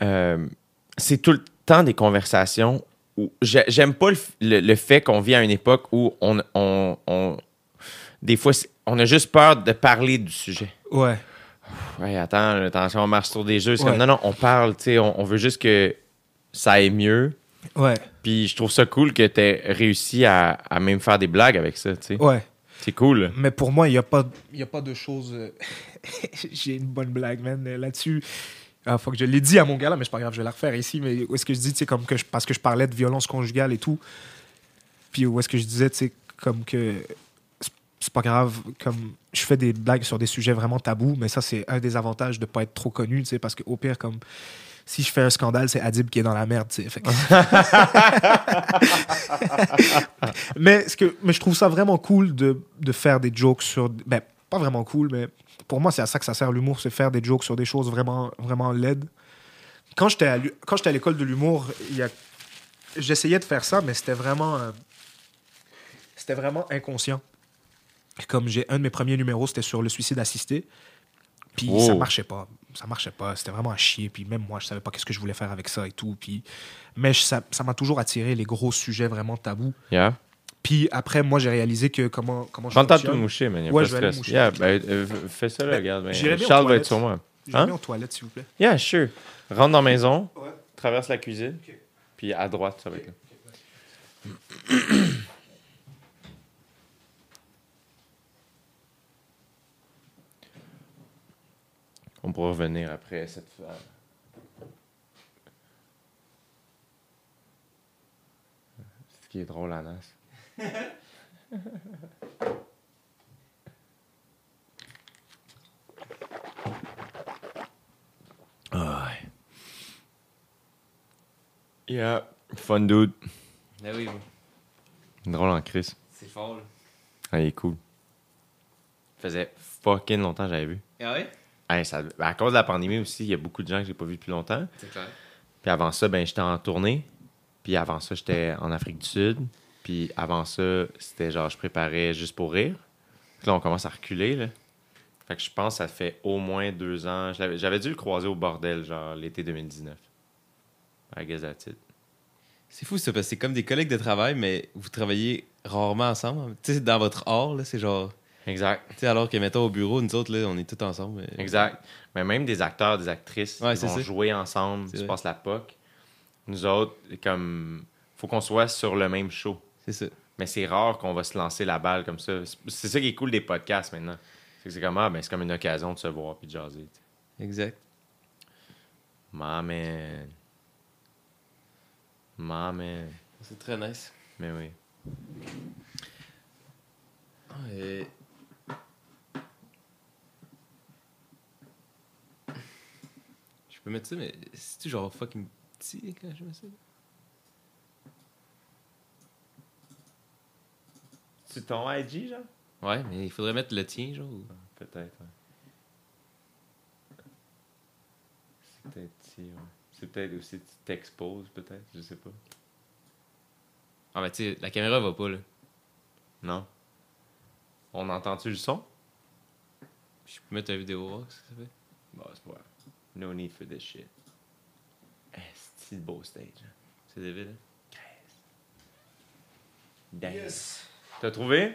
Euh, c'est tout le temps des conversations où j'ai- j'aime pas le, le- le fait qu'on vit à une époque où on, on, on- des fois, on a juste peur de parler du sujet. Ouais. Ouais, attends, attention, on marche sur des jeux. C'est Ouais. comme, non, non, on parle, tu sais, on, on veut juste que ça aille mieux. Ouais. Puis je trouve ça cool que tu aies réussi à, à même faire des blagues avec ça, tu sais. Ouais. C'est cool. Mais pour moi, il n'y a, pas- y a pas de choses. euh, *laughs* J'ai une bonne blague, man. Là-dessus, ah, faut que je l'ai dit à mon gars là, mais c'est pas grave, je vais la refaire ici. Mais où est-ce que je dis, tu sais, comme que je, parce que je parlais de violence conjugale et tout. Puis où est-ce que je disais, tu sais, comme que c'est- pas grave, comme je fais des blagues sur des sujets vraiment tabous, mais ça, c'est un des avantages de pas être trop connu, tu sais, parce qu'au pire, comme si je fais un scandale, c'est Adib qui est dans la merde, tu sais. Fait que- *laughs* mais, ce que, mais je trouve ça vraiment cool de, de faire des jokes sur. Ben, pas vraiment cool, mais pour moi, c'est à ça que ça sert l'humour, c'est faire des jokes sur des choses vraiment, vraiment laides. Quand j'étais à, quand j'étais à l'école de l'humour, a- j'essayais de faire ça, mais c'était vraiment. euh, c'était vraiment inconscient. Comme j'ai un de mes premiers numéros, c'était sur le suicide assisté. Puis Oh. ça marchait pas. Ça marchait pas. C'était vraiment à chier. Puis même moi, je savais pas qu'est-ce que je voulais faire avec ça et tout. Puis... Mais je- ça ça m'a toujours attiré les gros sujets vraiment tabous. Yeah. Puis après, moi, j'ai réalisé que comment, comment je Prends tout moucher, man. Ouais, je vais aller moucher. Yeah, ben, euh, fais ça, là, Ben, regarde. ben, Charles va être sur moi. Hein? vais aux toilettes, s'il vous plaît. Yeah, sure. Rentre dans la maison, Ouais. traverse la cuisine, puis à droite, ça va être là. *clears throat* On pourra revenir après cette fois. Ce qui est drôle, Anas. *laughs* Ah. Yeah. Fun dude. Ben oui, Drôle en crise. c'est fort, là. Ah, il est cool. faisait fucking longtemps que j'avais vu. Ah ouais? Hey, ça- ben, à cause de la pandémie aussi, il y a beaucoup de gens que j'ai pas vus depuis longtemps. C'est clair. Puis avant ça, ben j'étais en tournée. Puis avant ça, j'étais en Afrique du Sud. Puis avant ça, c'était genre, je préparais juste pour rire. Puis là, on commence à reculer, là. Fait que je pense que ça fait au moins deux ans. J'avais dû le croiser au bordel, genre, l'été 2019. I guess that's it. C'est fou ça, parce que c'est comme des collègues de travail, mais vous travaillez rarement ensemble. Tu sais, dans votre art, là, c'est genre. Exact. Tu sais, alors que, mettons, au bureau, nous autres, là, on est tous ensemble. mais- Exact. Mais même des acteurs, des actrices, Ouais, ils vont ça. jouer ensemble, C'est se vrai. passe la POC. Nous autres, comme, faut qu'on soit sur le même show. C'est ça. Mais c'est rare qu'on va se lancer la balle comme ça. C'est- ça qui est cool des podcasts maintenant. C'est que c'est comme, ah, ben, c'est comme une occasion de se voir puis de jaser. tu. Exact. My man. My man. C'est très nice. Mais oui. Et... peux mettre ça, mais c'est-tu genre fucking petit quand je mets ça? C'est ton IG, genre? Ouais, mais il faudrait mettre le tien, genre. ou- Peut-être, ouais. C'est peut-être si, ouais. C'est peut-être aussi, tu t'exposes, peut-être, je sais pas. Ah, mais tu sais, la caméra va pas, là. Non? On entend-tu le son? Je peux mettre la vidéo, voir ce que ça fait? Bon, c'est pas grave. No need for this shit. Eh, C'est le beau stage. hein. C'est débile, hein? Damn. T'as trouvé?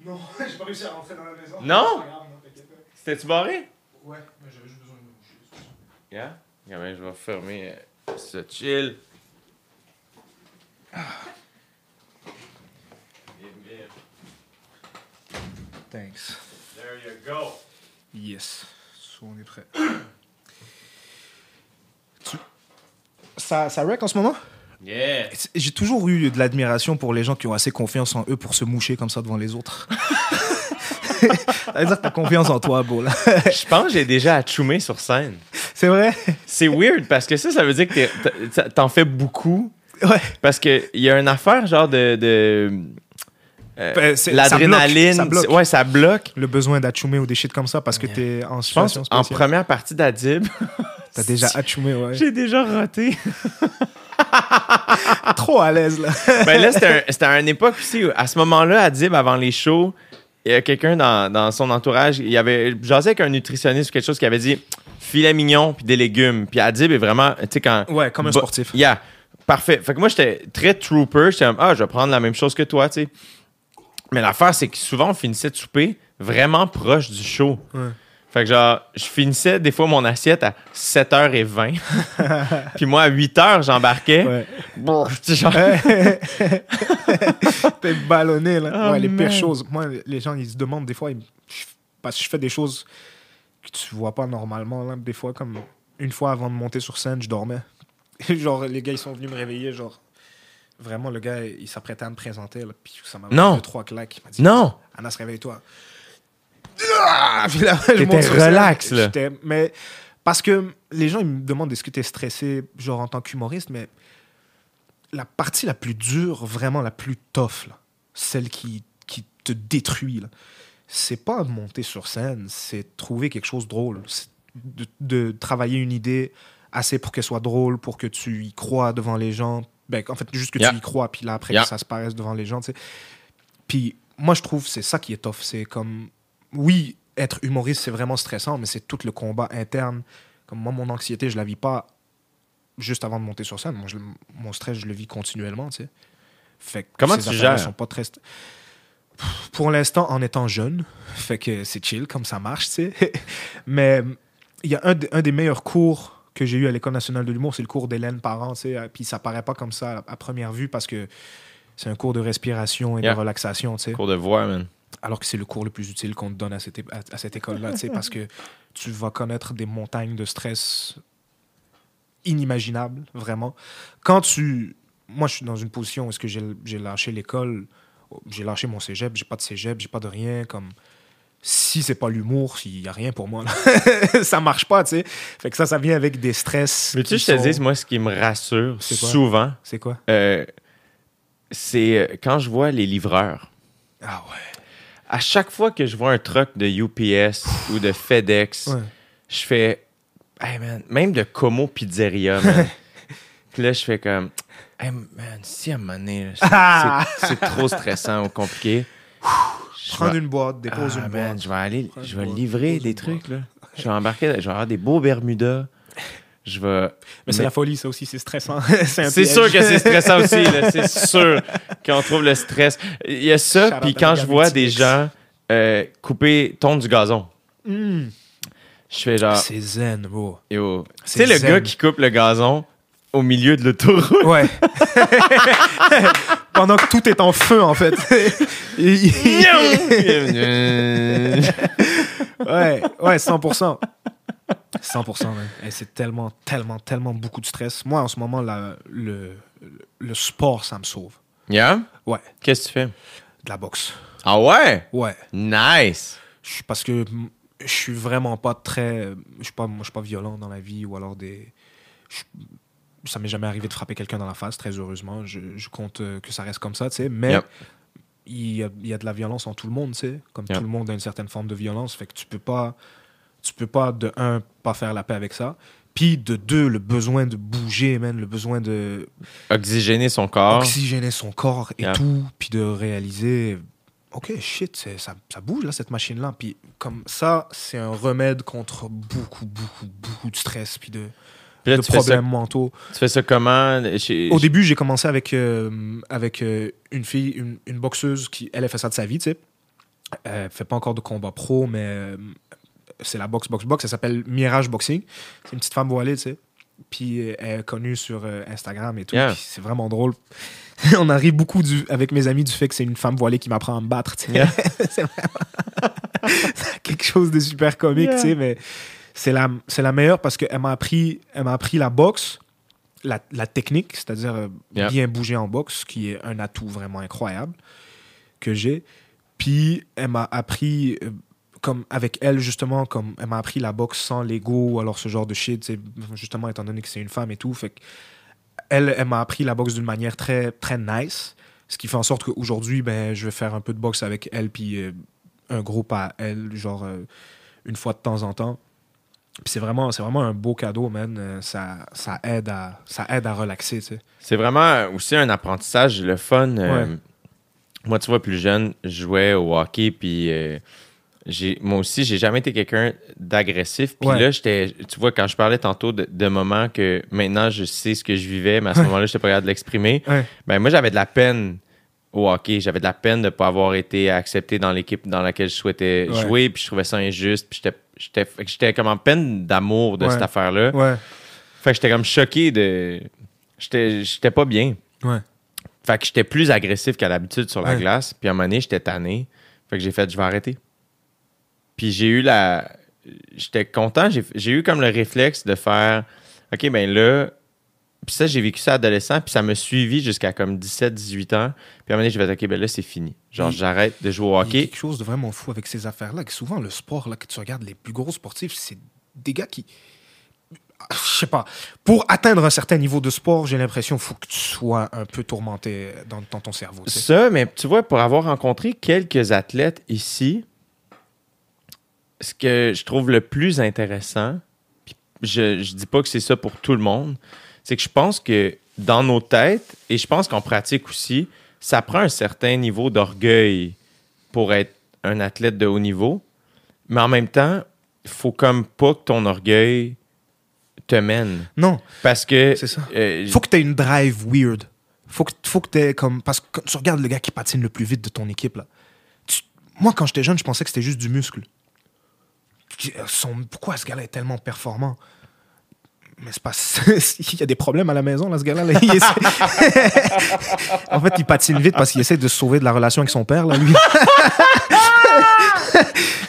Non, *laughs* j'ai pas réussi à rentrer dans la maison. Non? C'était-tu barré? Ouais, mais j'avais juste besoin de. Yeah? Quand même, je vais fermer euh, ce chill. Thanks. There you go. Yes. So, on est prêt. Tu- Ça, ça wreck en ce moment? Yeah! J'ai toujours eu de l'admiration pour les gens qui ont assez confiance en eux pour se moucher comme ça devant les autres. *laughs* ça veut dire que t'as confiance en toi, beau, là. Je pense que j'ai déjà atchoumé sur scène. C'est vrai? C'est weird parce que ça, ça veut dire que t'en fais beaucoup. Ouais. Parce qu'il y a une affaire genre de. de euh, Ben, c'est- L'adrénaline. Ouais, ça bloque. Le besoin d'achoumer ou des shit comme ça parce que t'es en Je pense situation en première partie d'Adib, *laughs* T'as déjà achumé, ouais. j'ai déjà roté. *laughs* trop à l'aise, là. *laughs* ben là, c'était à une époque aussi où, à ce moment-là, Adib, avant les shows, il y a quelqu'un dans, dans son entourage, il y avait jasé avec un nutritionniste ou quelque chose qui avait dit filet mignon puis des légumes. Puis Adib est vraiment, tu sais, quand. Ouais, comme un sportif. Yeah. Parfait. Fait que moi, j'étais très trooper. J'étais comme, ah, je vais prendre la même chose que toi, tu sais. Mais l'affaire, c'est que souvent, on finissait de souper vraiment proche du show. Ouais. Fait que genre, je finissais des fois mon assiette à 7h20. *laughs* Puis moi, à 8h, j'embarquais. Ouais. Sais, genre, *laughs* T'es ballonné, là. Oh, ouais, les pires choses. Moi, les gens, ils se demandent des fois, ils- parce que je fais des choses que tu vois pas normalement, là. Des fois, comme une fois avant de monter sur scène, je dormais. *laughs* genre, les gars, ils sont venus me réveiller, genre. Vraiment, le gars, il s'apprêtait à me présenter, là. Puis ça m'a mis deux, trois claques. Il m'a dit, non! Anas, réveille-toi. Ah! Puis là, je T'étais monte sur scène. relax, là. J'étais- Mais parce que les gens, ils me demandent est-ce que t'es stressé, genre en tant qu'humoriste, mais la partie la plus dure, vraiment la plus tough, là, celle qui, qui te détruit, là, c'est pas de monter sur scène, c'est trouver quelque chose de drôle. C'est De, de travailler une idée assez pour qu'elle soit drôle, pour que tu y crois devant les gens. Ben, en fait, juste que Yeah. tu y crois, puis là, après, Yeah. que ça se paraisse devant les gens, tu sais. Puis moi, je trouve c'est ça qui est tough. C'est comme, oui, être humoriste, c'est vraiment stressant, mais c'est tout le combat interne. Comme moi, mon anxiété, je la vis pas juste avant de monter sur scène. Moi, je- mon stress, je le vis continuellement, tu sais. Fait que Comment ces tu gères? sont pas très Pour l'instant, en étant jeune, fait que c'est chill, comme ça marche, tu sais. *laughs* mais il y a un, de- un des meilleurs cours que j'ai eu à l'École nationale de l'humour, c'est le cours d'Hélène Parent, tu sais. Puis ça paraît pas comme ça à, à première vue parce que c'est un cours de respiration et Yeah. de relaxation, tu sais Cours de voix, man. Alors que c'est le cours le plus utile qu'on te donne à cette, é- à, à cette école-là, parce que tu vas connaître des montagnes de stress inimaginables, vraiment. Quand tu... Moi, je suis dans une position où est-ce que j'ai j'ai lâché l'école, j'ai lâché mon cégep, j'ai pas de cégep, j'ai pas de rien, comme... Si c'est pas l'humour, il y a rien pour moi, là. *laughs* ça marche pas, tu sais. Fait que ça, ça vient avec des stress. Mais tu sais, je te dis, moi, ce qui me rassure souvent, C'est quoi? euh, c'est euh, quand je vois les livreurs. Ah ouais. À chaque fois que je vois un truck de UPS ou de FedEx, Ouais. je fais, hey man, même de Como Pizzeria, man. *laughs* Puis là, je fais comme, hey man, si à un moment donné, *laughs* c'est- trop stressant ou compliqué. je Prendre vais- une boîte, dépose Ah, une man, boîte. je vais aller, Prends je vais livrer des trucs, là. Je vais embarquer, je vais avoir des beaux Bermudas. Je vais. Mais c'est Mais- la folie, ça aussi, c'est stressant. *laughs* c'est sûr que c'est stressant aussi, *laughs* c'est sûr qu'on trouve le stress. Il y a ça, puis quand je vois des gens euh, couper, tondre du gazon, Hmm. je fais genre, C'est zen, bro. yo. C'est le zen. gars qui coupe le gazon au milieu de l'autoroute? Ouais. *laughs* Pendant que tout est en feu, en fait. ouais, ouais, 100%. 100%, man. Et c'est tellement, tellement, tellement beaucoup de stress. Moi, en ce moment, la- le, le sport, ça me sauve. yeah? Ouais, Qu'est-ce que tu fais? de la boxe. Ah ouais? Ouais. Nice! Je parce que je suis vraiment pas très. Je suis pas, moi, je suis pas violent dans la vie ou alors des. je- ça m'est jamais arrivé de frapper quelqu'un dans la face, très heureusement. Je, je compte euh, que ça reste comme ça, tu sais. Mais Yep. il, y a, il y a de la violence en tout le monde, tu sais. Comme Yep. tout le monde a une certaine forme de violence. Fait que tu peux pas. Tu peux pas, de un, pas faire la paix avec ça. Puis de deux, le besoin de bouger, man, le besoin de Oxygéner son corps. oxygéner son corps et Yeah. tout, puis de réaliser, ok, shit, ça, ça bouge là, cette machine-là. Puis comme ça, c'est un remède contre beaucoup, beaucoup, beaucoup de stress, puis de, Puis là, de ça, problèmes mentaux. tu fais ça comment? Chez- Au début, j'ai commencé avec, euh, avec euh, une fille, une, une boxeuse qui, elle, a fait ça de sa vie, tu sais. Elle fait pas encore de combat pro, mais euh, c'est la boxe, boxe, boxe. Elle s'appelle Mirage Boxing. C'est une petite femme voilée, tu sais. Puis euh, elle est connue sur euh, Instagram et tout. Yeah. C'est vraiment drôle. *laughs* On en rit beaucoup du, avec mes amis du fait que c'est une femme voilée qui m'apprend à me battre, tu sais. Yeah. *laughs* c'est vraiment *laughs* quelque chose de super comique, Yeah. tu sais, mais c'est la, c'est la meilleure parce qu'elle m'a appris, elle m'a appris la boxe, la, la technique, c'est-à-dire euh, Yeah. bien bouger en boxe, qui est un atout vraiment incroyable que j'ai. Puis elle m'a appris, euh, comme avec elle justement, comme elle m'a appris la boxe sans l'ego ou alors ce genre de shit, justement étant donné que c'est une femme et tout. Fait que elle, elle m'a appris la boxe d'une manière très, très nice. Ce qui fait en sorte qu'aujourd'hui, ben, je vais faire un peu de boxe avec elle, puis euh, un groupe à elle, genre euh, une fois de temps en temps. Puis c'est vraiment, c'est vraiment un beau cadeau, man. Euh, Ça, ça, aide, à, ça aide à relaxer, tu sais. C'est vraiment aussi un apprentissage, le fun. euh, moi, tu vois, plus jeune, je jouais au hockey, puis moi aussi, j'ai jamais été quelqu'un d'agressif. Puis Ouais. là, j'étais, tu vois, quand je parlais tantôt de, de moments que maintenant je sais ce que je vivais, mais à ce moment-là, je n'étais pas capable de l'exprimer. Ouais. Ben, moi, j'avais de la peine au hockey. J'avais de la peine de ne pas avoir été accepté dans l'équipe dans laquelle je souhaitais jouer. Puis je trouvais ça injuste. Puis j'étais, comme en peine d'amour de cette affaire-là. Fait que j'étais comme choqué de. J'étais, j'étais pas bien. Fait que j'étais plus agressif qu'à l'habitude sur la glace. Puis à un moment donné, j'étais tanné. Fait que j'ai fait, je vais arrêter. Puis j'ai eu la. J'étais content. J'ai, eu comme le réflexe de faire, OK, ben là. Puis ça, j'ai vécu ça adolescent. Puis ça m'a suivi jusqu'à comme 17, 18 ans. Puis à un moment donné, j'ai fait, OK, ben là, c'est fini. Genre, j'arrête de jouer au Il y a hockey. quelque chose de vraiment fou avec ces affaires-là, que souvent le sport, là, que tu regardes, les plus gros sportifs, c'est des gars qui. Je sais pas. Pour atteindre un certain niveau de sport, j'ai l'impression qu'il faut que tu sois un peu tourmenté dans, dans ton cerveau. Ça, mais tu vois, pour avoir rencontré quelques athlètes ici, ce que je trouve le plus intéressant, puis je, je dis pas que c'est ça pour tout le monde, c'est que je pense que dans nos têtes, et je pense qu'en pratique aussi, ça prend un certain niveau d'orgueil pour être un athlète de haut niveau. Mais en même temps, il faut comme pas que ton orgueil te mène. Non, Parce que. C'est ça. euh, faut que tu aies une drive weird. Faut que, faut que tu aies comme. Parce que quand tu regardes le gars qui patine le plus vite de ton équipe, là. tu- moi, quand j'étais jeune, je pensais que c'était juste du muscle. Euh, pourquoi ce gars-là est tellement performant? Mais. *laughs* Il y a des problèmes à la maison, là, ce gars-là. *laughs* en fait, il patine vite parce qu'il essaie de se sauver de la relation avec son père, là, *laughs*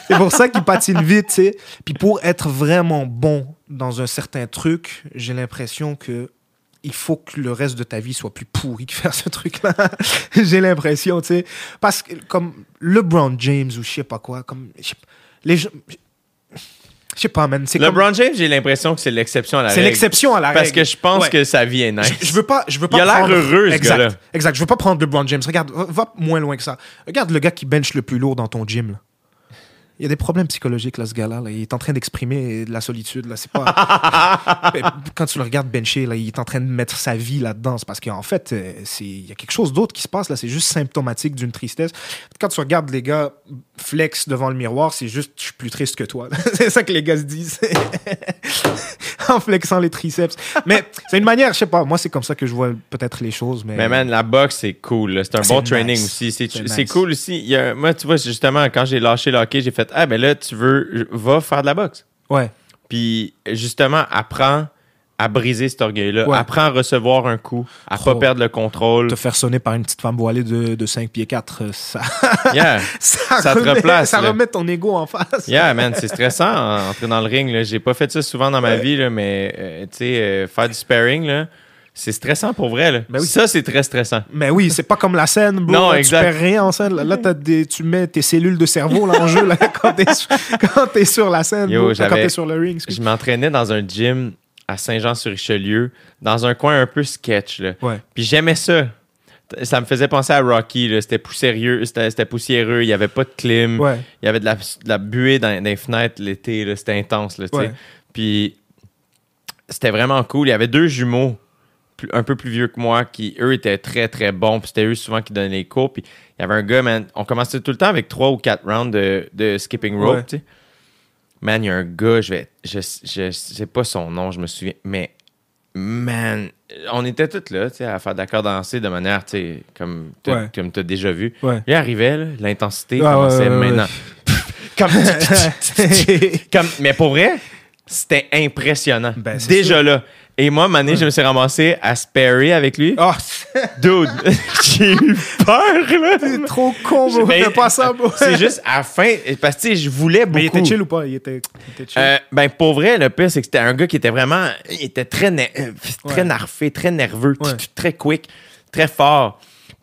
c'est pour ça qu'il patine vite. Puis pour être vraiment bon dans un certain truc, j'ai l'impression que il faut que le reste de ta vie soit plus pourri que faire ce truc-là. j'ai l'impression, tu sais. Parce que comme LeBron James ou je sais pas quoi, comme. Les gens. Je sais pas, man. C'est comme- LeBron James, j'ai l'impression que c'est l'exception à la C'est règle. l'exception à la règle. Parce que je pense Ouais. que sa vie est nice. Je, je veux pas, je veux pas Il a l'air prendre- heureux, ce exact, gars-là. Exact. Je veux pas prendre LeBron James. Regarde, va, va moins loin que ça. Regarde le gars qui bench le plus lourd dans ton gym. là. Il y a des problèmes psychologiques, là, ce gars-là. là. Il est en train d'exprimer de la solitude. Là. C'est pas... *laughs* Quand tu le regardes bencher, là, il est en train de mettre sa vie là-dedans. C'est parce qu'en fait, euh, c'est- il y a quelque chose d'autre qui se passe. là. C'est juste symptomatique d'une tristesse. Quand tu regardes les gars flex devant le miroir, c'est juste « je suis plus triste que toi *laughs* ». C'est ça que les gars se disent. *laughs* en flexant les triceps. Mais c'est une manière, je sais pas, moi c'est comme ça que je vois peut-être les choses. Mais, Mais man, la boxe, c'est cool. là. C'est un C'est bon nice. training aussi. C'est C'est c'est nice. cool aussi. Il y a, moi, tu vois, justement, quand j'ai lâché le hockey, j'ai fait Ah, ben là, tu veux, va faire de la boxe. ouais, Puis, justement, apprends à briser cet orgueil-là. Ouais. Apprends à recevoir un coup, à Trop. pas perdre le contrôle. te faire sonner par une petite femme voilée de, de 5 pieds 4, euh, ça, Yeah. *laughs* ça, Ça te remet, replace, ça là. remet ton ego en face. Yeah, man, c'est stressant entrer dans le ring. J'ai pas fait ça souvent dans ma vie, là, mais euh, tu sais, euh, faire du sparring, là, c'est stressant pour vrai. Là. Ben oui. Ça, c'est très stressant. Mais oui, c'est pas comme la scène, bro. Non, Là, exact. Tu perds rien en scène. Là, des, tu mets tes cellules de cerveau là, en jeu là, *laughs* quand t'es sur, sur la scène, Yo, bro, quand t'es sur le ring. excuse. Je m'entraînais dans un gym à Saint-Jean-sur-Richelieu, dans un coin un peu sketch. Là. Ouais. Puis j'aimais ça. Ça me faisait penser à Rocky. C'était poussiéreux, c'était poussiéreux. Il n'y avait pas de clim. Ouais. Il y avait de la, de la buée dans, dans les fenêtres l'été. C'était intense. Là. Ouais. Puis c'était vraiment cool. Il y avait deux jumeaux un peu plus vieux que moi qui, eux, étaient très, très bons. Puis c'était eux souvent qui donnaient les cours. Puis il y avait un gars, man. On commençait tout le temps avec trois ou quatre rounds de, de skipping rope. Ouais. tu sais. Man, il y a un gars, je vais. Je, je sais pas son nom, je me souviens. Mais, man, on était tous là, tu sais, à faire d'accord danser de manière, tu sais, comme tu Ouais. as déjà vu. Ouais. Il arrivait, l'intensité Ouais, commençait maintenant. *laughs* Comme, *laughs* comme, mais pour vrai, c'était impressionnant. Ben, Déjà sûr. là. Et moi, Mané, je me suis ramassé à sparrer avec lui. Oh, Dude, *laughs* j'ai eu peur, là. t'es trop con, bro. Pas ça, bro. C'est juste à la fin, parce que je voulais beaucoup. Mais il était chill ou pas? Il était, il était chill. Euh, ben pour vrai, le pire, c'est que c'était un gars qui était vraiment. Il était très, ne- euh, très Ouais. narfé, très nerveux, Ouais. très quick, très fort.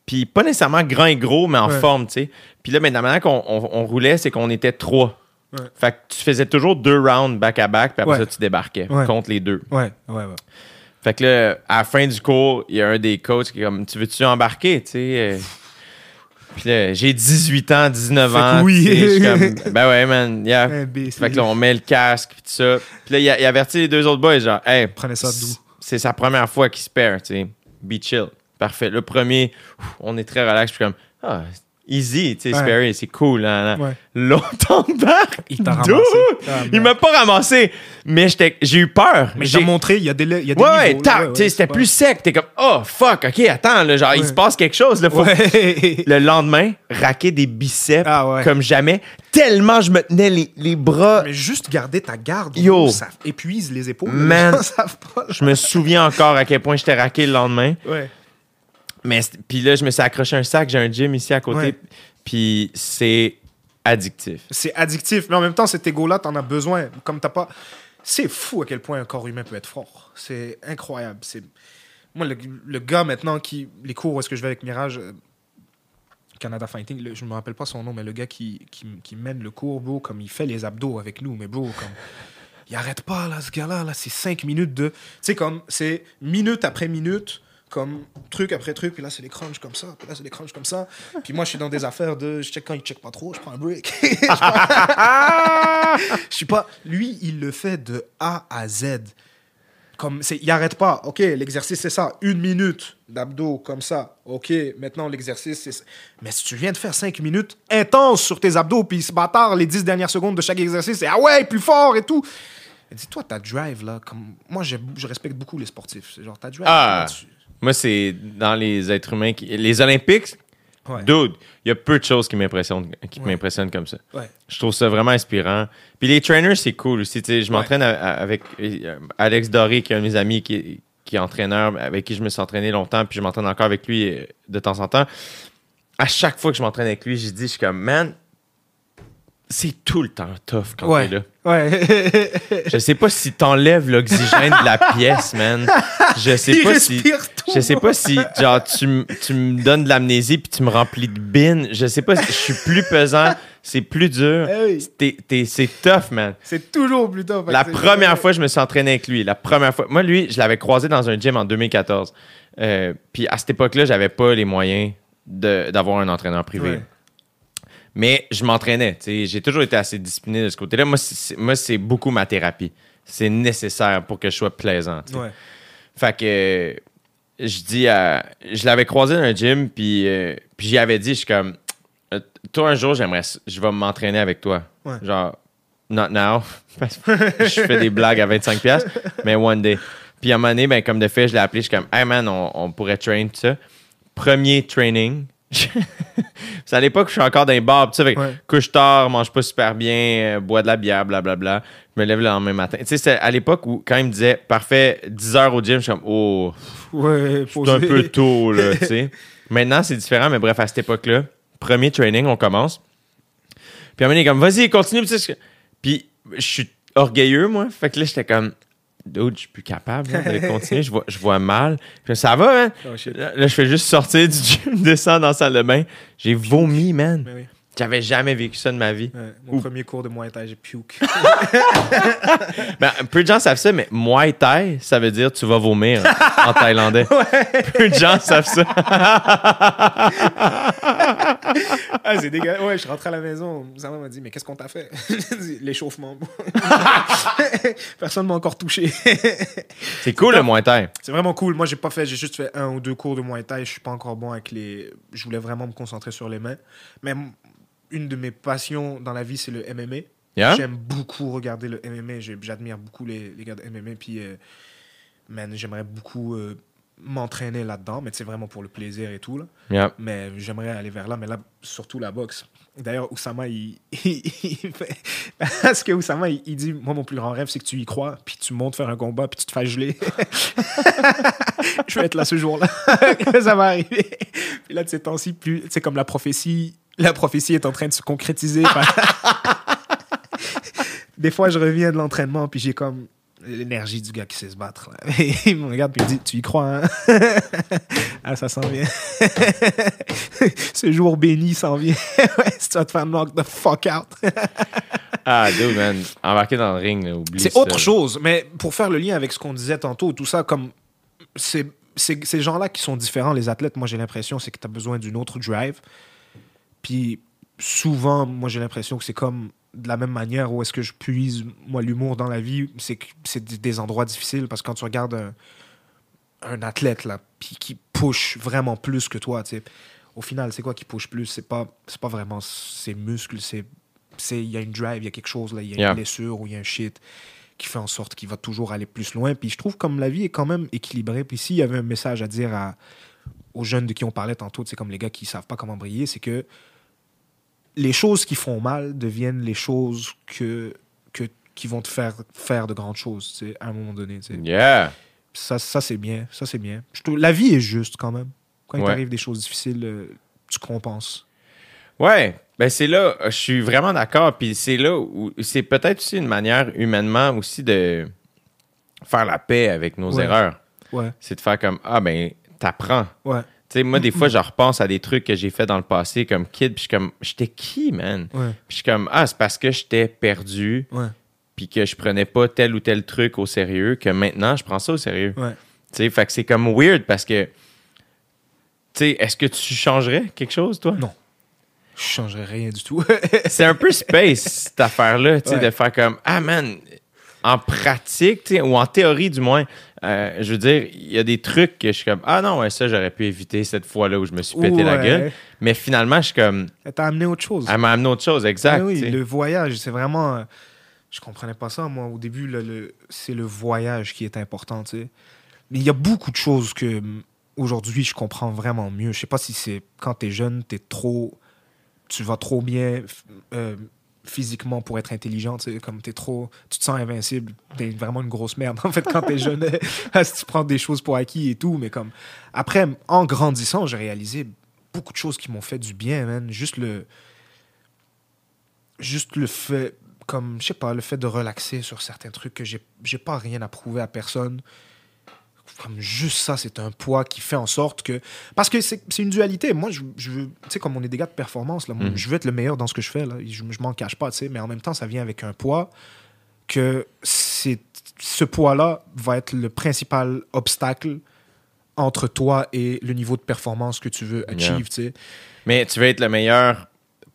Puis pas nécessairement grand et gros, mais en Ouais. forme, tu sais. Puis là, mais la manière qu'on on, on roulait, c'est qu'on était trois. Ouais. Fait que tu faisais toujours deux rounds back à back, puis après Ouais. ça, tu débarquais Ouais. contre les deux. Ouais, ouais, ouais. Fait que là, à la fin du cours, il y a un des coachs qui est comme Tu veux-tu embarquer, tu sais? Euh? Puis là, j'ai 18 ans, 19 Fait que ans. oui. comme, *laughs* ben ouais, man. yeah. Fait que là, on met le casque, puis tout ça. Puis là, il, a- il avertit les deux autres boys, genre, hey, Prenez ça doux. c'est sa première fois qu'il se perd, tu sais. Be chill. Parfait. Le premier, on est très relax. Je suis comme, ah, easy, tu sais, Ouais. Sperry, c'est cool. Là, là. Ouais. L'autre embarque, Il t'a ramassé. Ah, Il m'a pas ramassé, mais j'ai eu peur. Mais j'ai montré, il y a des, il y a des Ouais, ouais, c'était plus sec. T'es comme, oh, fuck, ok, attends, là, genre, il se passe quelque chose. Là, faut- Ouais. Le lendemain, raquer des biceps Ah ouais. comme jamais, tellement je me tenais les, les bras. Mais juste garder ta garde, Yo. ça épuise les épaules. Man. Les gens savent pas. Je me souviens encore à quel point j'étais raqué le lendemain. Ouais. Mais puis là, je me suis accroché un sac. J'ai un gym ici à côté. Ouais. Puis c'est addictif. C'est addictif, mais en même temps, cet ego-là, t'en as besoin. Comme t'as pas. C'est fou à quel point un corps humain peut être fort. C'est incroyable. C'est moi le, le gars maintenant qui les cours où est-ce que je vais avec Mirage. euh, Canada Fighting, le- je me rappelle pas son nom, mais le gars qui, qui, qui mène le cours, bro, comme il fait les abdos avec nous, mais bro, comme. Il arrête pas, là, ce gars-là, là, c'est 5 minutes de. Tu sais, comme, c'est minute après minute, comme truc après truc, puis là, c'est des crunchs comme ça, puis là, c'est des crunchs comme ça. Puis moi, je suis dans des affaires de. Je check quand il check pas trop, je prends un break. *laughs* Je prends- Je suis pas. Lui, il le fait de A à Z. Comme, c'est, il arrête pas. OK, l'exercice, c'est ça. Une minute d'abdos comme ça. OK, maintenant, l'exercice, c'est ça. Mais si tu viens de faire 5 minutes intenses sur tes abdos, puis ce bâtard, les 10 dernières secondes de chaque exercice, c'est ah ouais, plus fort et tout. Dis-toi, ta drive, là, comme. Moi, je respecte beaucoup les sportifs. C'est genre, ta drive. Ah. là, tu- Moi, c'est dans les êtres humains. Qui... Les Olympiques, Ouais. dude, il y a peu de choses qui m'impressionnent qui Ouais. m'impressionnent comme ça. Ouais. Je trouve ça vraiment inspirant. Puis les trainers, c'est cool aussi. Tu sais, je m'entraîne avec euh, Alex Doré, qui est un de mes amis qui est, qui est entraîneur, avec qui je me suis entraîné longtemps, puis je m'entraîne encore avec lui euh, de temps en temps. À chaque fois que je m'entraîne avec lui, je dis, je suis comme, man, c'est tout le temps tough quand Ouais. t'es là. Ouais. *laughs* Je sais pas si t'enlèves l'oxygène de la pièce, man. Je sais Il pas si. tout. Je sais pas si, genre, tu, tu me donnes de l'amnésie puis tu me remplis de bin. Je sais pas si je suis plus pesant, c'est plus dur. Eh c'est tough, man. C'est toujours plus tôt. La première fois, je me suis entraîné avec lui. La première fois. Moi, lui, je l'avais croisé dans un gym en 2014. Euh, puis à cette époque-là, j'avais pas les moyens d'avoir un entraîneur privé. Ouais. Mais je m'entraînais. J'ai toujours été assez discipliné de ce côté-là. Moi, c'est, beaucoup ma thérapie. C'est nécessaire pour que je sois plaisant. Ouais. Fait que je dis à. Je l'avais croisé dans un gym, puis, euh, puis j'y avais dit, je suis comme. euh, Toi, un jour, j'aimerais. Je vais m'entraîner avec toi. Ouais. Genre, not now. *laughs* Parce que je fais des blagues à 25$, mais one day. Puis à un moment donné, ben, comme de fait, je l'ai appelé, je suis comme, hey man, on, on pourrait train, tout ça. Premier training. *laughs* c'est à l'époque où je suis encore dans les bars, fait que Ouais. couche tard, mange pas super bien, euh, bois de la bière, blablabla. Je me lève le lendemain matin. Tu sais, c'est à l'époque où, quand il me disait, parfait, 10 heures au gym, je suis comme, oh, Ouais, c'est un peu tôt, là, tu sais. *laughs* Maintenant, c'est différent, mais bref, à cette époque-là, premier training, on commence. Puis il est comme, vas-y, continue. Tu sais, Puis je suis orgueilleux, moi. Fait que là, j'étais comme, dude, je suis plus capable là, de *laughs* continuer. Je vois, je vois mal. Puis ça va, man. Oh. Là, là, je fais juste sortir du gym, *laughs* descendre dans la salle de bain. J'ai vomi, man. Oui. J'avais jamais vécu ça de ma vie. Ouais, mon premier cours de Muay Thai, j'ai puke. *laughs* Ben, peu de gens savent ça, mais Muay Thai, ça veut dire tu vas vomir en thaïlandais. Peu de gens savent ça. *laughs* ah, c'est dégueulasse. Ouais, je suis rentré à la maison. Zama m'a dit, mais qu'est-ce qu'on t'a fait? *laughs* L'échauffement. *laughs* Personne m'a encore touché. C'est cool, le Muay Thai. c'est vraiment cool. Moi, j'ai pas fait, j'ai juste fait un ou deux cours de Muay Thai. Je suis pas encore bon avec les. Je voulais vraiment me concentrer sur les mains. Mais une de mes passions dans la vie, c'est le MMA. Yeah? J'aime beaucoup regarder le MMA. J'admire beaucoup les, les gars de MMA. Puis, euh, man, j'aimerais beaucoup euh, m'entraîner là-dedans. Mais c'est vraiment pour le plaisir et tout. Là. Mais j'aimerais aller vers là. Mais là, surtout la boxe. D'ailleurs, Oussama, il, *laughs* Parce que Oussama, il, il dit Moi, mon plus grand rêve, c'est que tu y crois, puis tu montes faire un combat, puis tu te fais geler. *laughs* Je vais être là ce jour-là. *laughs* ça va arriver. Puis là, de ces temps-ci, plus- c'est comme la prophétie. La prophétie est en train de se concrétiser. Des fois, je reviens de l'entraînement, puis j'ai comme l'énergie du gars qui sait se battre. là. Et *laughs* il me regarde, puis il me dit Tu y crois, hein? *laughs* Ah, ça s'en vient. *laughs* Ce jour béni s'en vient. Ouais, si tu vas te faire knock the fuck out. Ah, dude, man. Embarquer dans le ring, là, oublie C'est autre chose, mais pour faire le lien avec ce qu'on disait tantôt, tout ça, comme c'est c'est- ces gens-là qui sont différents, les athlètes, moi j'ai l'impression c'est que tu as besoin d'une autre drive. Puis souvent, moi j'ai l'impression que c'est comme de la même manière où est-ce que je puise, moi, l'humour dans la vie, c'est c'est des- endroits difficiles parce que quand tu regardes un, un athlète là, puis qui push vraiment plus que toi, tu sais, au final, c'est quoi qui push plus? C'est pas, pas vraiment ses muscles, c'est, il y a une drive, il y a quelque chose là, il y a Yeah. une blessure ou il y a un shit qui fait en sorte qu'il va toujours aller plus loin. Puis je trouve comme la vie est quand même équilibrée. Puis s'il y avait un message à dire à, aux jeunes de qui on parlait tantôt, c'est comme les gars qui savent pas comment briller, c'est que les choses qui font mal deviennent les choses que, que qui vont te faire faire de grandes choses, à un moment donné. Yeah. Ça, ça c'est bien. Ça, c'est bien. Je trouve, la vie est juste quand même. Quand il t'arrive des choses difficiles, euh, tu compenses. Ouais, ben c'est là, je suis vraiment d'accord. Puis c'est là où c'est peut-être aussi une manière humainement aussi de faire la paix avec nos Ouais. erreurs. Ouais, C'est de faire comme ah ben t'apprends. ouais, sais, moi des fois je repense à des trucs que j'ai fait dans le passé comme kid, puis je suis comme j'étais qui man? ouais, Puis je suis comme ah c'est parce que j'étais perdu, ouais, puis que je prenais pas tel ou tel truc au sérieux que maintenant je prends ça au sérieux. ouais. Tu sais, fait que c'est comme weird parce que tu sais, est-ce que tu changerais quelque chose toi? Non. Je changerais rien du tout. c'est un peu *laughs* space, cette affaire-là, tu sais, de faire comme Ah man, en pratique, ou en théorie du moins, euh, je veux dire, il y a des trucs que je suis comme Ah non, ouais, ça, j'aurais pu éviter cette fois-là où je me suis pété la gueule. Mais finalement, je suis comme T'as amené autre chose. Elle m'a amené autre chose, exact. Ah oui, le voyage, c'est vraiment. euh, Je comprenais pas ça, moi. Au début, le, le- c'est le voyage qui est important, tu sais. Mais il y a beaucoup de choses que aujourd'hui, je comprends vraiment mieux. Je sais pas si c'est quand t'es jeune, t'es trop. Tu vas trop bien euh, physiquement pour être intelligent, tu sais. Comme t'es trop. Tu te sens invincible. T'es vraiment une grosse merde, *laughs* en fait, quand t'es jeune. *laughs* tu prends des choses pour acquis et tout. Mais comme. Après, en grandissant, j'ai réalisé beaucoup de choses qui m'ont fait du bien, man. Juste le juste le fait, comme, je sais pas, le fait de relaxer sur certains trucs que j'ai pas rien à prouver à personne. Comme juste ça, c'est un poids qui fait en sorte que. Parce que c'est c'est une dualité. Moi, je, je veux. Tu sais, comme on est des gars de performance, là, moi, Mhm. je veux être le meilleur dans ce que je fais. Là. Je, je m'en cache pas, tu sais. Mais en même temps, ça vient avec un poids que c'est ce poids-là va être le principal obstacle entre toi et le niveau de performance que tu veux achieve, Yeah. tu sais. Mais tu veux être le meilleur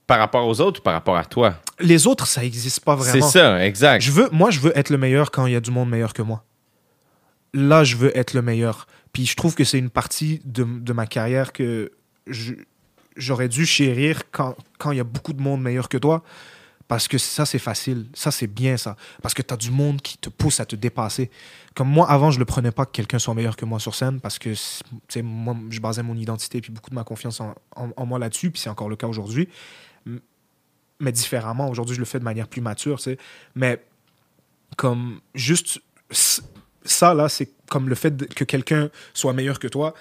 par rapport aux autres ou par rapport à toi? Les autres, ça n'existe pas C'est vraiment. ça, exact. Je veux, moi, je veux être le meilleur quand il y a du monde meilleur que moi. Là, je veux être le meilleur. Puis je trouve que c'est une partie de, de ma carrière que j'aurais dû chérir quand, il y a beaucoup de monde meilleur que toi. Parce que ça, c'est facile. Ça, c'est bien, ça. Parce que tu as du monde qui te pousse à te dépasser. Comme moi, avant, je le prenais pas que quelqu'un soit meilleur que moi sur scène parce que, moi, je basais mon identité puis beaucoup de ma confiance en, en- moi là-dessus. Puis c'est encore le cas aujourd'hui. Mais différemment. Aujourd'hui, je le fais de manière plus mature, tu sais. Mais comme juste ça, là, c'est comme le fait que quelqu'un soit meilleur que toi.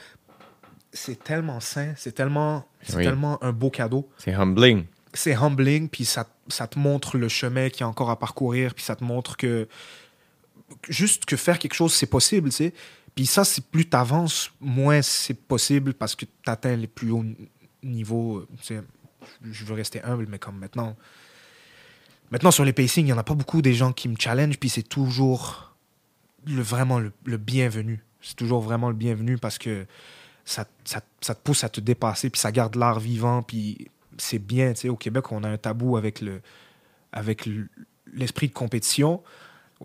C'est tellement sain, c'est tellement, c'est Oui. tellement un beau cadeau C'est humbling. c'est humbling, puis ça, ça te montre le chemin qu'il y a encore à parcourir, puis ça te montre que juste que faire quelque chose, c'est possible, tu sais. Puis ça, c'est plus t'avances, moins c'est possible parce que tu atteins les plus hauts niveaux. tu sais. Je veux rester humble, mais comme maintenant, maintenant sur les pacing, il n'y en a pas beaucoup des gens qui me challenge, puis c'est toujours le, vraiment le, le bienvenu. C'est toujours vraiment le bienvenu parce que ça, ça, ça te pousse à te dépasser, puis ça garde l'art vivant, puis c'est bien, tu sais, au Québec, on a un tabou avec le avec l'esprit de compétition,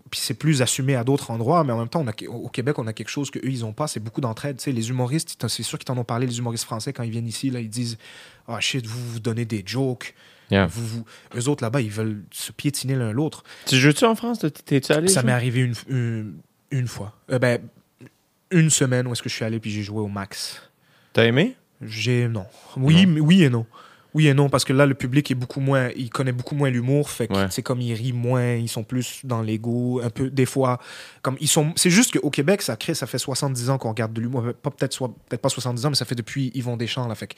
puis c'est plus assumé à d'autres endroits, mais en même temps, on a, au Québec, on a quelque chose qu'eux, ils n'ont pas, c'est beaucoup d'entraide, tu sais, les humoristes, c'est sûr qu'ils t'en ont parlé, les humoristes français, quand ils viennent ici, là, ils disent « Ah, shit, vous vous donnez des jokes, Yeah. vous, vous... eux autres, là-bas, ils veulent se piétiner l'un l'autre. Tu joues-tu en France? T'es-tu allé? Ça ça? m'est arrivé une, une, une fois. Euh, ben, une semaine où est-ce que je suis allé, puis j'ai joué au max. T'as aimé? J'ai non. Oui, mais oui et non. Oui et non parce que là le public est beaucoup moins il connaît beaucoup moins l'humour fait que Ouais. c'est comme ils rient moins, ils sont plus dans l'ego un peu des fois comme ils sont c'est juste qu'au Québec ça crée ça fait 70 ans qu'on regarde de l'humour pas peut-être soit peut-être pas 70 ans mais ça fait depuis Yvon Deschamps là fait que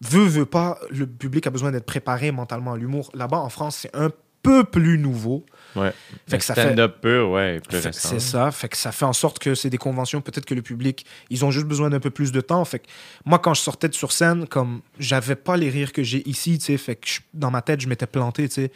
veut veut pas le public a besoin d'être préparé mentalement à l'humour. Là-bas en France c'est un peu plus nouveau. Ouais. Fait que ça fait pur, ouais. C'est ça. Fait que ça fait en sorte que c'est des conventions, peut-être que le public, ils ont juste besoin d'un peu plus de temps. Fait que moi, quand je sortais de sur scène, comme j'avais pas les rires que j'ai ici, tu sais, fait que je- dans ma tête, je m'étais planté, tu sais.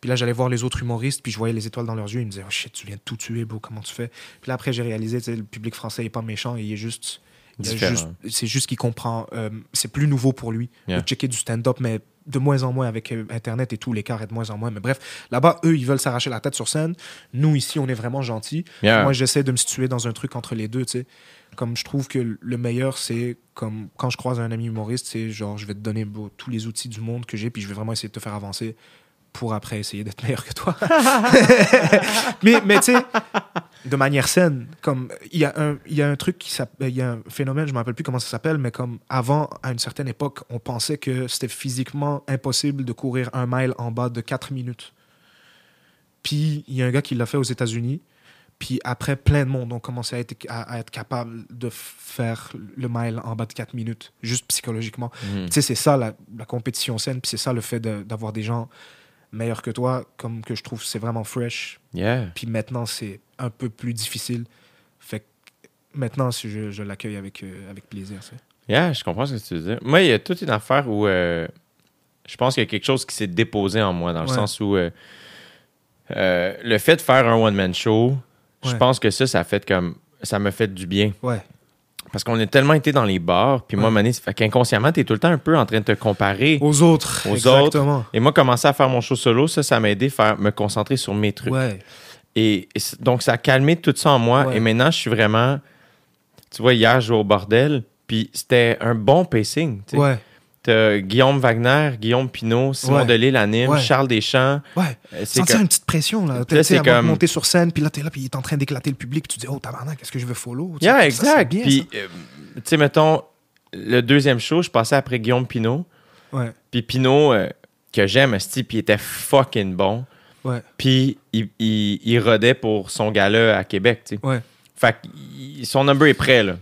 Puis là, j'allais voir les autres humoristes, puis je voyais les étoiles dans leurs yeux. Ils me disaient, oh shit, tu viens de tout tuer, bro, comment tu fais? Puis là, après, j'ai réalisé, tu sais, le public français est pas méchant, il est juste. Différent. juste- C'est juste qu'il comprend. euh, c'est plus nouveau pour lui Yeah. de checker du stand-up, mais de moins en moins avec euh, Internet et tout, l'écart est de moins en moins. Mais bref, là-bas, eux, ils veulent s'arracher la tête sur scène. Nous, ici, on est vraiment gentils. Yeah. Moi, j'essaie de me situer dans un truc entre les deux, tu sais. Comme je trouve que le meilleur, c'est comme quand je croise un ami humoriste, c'est genre, je vais te donner bro, tous les outils du monde que j'ai, puis je vais vraiment essayer de te faire avancer pour après essayer d'être meilleur que toi. *laughs* mais mais tu sais, de manière saine, comme il y, a un- y a un truc qui s'appelle, il y a un phénomène, je me rappelle plus comment ça s'appelle, mais comme avant, à une certaine époque, on pensait que c'était physiquement impossible de courir un mile en bas de 4 minutes. Puis il y a un gars qui l'a fait aux États-Unis. Puis après, plein de monde ont commencé à être, à, à être capable de faire le mile en bas de 4 minutes, juste psychologiquement. Mhm. Tu sais, c'est ça la, la compétition saine, puis c'est ça le fait de- d'avoir des gens meilleurs que toi, comme que je trouve c'est vraiment fresh. Yeah. Puis maintenant, c'est un peu plus difficile. Fait que maintenant, je, je l'accueille avec, euh, avec plaisir. sais. Yeah, je comprends ce que tu veux dire. Moi, il y a toute une affaire où euh, je pense qu'il y a quelque chose qui s'est déposé en moi, dans le Ouais. sens où euh, euh, le fait de faire un one-man show, je pense que ça, ça a fait comme. Ça m'a fait du bien. Ouais, Parce qu'on a tellement été dans les bars, puis moi. Mané, ça fait qu'inconsciemment, t'es tout le temps un peu en train de te comparer. aux autres. Aux exactement. Et moi, commencer à faire mon show solo, ça, ça m'a aidé à faire, me concentrer sur mes trucs. Ouais, Et, donc, ça a calmé tout ça en moi. Ouais. Et maintenant, je suis vraiment. Tu vois, hier, je jouais au bordel, puis c'était un bon pacing. tu sais. ouais, T'as Guillaume Wagner, Guillaume Pinot, Simon Ouais. Delille anime, Ouais. Charles Deschamps. ouais. Euh, C'est Sentir comme- une petite pression, là. Là, c'est comme- monter sur scène, puis là, t'es là, puis il est en train d'éclater le public. Tu dis, oh, tabarnak, est-ce que je veux follow? Tu sais, Yeah, ça, exact. bien, Puis, euh, tu sais, mettons, le deuxième show, je passais après Guillaume ça. Ouais, Puis euh, que j'aime, esti, puis il était fucking bon. ouais, Puis il, il, il rodait pour son gala à Québec, tu sais. ouais. Fait que son number est prêt, là.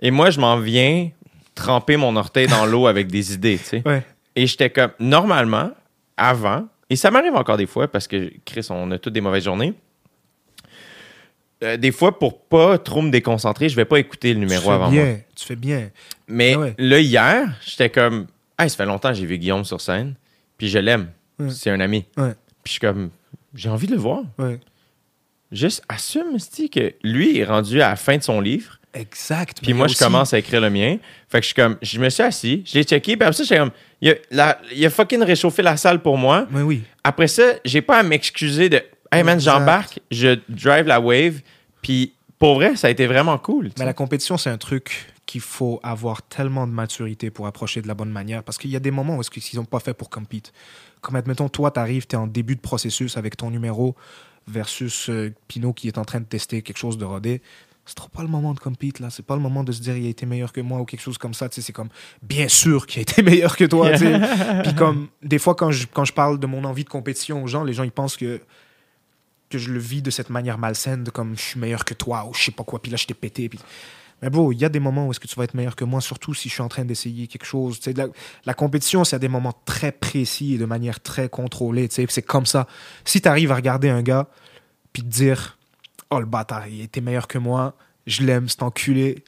Et moi, je m'en viens tremper mon orteil dans l'eau avec des idées, tu sais. Ouais. Et j'étais comme, normalement, avant, et ça m'arrive encore des fois parce que, Chris, on a toutes des mauvaises journées. Euh, des fois, pour pas trop me déconcentrer, je vais pas écouter le numéro tu fais avant bien, moi. tu fais bien. Mais Ah ouais. là, hier, j'étais comme, hey, ça fait longtemps que j'ai vu Guillaume sur scène, puis je l'aime. Ouais. C'est un ami. Puis je suis comme, j'ai envie de le voir. Juste assume, que lui est rendu à la fin de son livre. Exact. Puis moi, je commence à écrire le mien. Fait que je suis comme, je me suis assis, je l'ai checké, puis après ça, j'étais comme, il a, la- il a fucking réchauffé la salle pour moi. Mais oui. Après ça, j'ai pas à m'excuser de, hey man, j'embarque, je drive la wave, puis pour vrai, ça a été vraiment cool. Mais la compétition, c'est un truc qu'il faut avoir tellement de maturité pour approcher de la bonne manière. Parce qu'il y a des moments où est-ce qu'ils n'ont pas fait pour compete. Comme, admettons, toi, tu arrives, tu es en début de processus avec ton numéro versus euh, Pinot qui est en train de tester quelque chose de rodé. C'est trop pas le moment de compete, là. C'est pas le moment de se dire il a été meilleur que moi ou quelque chose comme ça. Tu sais, c'est comme, bien sûr qu'il a été *laughs* meilleur que toi. *laughs* Puis comme, des fois, quand je, quand je parle de mon envie de compétition aux gens, les gens, ils pensent que que je le vis de cette manière malsaine, de comme je suis meilleur que toi ou je sais pas quoi, puis là je t'ai pété. Puis... Mais bro, il y a des moments où est-ce que tu vas être meilleur que moi, surtout si je suis en train d'essayer quelque chose. Tu sais, la, la compétition, c'est à des moments très précis et de manière très contrôlée. tu sais. C'est comme ça. Si tu arrives à regarder un gars, puis te dire Oh le bâtard, il était meilleur que moi, je l'aime, c'est enculé,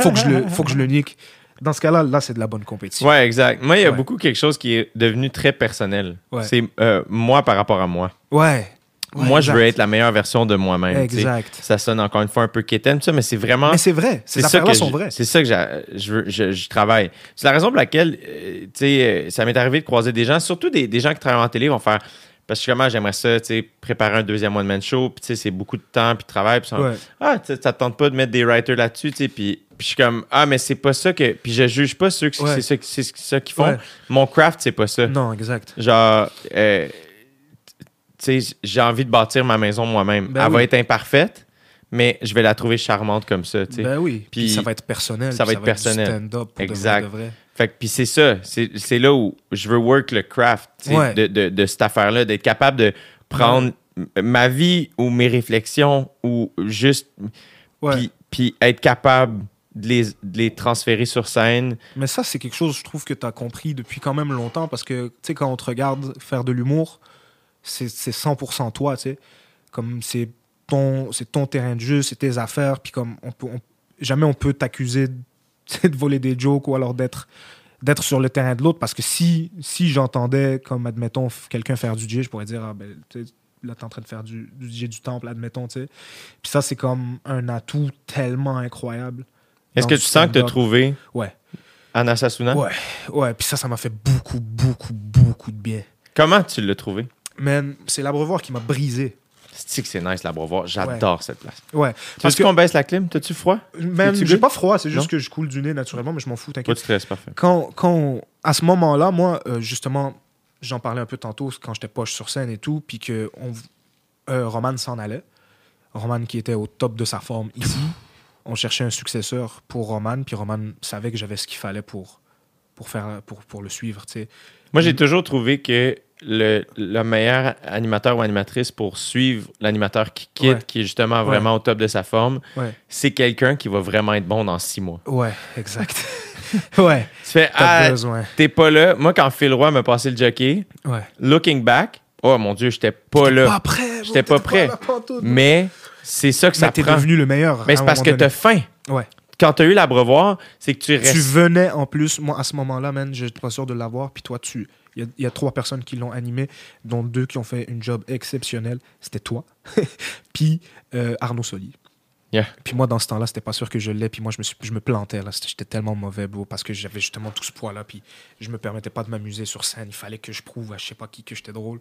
faut que je le, faut que je le nique. Dans ce cas-là, là, c'est de la bonne compétition. Ouais, exact. Moi, il y a Ouais. beaucoup quelque chose qui est devenu très personnel. Ouais. C'est euh, moi par rapport à moi. Ouais. Ouais, moi, je veux être la meilleure version de moi-même. Exact. Ça sonne encore une fois un peu quétaine, tout ça, mais c'est vraiment. Mais c'est vrai, ces C'est ça affaires-là que sont vraies. C'est ça que je, je, je travaille. C'est la raison pour laquelle, euh, tu sais, euh, ça m'est arrivé de croiser des gens, surtout des, des gens qui travaillent en télé, vont faire. Parce que comment j'aimerais ça, tu sais, préparer un deuxième one-man show, puis tu sais, c'est beaucoup de temps, puis de travail, puis ça- Ouais. ah, tu ça tente pas de mettre des writers là-dessus, tu sais, puis, je suis comme, ah, mais c'est pas ça que. Puis je juge pas ceux que Ouais. c'est ça, ça qu'ils font. Ouais. Mon craft, c'est pas ça. Non, exact. Genre, euh, tu sais, j'ai envie de bâtir ma maison moi-même. Ben Elle va être imparfaite, mais je vais la trouver charmante comme ça, tu sais. Ben oui. Puis, Puis ça va être personnel. ça va être personnel. du stand-up de Exact. vrai, de vrai. Fait que, puis c'est ça, c'est là où je veux work le craft Ouais. de, de, de cette affaire-là, d'être capable de prendre ma vie ou mes réflexions ou juste, puis, être capable de les, de les transférer sur scène. Mais ça, c'est quelque chose, je trouve, que tu as compris depuis quand même longtemps parce que, tu sais, quand on te regarde faire de l'humour, c'est c'est 100% toi, tu sais. Comme c'est ton, c'est ton terrain de jeu, c'est tes affaires, puis comme on peut, on- jamais on peut t'accuser de, voler des jokes ou alors d'être d'être sur le terrain de l'autre parce que si, si j'entendais, comme admettons, quelqu'un faire du DJ, je pourrais dire, ah ben, là, t'es en train de faire du, du DJ du temple, admettons, tu sais. Puis ça, c'est comme un atout tellement incroyable. Est-ce que tu sens que tu as stand-up. trouvé Ouais. Anasasuna. Ouais, ouais. Puis ça, ça m'a fait beaucoup, beaucoup, beaucoup de bien. Comment tu l'as trouvé? Man, c'est l'abreuvoir qui m'a brisé. C'est que c'est nice l'abreuvoir. J'adore cette place. Ouais. Parce qu'on baisse la clim? T'as-tu froid? Es-tu j'ai pas froid, c'est juste Non? que je coule du nez naturellement, mais je m'en fous, Pas t'inquiète. de stress, parfait. quand, quand à ce moment-là, moi, euh, justement, j'en parlais un peu tantôt quand j'étais poche sur scène et tout, puis que on, euh, Roman s'en allait. Roman qui était au top de sa forme ici. *laughs* on cherchait un successeur pour Roman, puis Roman savait que j'avais ce qu'il fallait pour, pour, faire, pour, pour le suivre. tu sais. Moi, j'ai toujours trouvé que le, le meilleur animateur ou animatrice pour suivre l'animateur qui quitte, Ouais. qui est justement vraiment au top de sa forme, Ouais, c'est quelqu'un qui va vraiment être bon dans six mois. ouais exact. *laughs* ouais, Tu fais, ah, t'es pas là. Moi, quand Phil Roy m'a passé le jockey, looking back, oh mon Dieu, j'étais pas là. Pas prêt, J'étais pas prêt. Mais c'est ça que ça Mais t'es prend. devenu le meilleur. Mais c'est parce que t'as faim. Ouais. Quand t'as eu l'abreuvoir, c'est que tu restes. Tu venais en plus, moi à ce moment-là, man, j'étais pas sûr de l'avoir. Puis toi, tu, il y a- il y, a trois personnes qui l'ont animé, dont deux qui ont fait une job exceptionnel. C'était toi, *laughs* puis euh, Arnaud Soli. Yeah. Puis moi, dans ce temps-là, c'était pas sûr que je l'ai. Puis moi, je me, suis- je me plantais. là. J'étais tellement mauvais, bro, parce que j'avais justement tout ce poids-là. Puis je me permettais pas de m'amuser sur scène. Il fallait que je prouve à je sais pas qui que j'étais drôle.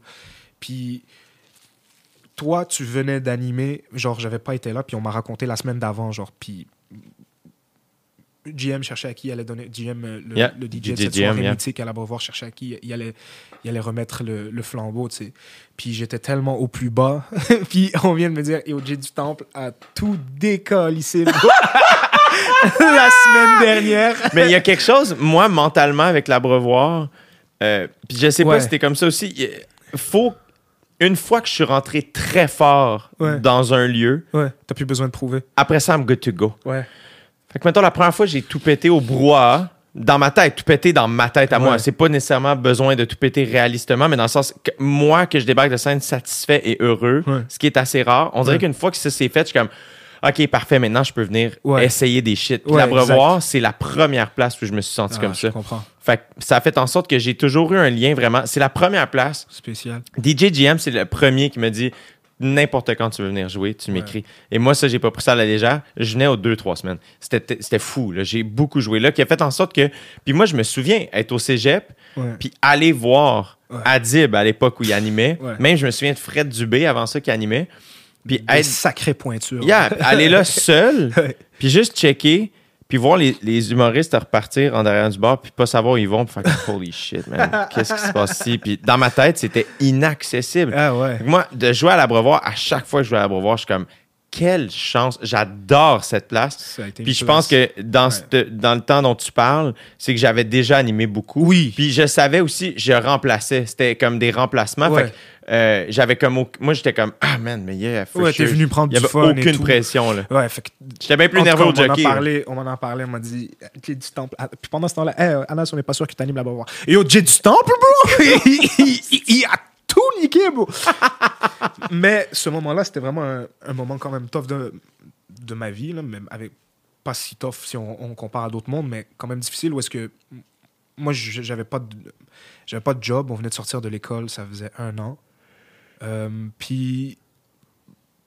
Puis toi, tu venais d'animer. Genre, j'avais pas été là. Puis on m'a raconté la semaine d'avant. Genre, puis GM cherchait à qui il allait donner. GM, euh, le, Yeah, le DJ, DJ de cette GM, soirée yeah. mythique à l'abreuvoir, cherchait à qui il allait, il allait remettre le, le flambeau, tu sais. Puis j'étais tellement au plus bas. *laughs* puis on vient de me dire, et OJ du Temple a tout décalissé bro. *laughs* la semaine dernière. Mais il y a quelque chose, moi, mentalement, avec l'abreuvoir, euh, puis je sais pas si c'était comme ça aussi, il faut, une fois que je suis rentré très fort Ouais. dans un lieu, Ouais, t'as plus besoin de prouver. après ça, I'm good to go. Ouais. Fait que, mettons, la première fois, j'ai tout pété au brouhaha, dans ma tête, tout pété dans ma tête à moi. C'est pas nécessairement besoin de tout péter réalistement, mais dans le sens que moi, que je débarque de scène satisfait et heureux, Ouais. ce qui est assez rare, on dirait Ouais. qu'une fois que ça s'est fait, je suis comme, OK, parfait, maintenant, je peux venir essayer des shit. Puis l'abreuvoir, c'est la première place où je me suis senti Ah, comme je ça. comprends. Fait que ça a fait en sorte que j'ai toujours eu un lien vraiment. C'est la première place. Spécial. DJ GM, c'est le premier qui me dit n'importe quand tu veux venir jouer, tu Ouais. m'écris. Et moi, ça, j'ai pas pris ça à la légère. Je venais aux deux, trois semaines. C'était fou. J'ai beaucoup joué là, qui a fait en sorte que. Puis moi, je me souviens être au cégep, puis aller voir Ouais. Adib à l'époque où il animait. Ouais. Même, je me souviens de Fred Dubé avant ça qui animait. Puis être sacrées pointures. Yeah, *laughs* aller là seul, puis juste checker, puis voir les, les humoristes repartir en derrière du bar, puis pas savoir où ils vont, puis faire comme, *laughs* holy shit, man, qu'est-ce qui se passe ici? Puis dans ma tête, c'était inaccessible. Ah ouais. Moi, de jouer à l'abreuvoir, à chaque fois que je joue à l'abreuvoir, je suis comme, quelle chance, j'adore cette place. Ça a été une Puis je place. pense que dans, Ouais. cette- dans le temps dont tu parles, c'est que j'avais déjà animé beaucoup. Oui. Puis je savais aussi, je remplaçais. C'était comme des remplacements. Ouais. Fait que, euh, j'avais comme. au- Moi, j'étais comme, ah man, mais yeah, for Ouais, t'es venu prendre Il y du avait fun et aucune tout. pression, là. Ouais, fait que J'étais bien plus En nerveux cas, au jockey. On, en là. parlait, on m'en a parlé, on m'a dit Jay du Temple. Ah, Puis pendant ce temps-là, hey, euh, Anas, on n'est pas sûr que tu animes là-bas. Et yo, Jay du Temple, bro? *laughs* Il, tout niqué, *laughs* Mais ce moment-là, c'était vraiment un, moment quand même tough de, de ma vie, là, même avec pas si tough si on, compare à d'autres mondes, mais quand même difficile où est-ce que moi, j'avais pas de, j'avais pas de job, on venait de sortir de l'école, ça faisait un an. Euh, puis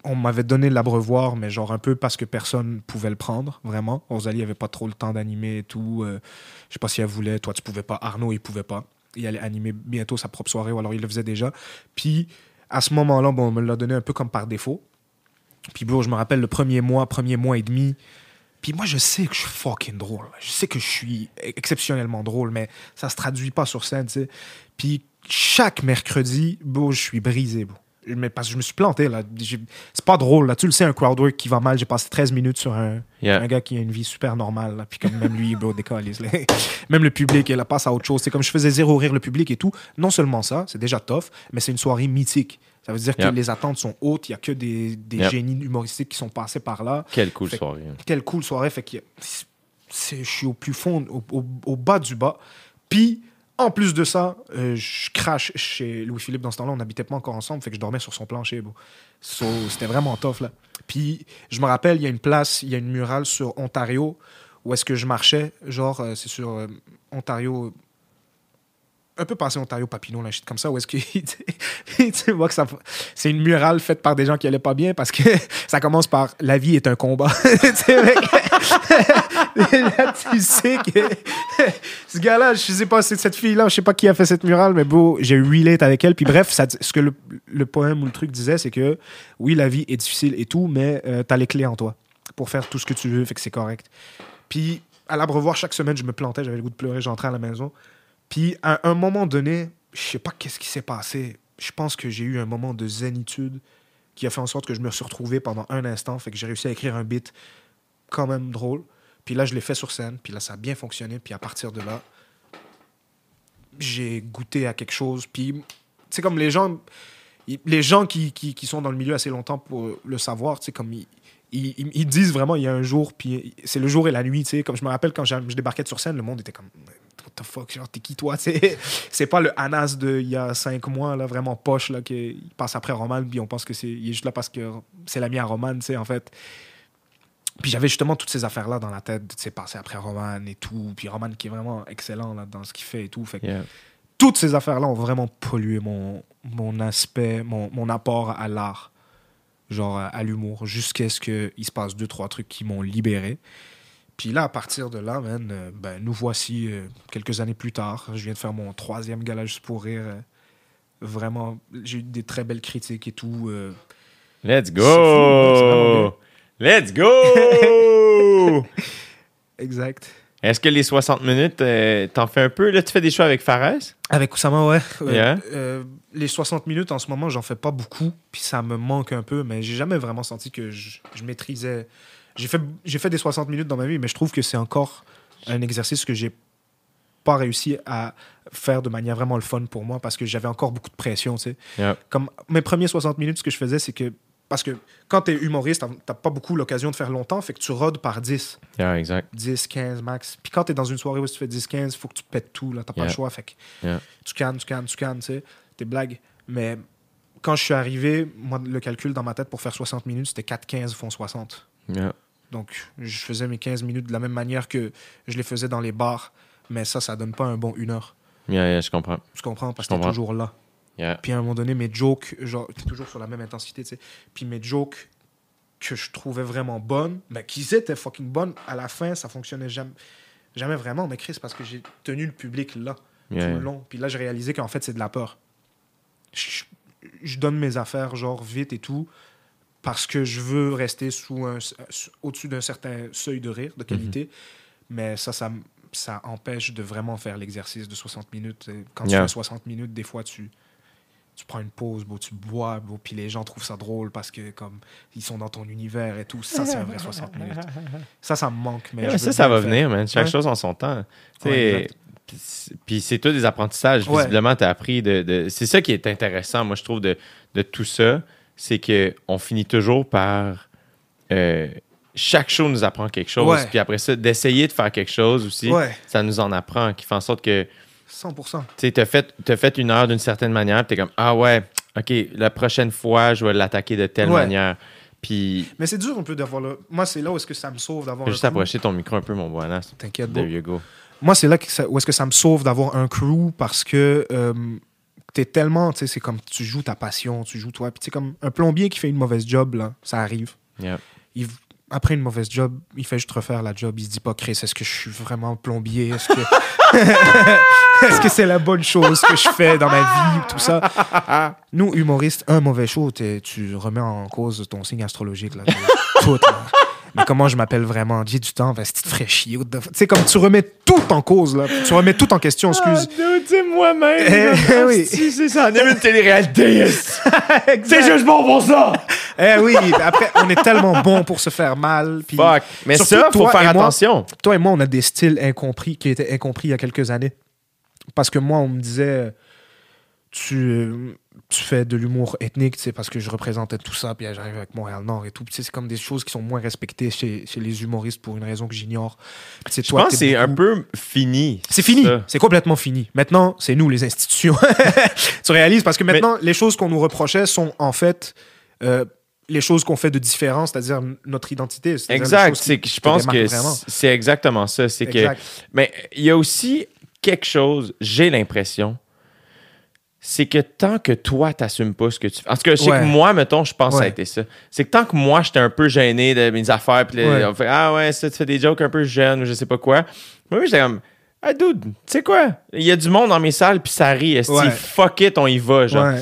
on m'avait donné l'abreuvoir, mais genre un peu parce que personne pouvait le prendre, vraiment. Rosalie avait pas trop le temps d'animer et tout. euh, je sais pas si elle voulait. Toi, tu pouvais pas. Arnaud, il pouvait pas. Il allait animer bientôt sa propre soirée, ou alors il le faisait déjà. Puis à ce moment-là, bon, on me l'a donné un peu comme par défaut. Puis je me rappelle le premier mois, premier mois et demi. Puis moi, je sais que je suis fucking drôle. Je sais que je suis exceptionnellement drôle, mais ça se traduit pas sur scène. Puis chaque mercredi, bro, je suis brisé. Mais parce que je me suis planté, là. C'est pas drôle, là. Tu le sais, un crowdwork qui va mal. J'ai passé 13 minutes sur un, Yeah. un gars qui a une vie super normale, là. Puis comme même lui, bro, décalise. *laughs* Même le public, il passe à autre chose. C'est comme je faisais zéro rire le public et tout. Non seulement ça, c'est déjà tough, mais c'est une soirée mythique. Ça veut dire Yeah. que les attentes sont hautes. Il y a que des, des Yeah. génies humoristiques qui sont passés par là Quelle cool Fait- soirée. hein. quelle cool soirée. Fait que je suis au plus fond, au, au- au bas du bas. Puis, en plus de ça, euh, je crache chez Louis-Philippe dans ce temps-là. On n'habitait pas encore ensemble, fait que je dormais sur son plancher. C'était vraiment tough, là. Puis, je me rappelle, il y a une place, il y a une murale sur Ontario où est-ce que je marchais. Genre, euh, c'est sur euh, Ontario un peu passé Ontario Papineau, là, shit comme ça, où est-ce que *laughs* tu vois que c'est une murale faite par des gens qui allaient pas bien parce que *laughs* ça commence par la vie est un combat. *laughs* Tu sais, tu que *laughs* ce gars-là, je sais pas, c'est cette fille-là, je sais pas qui a fait cette murale, mais beau, j'ai relate avec elle. Puis bref, ce que le, poème ou le truc disait, c'est que oui, la vie est difficile et tout, mais euh, t'as les clés en toi pour faire tout ce que tu veux, fait que c'est correct. Puis à l'abreuvoir, chaque semaine, je me plantais, j'avais le goût de pleurer, j'entrais à la maison. Puis à un moment donné, je sais pas qu'est-ce qui s'est passé. Je pense que j'ai eu un moment de zénitude qui a fait en sorte que je me suis retrouvé pendant un instant. Fait que j'ai réussi à écrire un beat quand même drôle. Puis là, je l'ai fait sur scène. Puis là, ça a bien fonctionné. Puis à partir de là, j'ai goûté à quelque chose. Puis c'est comme les gens, les gens qui, qui, sont dans le milieu assez longtemps pour le savoir, tu comme ils, ils, disent vraiment il y a un jour, puis c'est le jour et la nuit, tu. Comme je me rappelle quand je débarquais sur scène, le monde était comme What the fuck, genre, t'es qui toi. *laughs* C'est pas le Anas de il y a cinq mois, là, vraiment poche, là, qui passe après Roman, puis on pense que c'est il est juste là parce que c'est l'ami à Roman, tu sais, en fait. Puis j'avais justement toutes ces affaires-là dans la tête, sais, passer après Roman et tout. Puis Roman qui est vraiment excellent là, dans ce qu'il fait et tout. Fait que Yeah. toutes ces affaires-là ont vraiment pollué mon, mon aspect, mon, mon apport à l'art, genre à, à l'humour, jusqu'à ce qu'il se passe deux, trois trucs qui m'ont libéré. Puis là, à partir de là, man, euh, ben, nous voici euh, quelques années plus tard. Je viens de faire mon troisième gala juste pour rire. euh, vraiment, j'ai eu des très belles critiques et tout. Let's C'est c'est go! Let's go! *laughs* exact. Est-ce que les 60 minutes, euh, t'en fais un peu? Là, tu fais des choix avec Fares? Avec Oussama, ouais. Euh, Yeah. euh, les 60 minutes, en ce moment, j'en fais pas beaucoup, puis ça me manque un peu, mais j'ai jamais vraiment senti que je, je maîtrisais. J'ai fait, j'ai fait des 60 minutes dans ma vie, mais je trouve que c'est encore un exercice que j'ai pas réussi à faire de manière vraiment le fun pour moi parce que j'avais encore beaucoup de pression, tu sais. Comme mes premiers 60 minutes, ce que je faisais, c'est que. Parce que quand tu es humoriste, t'as- pas beaucoup l'occasion de faire longtemps, fait que tu rodes par 10. Yeah, exact. 10, 15 max. Puis quand tu es dans une soirée où tu fais 10, 15, il faut que tu pètes tout. Là, t'as pas le choix. Fait que Yeah. tu cannes, tu cannes, tu cannes, tu sais. Tes blagues. Mais quand je suis arrivé, moi, le calcul dans ma tête pour faire 60 minutes, c'était 4, 15 font 60. Yeah. Donc, je faisais mes 15 minutes de la même manière que je les faisais dans les bars. Mais ça, ça donne pas un bon une heure. Yeah, yeah, je comprends. Tu comprends? Parce Je que t'es toujours là. Yeah. Puis à un moment donné, mes jokes, genre, t'es toujours sur la même intensité, tu sais. Puis mes jokes que je trouvais vraiment bonnes, ben, qu'ils étaient fucking bonnes, à la fin, ça fonctionnait jamais, jamais vraiment. Mais Chris, parce que j'ai tenu le public là, Yeah, tout le long. Puis là, j'ai réalisé qu'en fait, c'est de la peur. Je, je donne mes affaires, genre, vite et tout, parce que je veux rester sous un, au-dessus d'un certain seuil de rire, de qualité. Mais ça, ça, ça empêche de vraiment faire l'exercice de 60 minutes. Et Quand Yeah. tu fais 60 minutes, des fois, tu, tu prends une pause, tu bois, puis les gens trouvent ça drôle parce que comme ils sont dans ton univers et tout. Ça, c'est un vrai 60 minutes. Ça, ça me manque. Mais ça, ça va venir, man. Chaque Ouais. chose en son temps. Ouais, puis c'est- Puis c'est tout des apprentissages. Ouais. Visiblement, tu as appris de. de- C'est ça qui est intéressant, moi, je trouve, de, de tout ça. C'est qu'on finit toujours par. euh, chaque show nous apprend quelque chose. Ouais. Puis après ça, d'essayer de faire quelque chose aussi, Ouais, ça nous en apprend, qui fait en sorte que 100%. tu as fait, t'as fait une heure d'une certaine manière, tu es comme Ah ouais, OK, la prochaine fois, je vais l'attaquer de telle Ouais. manière. Puis, Mais c'est dur un peu d'avoir le. Moi, c'est là où est-ce que ça me sauve d'avoir. juste approcher ton micro un peu, mon boinas. T'inquiète. There you go. Moi, c'est là que ça- où est-ce que ça me sauve d'avoir un crew parce que euh, t'es tellement, tu sais, c'est comme tu joues ta passion, tu joues toi. Puis tu sais, comme un plombier qui fait une mauvaise job, là, ça arrive. Yeah. Il- après une mauvaise job, il fait juste refaire la job. Il se dit pas, Chris, est-ce que je suis vraiment plombier? Est-ce que *laughs* est-ce que c'est la bonne chose que je fais dans ma vie? Tout ça? Nous, humoristes, un mauvais show, tu remets en cause ton signe astrologique. Là, tout, *laughs* là. Mais comment je m'appelle vraiment? J'ai du temps, vas-y, tu te ferais chier. Tu sais, comme tu remets tout en cause, là. Tu remets tout en question, excuse. c'est moi-même. Eh, oui. Si, c'est ça. On est une télé-réalité. *laughs* C'est juste bon pour ça. Eh oui, après, on est tellement bon pour se faire mal. Puis Fuck. Mais Surtout ça, faut toi faire et moi. attention. toi et moi, on a des styles incompris qui étaient incompris il y a quelques années. Parce que moi, on me disait, tu, euh, tu fais de l'humour ethnique, c'est parce que je représentais tout ça, puis j'arrive avec Montréal-Nord et tout. C'est comme des choses qui sont moins respectées chez, chez les humoristes pour une raison que j'ignore. Je toi, pense que c'est un peu fini. C'est fini, c'est complètement fini. Maintenant, c'est nous, les institutions. *laughs* tu réalises, parce que maintenant, les choses qu'on nous reprochait sont en fait euh, les choses qu'on fait de différent, c'est-à-dire notre identité. Exact. C'est que je pense que c'est- exactement ça. C'est que. Mais il y a aussi quelque chose, j'ai l'impression, c'est que tant que toi, t'assumes pas ce que tu fais. En tout cas, je sais Ouais. que moi, mettons, je pense que ça a été ça. C'est que tant que moi, j'étais un peu gêné de mes affaires, puis Ouais. on fait Ah ouais, ça, tu fais des jokes un peu jeunes ou je sais pas quoi. Moi, j'étais comme Ah, dude, tu sais quoi? Il y a du monde dans mes salles, puis ça rit. Ouais. Fuck it, on y va. Genre.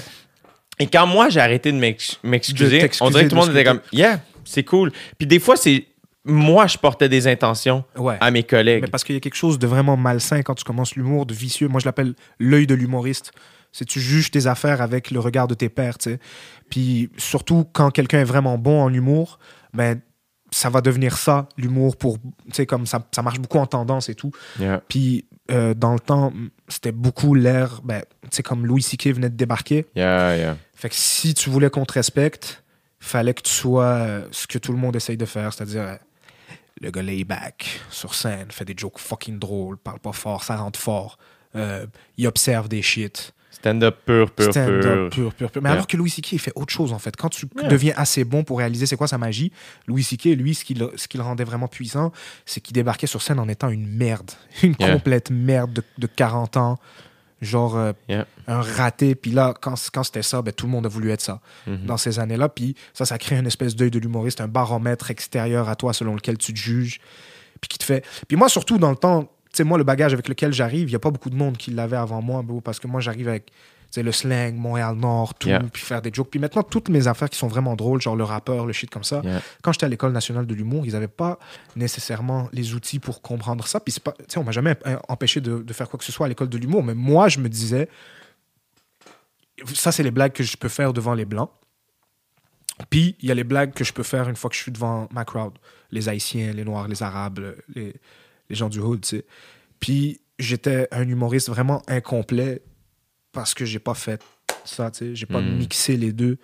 Et quand moi, j'ai arrêté de m'ex- De m'excuser, on dirait que tout le de monde était comme Yeah, c'est cool. Puis des fois, c'est. Moi, je portais des intentions Ouais. à mes collègues. Mais parce qu'il y a quelque chose de vraiment malsain quand tu commences l'humour, de vicieux. Moi, je l'appelle l'œil de l'humoriste. C'est tu juges tes affaires avec le regard de tes pairs, tu sais. Puis surtout quand quelqu'un est vraiment bon en humour, ben ça va devenir ça, l'humour pour, tu sais, comme ça, ça marche beaucoup en tendance et tout. Yeah. Puis euh, dans le temps, c'était beaucoup l'air, ben, tu sais, comme Louis C.K. venait de débarquer. Yeah, yeah. Fait que si tu voulais qu'on te respecte, fallait que tu sois euh, ce que tout le monde essaye de faire, c'est-à-dire euh, le gars layback sur scène, fait des jokes fucking drôles, parle pas fort, ça rentre fort, euh, il observe des shit. Stand-up pur, pur, Stand-up pur. pur, pur, pur. Mais Yeah. alors que Louis C.K. il fait autre chose en fait. Quand tu Yeah. deviens assez bon pour réaliser c'est quoi sa magie, Louis C.K. lui, ce qui le, ce qui le rendait vraiment puissant, c'est qu'il débarquait sur scène en étant une merde, *laughs* une Yeah. complète merde de, de 40 ans, genre euh, Yeah. un raté. Puis là, quand, quand c'était ça, ben, tout le monde a voulu être ça Mhm. dans ces années-là. Puis ça, ça crée une espèce d'œil de l'humoriste, un baromètre extérieur à toi selon lequel tu te juges, puis qui te fait. Puis moi, surtout dans le temps, sais, moi, le bagage avec lequel j'arrive, il n'y a pas beaucoup de monde qui l'avait avant moi, bro, parce que moi, j'arrive avec le slang, Montréal-Nord, tout, Yeah. puis faire des jokes. Puis maintenant, toutes mes affaires qui sont vraiment drôles, genre le rappeur, le shit comme ça, Yeah. quand j'étais à l'École nationale de l'humour, ils n'avaient pas nécessairement les outils pour comprendre ça. Puis c'est pas, on m'a jamais empêché de, de faire quoi que ce soit à l'École de l'humour, mais moi, je me disais, ça, c'est les blagues que je peux faire devant les Blancs. Puis, il y a les blagues que je peux faire une fois que je suis devant ma crowd. Les Haïtiens, les Noirs, les Arabes, les, les gens du hood, tu sais. Puis, j'étais un humoriste vraiment incomplet parce que j'ai pas fait ça, tu sais. J'ai pas Mm. mixé les deux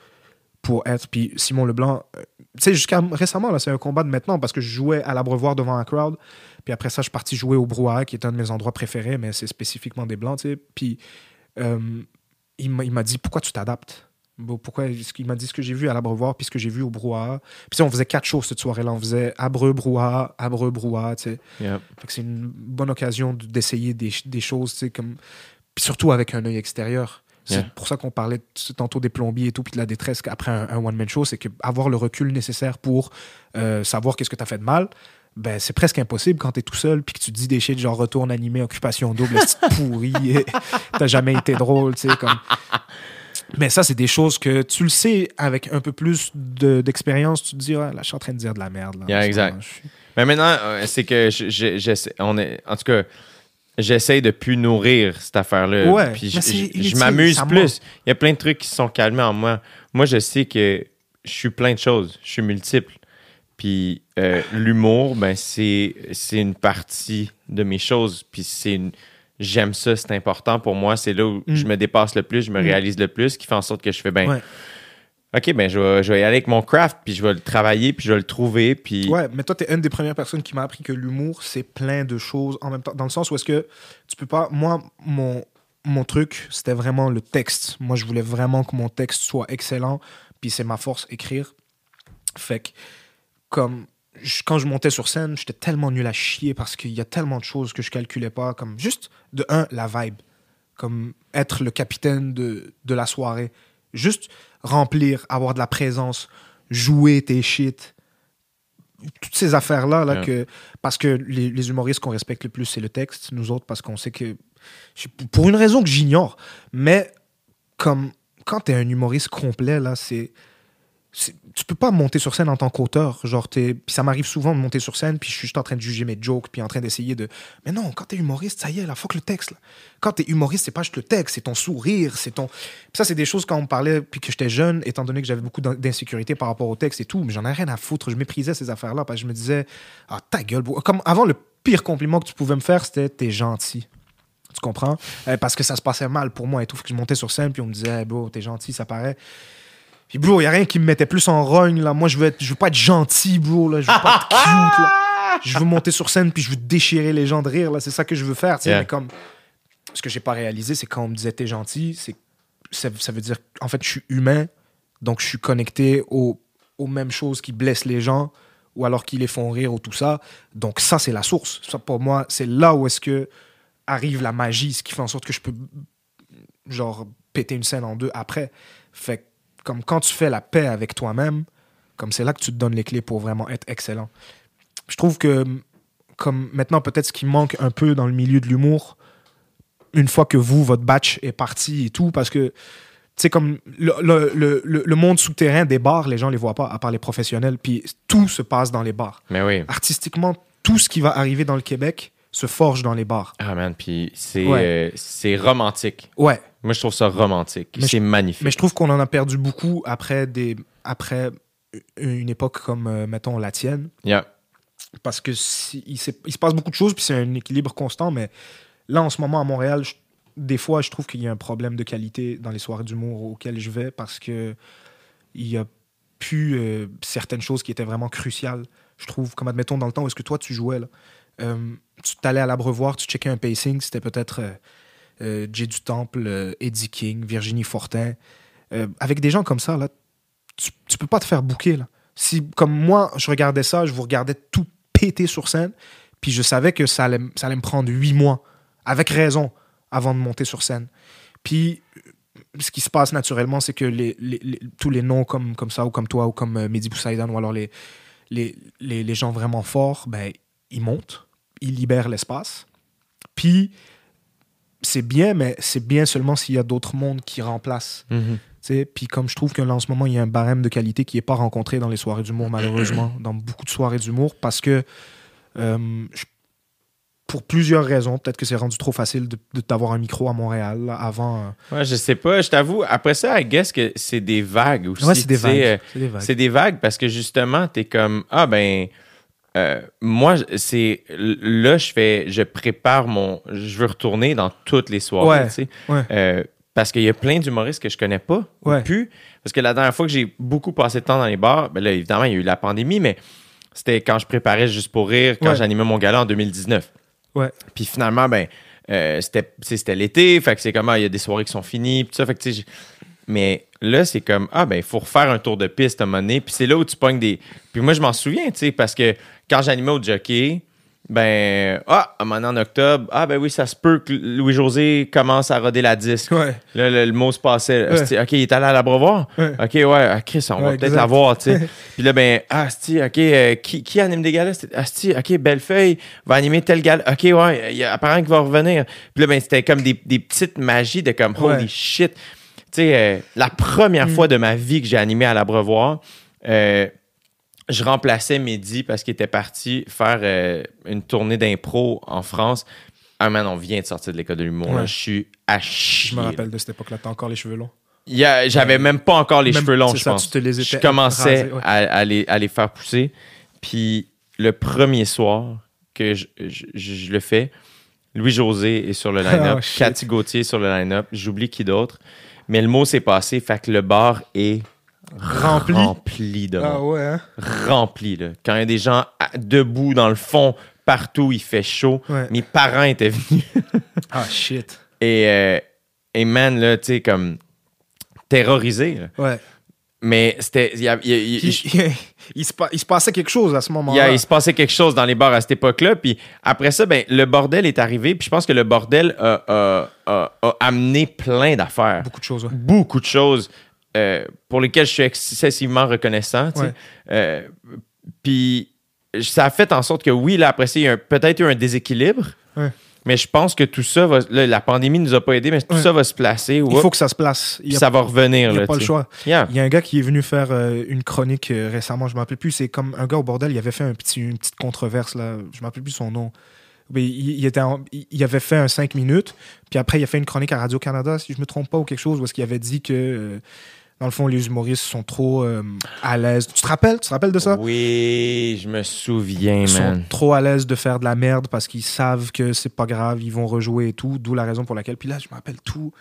pour être. Puis, Simon Leblanc, euh, tu sais, jusqu'à récemment, là, c'est un combat de maintenant parce que je jouais à l'abreuvoir devant un crowd. Puis après ça, je suis parti jouer au Brouhaha, qui est un de mes endroits préférés, mais c'est spécifiquement des Blancs, tu sais. Puis, euh, il m'a il m'a dit pourquoi tu t'adaptes? Bon, pourquoi est-ce qu'il m'a dit ce que j'ai vu à l'abreuvoir puis ce que j'ai vu au brouhaha? Puis on faisait quatre choses cette soirée-là. On faisait abreu brouhaha abreu brouhaha tu sais. C'est une bonne occasion de- d'essayer des, des choses tu sais comme puis surtout avec un œil extérieur. C'est Yeah. pour ça qu'on parlait tantôt des plombiers et tout puis de la détresse après un, un one man show c'est que avoir le recul nécessaire pour euh, savoir qu'est-ce que tu as fait de mal ben, c'est presque impossible quand t'es tout seul puis que tu te dis des shit genre retourne animé, occupation double, c'est pourri, et *laughs* t'as jamais été drôle, tu sais, comme. Mais ça, c'est des choses que tu le sais avec un peu plus de- d'expérience, tu te dis, ah, là, je suis en train de dire de la merde. Là, Yeah, exact. moment, je suis- Mais maintenant, euh, c'est que je- je- j'essaie- on est, en tout cas, j'essaie de plus nourrir cette affaire-là. Ouais, Puis je, m'amuse plus. Il y a plein de trucs qui se sont calmés en moi. Moi, je sais que je suis plein de choses. Je suis multiple. Puis euh, l'humour, ben c'est c'est une partie de mes choses. Puis c'est une j'aime ça, c'est important pour moi. C'est là où Mm. je me dépasse le plus, je me Mm. réalise le plus, qui fait en sorte que je fais ben. Ouais. Ok, ben je vais, je vais y aller avec mon craft, puis je vais le travailler, puis je vais le trouver, puis Ouais, mais toi, t'es une des premières personnes qui m'a appris que l'humour, c'est plein de choses en même temps. Dans le sens où est-ce que tu peux pas. Moi, mon, mon truc, c'était vraiment le texte. Moi, je voulais vraiment que mon texte soit excellent, puis c'est ma force, écrire. Fait que, comme. Je- quand je montais sur scène, j'étais tellement nul à chier parce qu'il y a tellement de choses que je calculais pas. Comme juste, de un, la vibe. Comme être le capitaine de, de la soirée. Juste remplir, avoir de la présence, jouer tes shit. Toutes ces affaires-là, là, que, parce que les, les humoristes qu'on respecte le plus, c'est le texte. Nous autres, parce qu'on sait que. Pour une raison que j'ignore. Mais comme quand t'es un humoriste complet, là, c'est. Tu peux pas monter sur scène en tant qu'auteur. Genre, puis ça m'arrive souvent de monter sur scène, puis je suis juste en train de juger mes jokes, puis en train d'essayer de. Mais non, quand t'es humoriste, ça y est, là, fuck le texte. Là. Quand t'es humoriste, c'est pas juste le texte, c'est ton sourire, c'est ton. Ça, c'est des choses quand on me parlait, puis que j'étais jeune, étant donné que j'avais beaucoup d'in- d'insécurité par rapport au texte et tout, mais j'en ai rien à foutre. Je méprisais ces affaires-là, parce que je me disais, ah, ta gueule. Comme avant, le pire compliment que tu pouvais me faire, c'était t'es gentil. Tu comprends? Euh, parce que ça se passait mal pour moi et tout. Que je montais sur scène, puis on me disait, hey, bro, t'es gentil, ça paraît. Puis, bro, il a rien qui me mettait plus en rogne, là. Moi, je veux, être, je veux pas être gentil, bro, là. Je veux pas être *laughs* cute, là. Je veux monter sur scène, puis je veux déchirer les gens de rire, là. C'est ça que je veux faire, tu sais. Yeah. Mais comme. Ce que j'ai pas réalisé, c'est quand on me disait t'es gentil, c'est ça, ça veut dire en fait je suis humain, donc je suis connecté aux, aux mêmes choses qui blessent les gens ou alors qui les font rire ou tout ça. Donc ça c'est la source. Ça pour moi c'est là où est-ce que arrive la magie, ce qui fait en sorte que je peux genre péter une scène en deux après. Fait que, comme quand tu fais la paix avec toi-même, comme c'est là que tu te donnes les clés pour vraiment être excellent. Je trouve que, comme maintenant, peut-être ce qui manque un peu dans le milieu de l'humour, une fois que vous, votre batch est parti et tout, parce que, c'est comme le, le- le- le- le monde souterrain des bars, les gens les voient pas, à part les professionnels, puis tout se passe dans les bars. Mais oui. Artistiquement, tout ce qui va arriver dans le Québec se forge dans les bars. Ah, man, puis c'est Ouais. euh, romantique. Ouais, Moi, je trouve ça romantique. C'est magnifique. mais je trouve qu'on en a perdu beaucoup après, des, après une époque comme, euh, mettons, la tienne. Yeah. parce que si- il, il se passe beaucoup de choses, puis c'est un équilibre constant, mais là, en ce moment, à Montréal, je- des fois, je trouve qu'il y a un problème de qualité dans les soirées d'humour auxquelles je vais, parce que il y a plus euh, certaines choses qui étaient vraiment cruciales, je trouve, comme admettons dans le temps où est-ce que toi, tu jouais, là, tu t'allais à l'abreuvoir, tu checkais un pacing, c'était peut-être euh, euh, Jay du Temple, euh, Eddie King, Virginie Fortin, avec des gens comme ça, là, tu, tu peux pas te faire bouquer. Si, comme moi, je regardais ça, je vous regardais tout péter sur scène, puis je savais que ça allait, ça allait me prendre huit mois, avec raison, avant de monter sur scène. Puis, ce qui se passe naturellement, c'est que les, tous les noms comme, comme ça, ou comme toi, ou comme Mehdi Boussaïdan, ou alors les, les gens vraiment forts, ben, ils montent, ils libèrent l'espace. Puis, c'est bien, mais c'est bien seulement s'il y a d'autres mondes qui remplacent. Mhm. Tu Puis comme je trouve que là, en ce moment, il y a un barème de qualité qui n'est pas rencontré dans les soirées d'humour, malheureusement, *clears throat* dans beaucoup de soirées d'humour, parce que euh, je- pour plusieurs raisons, peut-être que c'est rendu trop facile de, de t'avoir un micro à Montréal là, avant. euh. Ouais, je sais pas. Je t'avoue, après ça, I guess que c'est des vagues aussi. Ouais, c'est des tu euh, vagues. C'est des vagues. C'est des vagues parce que justement, t'es comme ah ben euh, moi c'est là je fais je prépare mon je veux retourner dans toutes les soirées, Ouais, tu sais. ouais. Euh, parce qu'il y a plein d'humoristes que je connais pas ou Ouais. plus parce que la dernière fois que j'ai beaucoup passé de temps dans les bars, ben là évidemment il y a eu la pandémie mais c'était quand je préparais juste pour rire quand j'animais mon gala en 2019. Ouais. Puis finalement, ben, euh, c'était, l'été, fait que c'est comme, ah, il y a des soirées qui sont finies, tout ça, fait que, tu sais, mais là, c'est comme, ah, ben, il faut refaire un tour de piste à un moment donné, puis c'est là où tu pognes des. Puis moi, je m'en souviens, tu sais, parce que quand j'animais au jockey, ben, ah, à un moment donné, en octobre, ah, ben oui, ça se peut que Louis-José commence à roder la disque. Ouais. Là, le, le mot se passait. Ouais. OK, il est allé à l'abreuvoir. Ouais. OK, ouais, ah, Chris, on va peut-être exact. la voir, tu sais. *laughs* Puis là, ben, ah, Asti, OK, euh, qui, qui anime des galas? C'était- Asti, OK, Bellefeuille va animer tel gala. OK, ouais, il y a apparemment qu'il va revenir. Puis là, ben, c'était comme des, des petites magies de comme, holy shit. Tu sais, euh, la première Mm. fois de ma vie que j'ai animé à l'abreuvoir, euh, je remplaçais Mehdi parce qu'il était parti faire euh, une tournée d'impro en France. Ah man, on vient de sortir de l'école de l'humour. Ouais. Je suis à chier. Je me rappelle de cette époque-là. T'as encore les cheveux longs. J'avais même pas encore les Même- cheveux longs, je ça, pense. tu te les je commençais ouais. à, à les, à les faire pousser. Puis le premier soir que je, je- je- je le fais, Louis-José est sur le *laughs* line-up, Oh, shit. Cathy Gauthier est sur le line-up, j'oublie qui d'autre. Mais le mot s'est passé, fait que le bar est Rempli. rempli de monde Ah ouais, hein? rempli. Là. Quand il y a des gens à- debout dans le fond, partout, il fait chaud. Ouais. Mes parents étaient venus. *laughs* Ah shit. Et, euh, et man, là, tu sais, comme terrorisé. là. Ouais. Mais c'était. Il y a- il y a- il y a- *laughs* Il, se, il se passait quelque chose à ce moment-là. il se passait quelque chose dans les bars à cette époque-là. Puis après ça, ben, le bordel est arrivé. Puis je pense que le bordel a, a- a- a amené plein d'affaires. Beaucoup de choses, ouais. beaucoup de choses euh, pour lesquelles je suis excessivement reconnaissant. tu sais. Ouais. Euh, Puis ça a fait en sorte que oui, là, après ça, il y a peut-être eu un déséquilibre. Ouais. Mais je pense que tout ça va. là, la pandémie ne nous a pas aidés, mais tout Ouais. ça va se placer. Il faut que ça se place. Il puis y a, ça va revenir. il y a là, pas le choix. Yeah. Il y a un gars qui est venu faire euh, une chronique euh, récemment, je ne me rappelle plus. C'est comme un gars au bordel, il avait fait un petit, une petite controverse, là. je ne me rappelle plus son nom. Mais il, il était en- il avait fait un 5 minutes, puis après il a fait une chronique à Radio-Canada, si je ne me trompe pas, ou quelque chose, où est-ce qu'il avait dit que, euh, dans le fond, les humoristes sont trop euh, à l'aise. Tu te rappelles? Tu te rappelles de ça? Oui, je me souviens, Ils sont man. trop à l'aise de faire de la merde parce qu'ils savent que c'est pas grave, ils vont rejouer et tout, d'où la raison pour laquelle. Puis là, je me rappelle tout.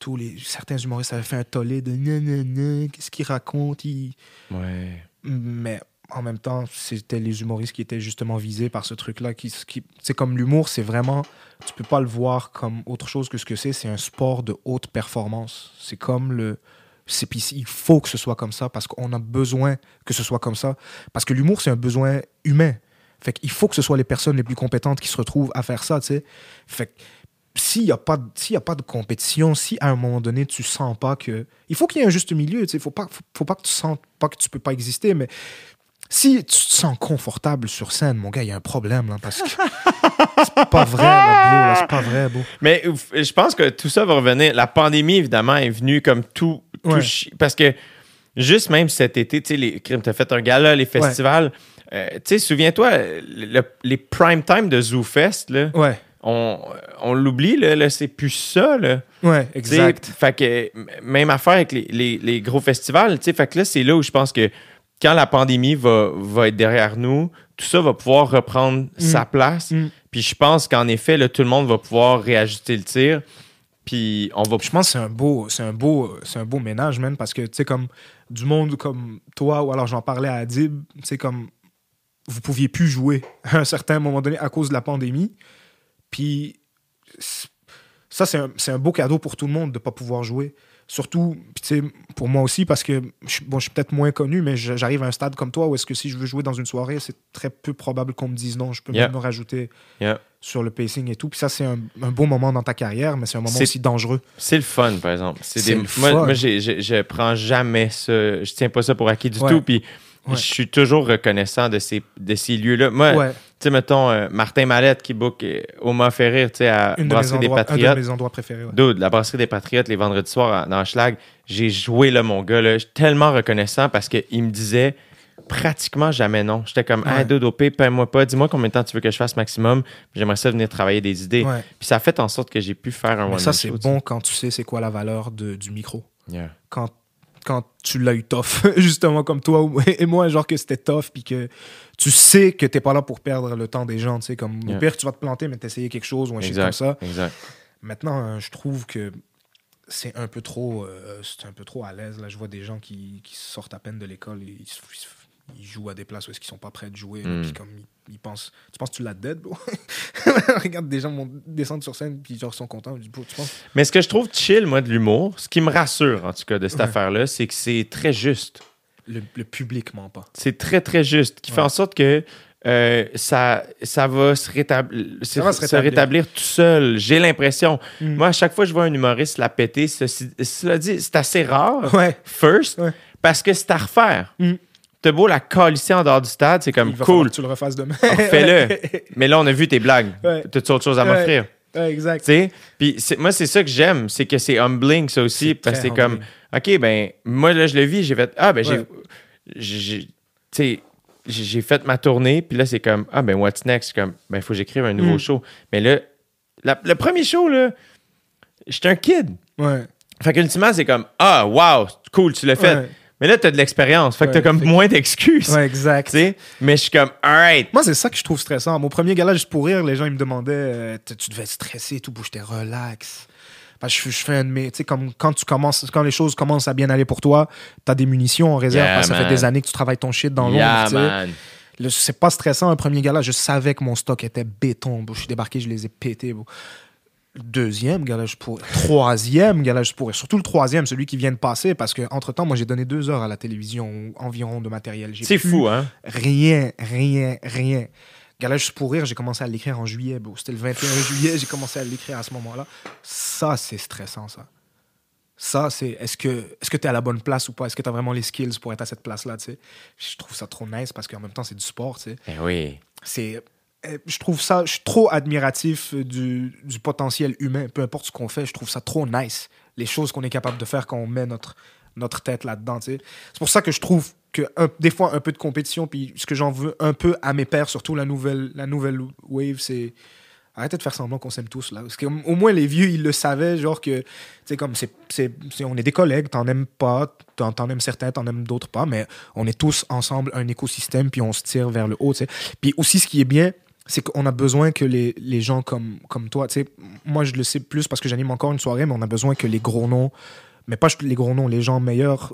Tous les, certains humoristes avaient fait un tollé de nanana, qu'est-ce qu'ils racontent. ils- Ouais. Mais en même temps, c'était les humoristes qui étaient justement visés par ce truc-là. Qui, qui, c'est comme l'humour, c'est vraiment. Tu peux pas le voir comme autre chose que ce que c'est. C'est un sport de haute performance. C'est comme le. C'est, puis il faut que ce soit comme ça parce qu'on a besoin que ce soit comme ça. Parce que l'humour, c'est un besoin humain. Fait qu'il faut que ce soit les personnes les plus compétentes qui se retrouvent à faire ça, tu sais. Fait que s'il n'y a, pas de- s'il y a pas de compétition, si à un moment donné, tu sens pas que. Il faut qu'il y ait un juste milieu. Il ne faut pas, faut, faut pas que tu sens pas que tu peux pas exister, mais si tu te sens confortable sur scène, mon gars, il y a un problème, là, parce que *laughs* c'est pas vrai, là, bro, là, c'est pas vrai, bro. Mais je pense que tout ça va revenir. La pandémie, évidemment, est venue comme tout. Ouais. Parce que juste même cet été, tu sais, les crimes, t'as fait un gala, les festivals. euh, tu sais, souviens-toi, le- les prime time de ZooFest, là, Ouais, on, on l'oublie, là, là, c'est plus ça, là. ouais, exact. Fait que même affaire avec les, les- les gros festivals. tu sais, Fait que là, c'est là où je pense que quand la pandémie va, va être derrière nous, tout ça va pouvoir reprendre sa place. Mm. Puis je pense qu'en effet, là, tout le monde va pouvoir réajuster le tir. Puis. Je pense que c'est un beau, c'est un beau, c'est un beau ménage, man, parce que tu sais comme du monde comme toi ou alors j'en parlais à Adib, tu sais comme vous pouviez plus jouer à un certain moment donné à cause de la pandémie. Puis ça c'est un, beau cadeau pour tout le monde de pas pouvoir jouer. Surtout, pour moi aussi, parce que je, suis- bon, je suis peut-être moins connu, mais j'arrive à un stade comme toi où est-ce que si je veux jouer dans une soirée, c'est très peu probable qu'on me dise non. Je peux Yeah. même me rajouter Yeah. sur le pacing et tout. Puis ça, c'est un, un beau moment dans ta carrière, mais c'est un moment aussi dangereux. C'est le fun, par exemple. C'est des- moi, moi je prends jamais ça. Je tiens pas ça pour acquis du Ouais. tout. Puis Ouais. je suis toujours reconnaissant de ces, de ces lieux-là. Moi, Ouais. tu sais, mettons, euh, Martin Mallette qui book euh, Oma Ferrir, tu sais, à Une de Brasserie des endroits, un Patriotes. de mes endroits préférés. ouais. Dude, la brasserie des Patriotes, les vendredis soirs dans Schlag, j'ai joué là, mon gars. Je suis tellement reconnaissant parce qu'il me disait pratiquement jamais non. J'étais comme, Ouais. hey, dude, au pire, paye-moi pas. Dis-moi combien de temps tu veux que je fasse maximum. J'aimerais ça venir travailler des idées. Puis ça a fait en sorte que j'ai pu faire un one ça, c'est bon quand tu sais c'est quoi la valeur de- du micro. Quand, quand tu l'as eu tough, *laughs* justement comme toi et moi, genre que c'était tough, puis que tu sais que t'es pas là pour perdre le temps des gens, tu sais, comme Yeah. au pire, tu vas te planter, mais t'essayes quelque chose ou un shit Exact. comme ça. Exact. Maintenant, euh, je trouve que c'est un peu trop euh, c'est un peu trop à l'aise. Là, je vois des gens qui, qui sortent à peine de l'école et ils, se- ils se- ils jouent à des places où est-ce qu'ils sont pas prêts de jouer. Mm. Puis comme ils, ils pensent, tu penses que tu l'as dead, bro? *laughs* Regarde, des gens vont descendre sur scène puis genre ils sont contents. Tu penses? Mais ce que je trouve chill, moi, de l'humour, ce qui me rassure, en tout cas, de cette Ouais. affaire-là, c'est que c'est très juste. le, le public ment pas. C'est très, très juste. Qui fait en sorte que euh, ça, ça va se rétablir, Ça va se se rétablir. rétablir tout seul. J'ai l'impression. Mm. Moi, à chaque fois que je vois un humoriste la péter, ceci, cela dit, c'est assez rare, Ouais. first, Ouais. parce que c'est à refaire. Mm. T'as beau la calisser en dehors du stade, c'est comme Il va falloir cool, que tu le refasses demain. *laughs* fais-le. *laughs* Mais là, on a vu tes blagues. Ouais. T'as-tu autre chose à m'offrir? Ouais, exact. Tu sais? Puis moi, c'est ça que j'aime, c'est que c'est humbling, ça aussi, parce que c'est comme. OK, ben, moi, là, je le vis, j'ai fait, ah, ben, j'ai, Ouais. j'ai- j'ai- tu sais, j'ai fait ma tournée, puis là, c'est comme, ah, ben, what's next? Comme, ben, il faut que j'écrive un nouveau Mm. show. Mais là, la- le premier show, là, j'étais un kid. Ouais. Fait qu'ultimement, c'est comme, ah, wow, cool, tu l'as fait. Ouais. Mais là, t'as de l'expérience. Fait que Ouais, t'as comme fait- moins d'excuses. Ouais, exact. Mais je suis comme, alright. Moi, c'est ça que je trouve stressant. Mon premier gala, juste pour rire, les gens ils me demandaient euh, tu devais être stressé et tout, bouge, j'étais relax. Parce que je, je fais un de mes. Tu sais, comme quand tu commences, quand les choses commencent à bien aller pour toi, t'as des munitions en réserve Yeah, parce que ça fait des années que tu travailles ton shit dans l'ombre. Yeah, C'est pas stressant un premier gala. Je savais que mon stock était béton. bro. Je suis débarqué, je les ai pétés. bro. Deuxième gala, je pourrais. Troisième gala, je pourrais. Surtout le troisième, celui qui vient de passer, parce que entre temps, moi, j'ai donné deux heures à la télévision environ de matériel. J'ai C'est fou, hein? Rien, rien, rien. Gala juste pour rire, j'ai commencé à l'écrire en juillet, bro. C'était le 21 juillet, j'ai commencé à l'écrire à ce moment-là. Ça, c'est stressant, ça. Ça, c'est est-ce que est-ce que tu es à la bonne place ou pas? Est-ce que tu as vraiment les skills pour être à cette place-là, tu sais? Je trouve ça trop nice parce qu'en même temps, c'est du sport, tu sais. Ben oui. C'est je trouve ça, je suis trop admiratif euh, du, potentiel humain, peu importe ce qu'on fait, je trouve ça trop nice, les choses qu'on est capable de faire quand on met notre, notre tête là-dedans. C'est pour ça que je trouve que des fois un peu de compétition, puis ce que j'en veux un peu à mes pairs, surtout la nouvelle, la nouvelle wave, c'est arrêtez de faire semblant qu'on s'aime tous là. Parce qu'au au moins les vieux, ils le savaient, genre que, tu sais, comme c'est, on est des collègues, t'en aimes pas, t'en, aimes certains, t'en aimes d'autres pas, mais on est tous ensemble un écosystème, puis on se tire vers le haut, tu sais. Puis aussi, ce qui est bien, c'est qu'on a besoin que les, les gens comme, comme toi, tu sais, moi je le sais plus parce que j'anime encore une soirée, mais on a besoin que les gros noms, mais pas les gros noms, les gens meilleurs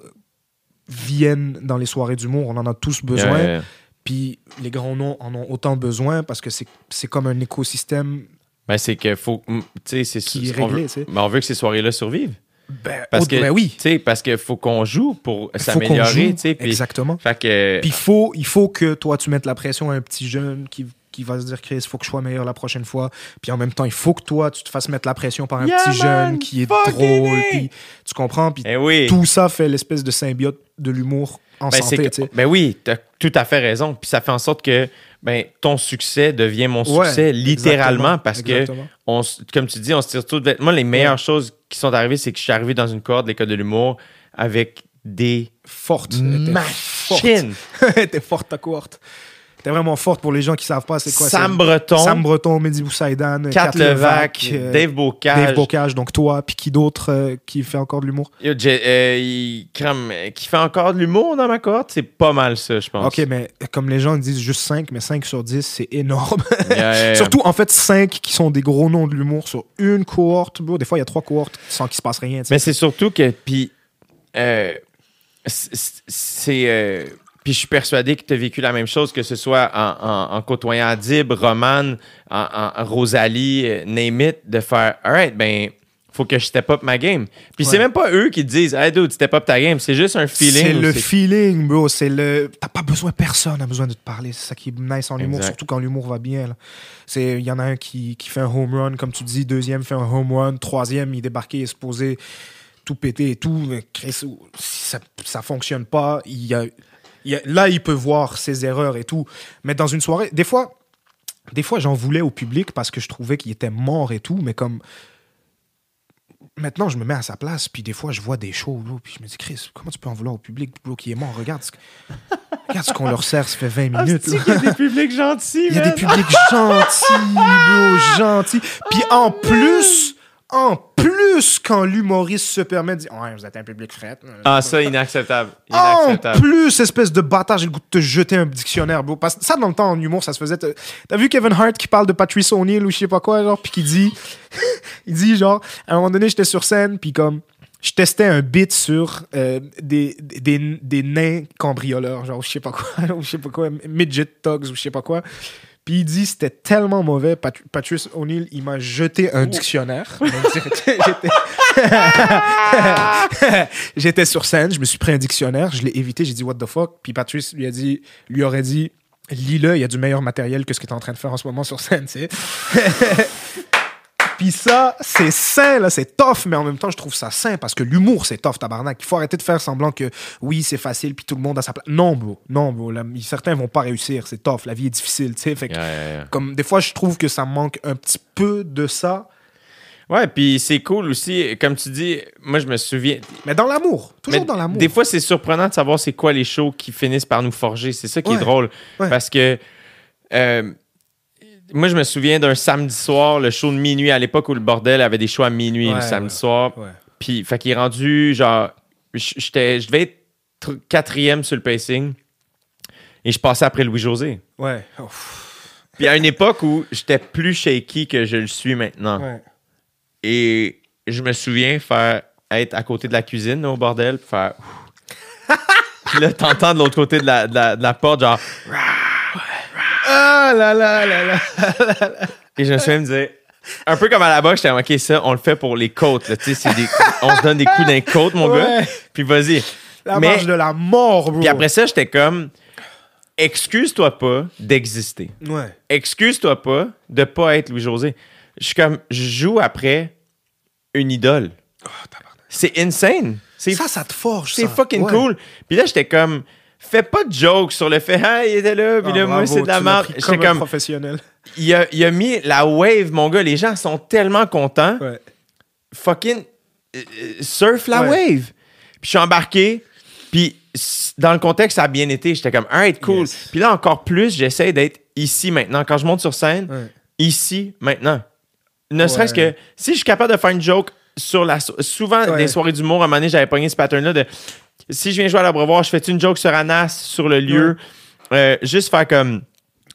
viennent dans les soirées d'humour. On en a tous besoin. Yeah, yeah. Puis les grands noms en ont autant besoin parce que c'est comme un écosystème Ben, c'est que faut. mm, Tu sais, c'est est on veut- ben, on que ces soirées-là survivent. Ben, Parce que, ben oui, Tu sais, parce qu'il faut qu'on joue pour s'améliorer, Exactement. fait que. Puis faut, il faut que toi, tu mettes la pression à un petit jeune qui, qui qui va se dire, Chris, il faut que je sois meilleur la prochaine fois. Puis en même temps, il faut que toi, tu te fasses mettre la pression par un Yeah, petit man, jeune qui est drôle. A. Puis tu comprends? Puis Eh oui. tout ça fait l'espèce de symbiote de l'humour en Ben, santé, que- tu ben oui, t'as tout à fait raison. Puis ça fait en sorte que ben, ton succès devient mon Ouais, succès, littéralement, exactement, parce que, on, comme tu dis, on se tire tout de Moi, les meilleures choses qui sont arrivées, c'est que je suis arrivé dans une cohorte de l'école de l'humour avec des Forte. Elle était machines. forte. Était *laughs* forte, ta cohorte. T'es vraiment forte pour les gens qui savent pas c'est quoi. Sam Breton, Sam Breton, Mehdi Boussaïdan, Kat Kat Levac, euh, Dave Bocage. Dave Bocage, donc toi, puis qui d'autre euh, qui fait encore de l'humour? Yo, euh, il qui fait encore de l'humour dans ma cohorte, c'est pas mal ça, je pense. Ok, mais comme les gens disent juste 5, mais 5 sur 10, c'est énorme. *laughs* Yeah. Surtout, en fait, 5 qui sont des gros noms de l'humour sur une cohorte. Bro, des fois, il y a trois cohortes sans qu'il se passe rien. Mais c'est surtout que, puis, euh, c'est. Puis je suis persuadé que tu as vécu la même chose, que ce soit en, en- en côtoyant Adib, Roman, en, en- Rosalie, euh, name it, de faire, alright, ben, faut que je step up ma game. Puis c'est même pas eux qui te disent, hey dude, step up ta game, c'est juste un feeling. C'est le feeling, bro. C'est le. T'as pas besoin, personne a besoin de te parler. C'est ça qui est nice en humour, surtout quand l'humour va bien. il y en a un qui, qui fait un home run, comme tu dis. Deuxième fait un home run. Troisième, il débarqué, il est supposé tout péter et tout. Mais ça, ça fonctionne pas, il y a, il là, il peut voir ses erreurs et tout. Mais dans une soirée, des fois, des fois, j'en voulais au public parce que je trouvais qu'il était mort et tout. Mais comme maintenant, je me mets à sa place, puis des fois, je vois des shows, bro, puis je me dis, Chris, comment tu peux en vouloir au public, bro, qui est mort? Regarde ce, que- regarde ce qu'on leur sert, ça fait 20 Ah, minutes. qu'il y a des publics gentils, Il y a man? des publics gentils, bro, gentils. Puis en plus, en plus, quand l'humoriste se permet de dire, ouais, vous êtes un public fret. Ah, ça, inacceptable. *laughs* En plus, espèce de bâtard, j'ai le goût de te jeter un dictionnaire, bro. Parce que ça, dans le temps, en humour, ça se faisait. T'as vu Kevin Hart qui parle de Patrice O'Neill ou je sais pas quoi, genre, puis qui dit. *laughs* il dit, genre, à un moment donné, j'étais sur scène, puis comme. Je testais un bit sur euh, des, des, des nains cambrioleurs, genre, je sais pas quoi, *laughs* ou je sais pas quoi, midget thugs ou je sais pas quoi. Puis il dit c'était tellement mauvais. Pat- Patrice O'Neill, il m'a jeté un dictionnaire. *laughs* J'étais- sur scène, je me suis pris un dictionnaire, je l'ai évité, j'ai dit what the fuck? Puis Patrice lui a dit, lui aurait dit lis-le, il y a du meilleur matériel que ce que tu es en train de faire en ce moment sur scène, tu sais. *laughs* Puis ça, c'est sain, là, c'est tough, mais en même temps, je trouve ça sain parce que l'humour, c'est tough, tabarnak. Il faut arrêter de faire semblant que oui, c'est facile, puis tout le monde a sa place. Non, bro, non, bro. là, certains vont pas réussir, c'est tough, la vie est difficile, tu sais. Fait que, Yeah, yeah, yeah. comme des fois, je trouve que ça manque un petit peu de ça, Ouais, puis c'est cool aussi, comme tu dis, moi je me souviens, mais dans l'amour, toujours Mais dans l'amour. Des fois, c'est surprenant de savoir c'est quoi les shows qui finissent par nous forger. C'est ça qui est drôle. Ouais. Parce que euh, moi, je me souviens d'un samedi soir, le show de minuit à l'époque où le bordel avait des shows à minuit le samedi ouais. soir. Ouais. Puis, fait qu'il est rendu genre. j'étais- Je devais être tr- quatrième sur le pacing. Et je passais après Louis-José. Ouais. Ouf. Puis à une époque où j'étais plus shaky que je le suis maintenant. Ouais. Et je me souviens faire être à côté de la cuisine au bordel, puis faire. *laughs* puis là, t'entends de l'autre côté de la, de la- de la porte, genre. Ah là là là là. Et je me souviens me dire. Un peu comme à la boxe, j'étais OK, ça, on le fait pour les côtes. là, des- on se donne des coups d'un côte, mon Ouais. gars. Puis vas-y. La Mais- marche de la mort, bro. Puis après ça, j'étais comme. Excuse-toi pas d'exister. Ouais. Excuse-toi pas de pas être Louis-José. Je suis comme. Je joue après une idole. C'est insane. Ça, ça te forge. C'est fucking Ouais. cool. Puis là, j'étais comme, fais pas de joke sur le fait, ah, il était là, puis Ah, là, moi, c'est de la merde. J'étais comme professionnel. il a, il a mis la wave, mon gars. Les gens sont tellement contents. Ouais. Fucking euh, euh, surf la Ouais. wave. Puis je suis embarqué. Puis dans le contexte, ça a bien été. J'étais comme, alright, cool. Yes. Puis là, encore plus, j'essaie d'être ici maintenant. Quand je monte sur scène, Ouais. ici maintenant. Ne serait-ce que si je suis capable de faire une joke sur la. so- Souvent, des soirées d'humour, à un moment donné, j'avais pogné ce pattern-là de. Si je viens jouer à l'abreuvoir, je fais une joke sur Anas, sur le lieu? Euh, juste faire comme.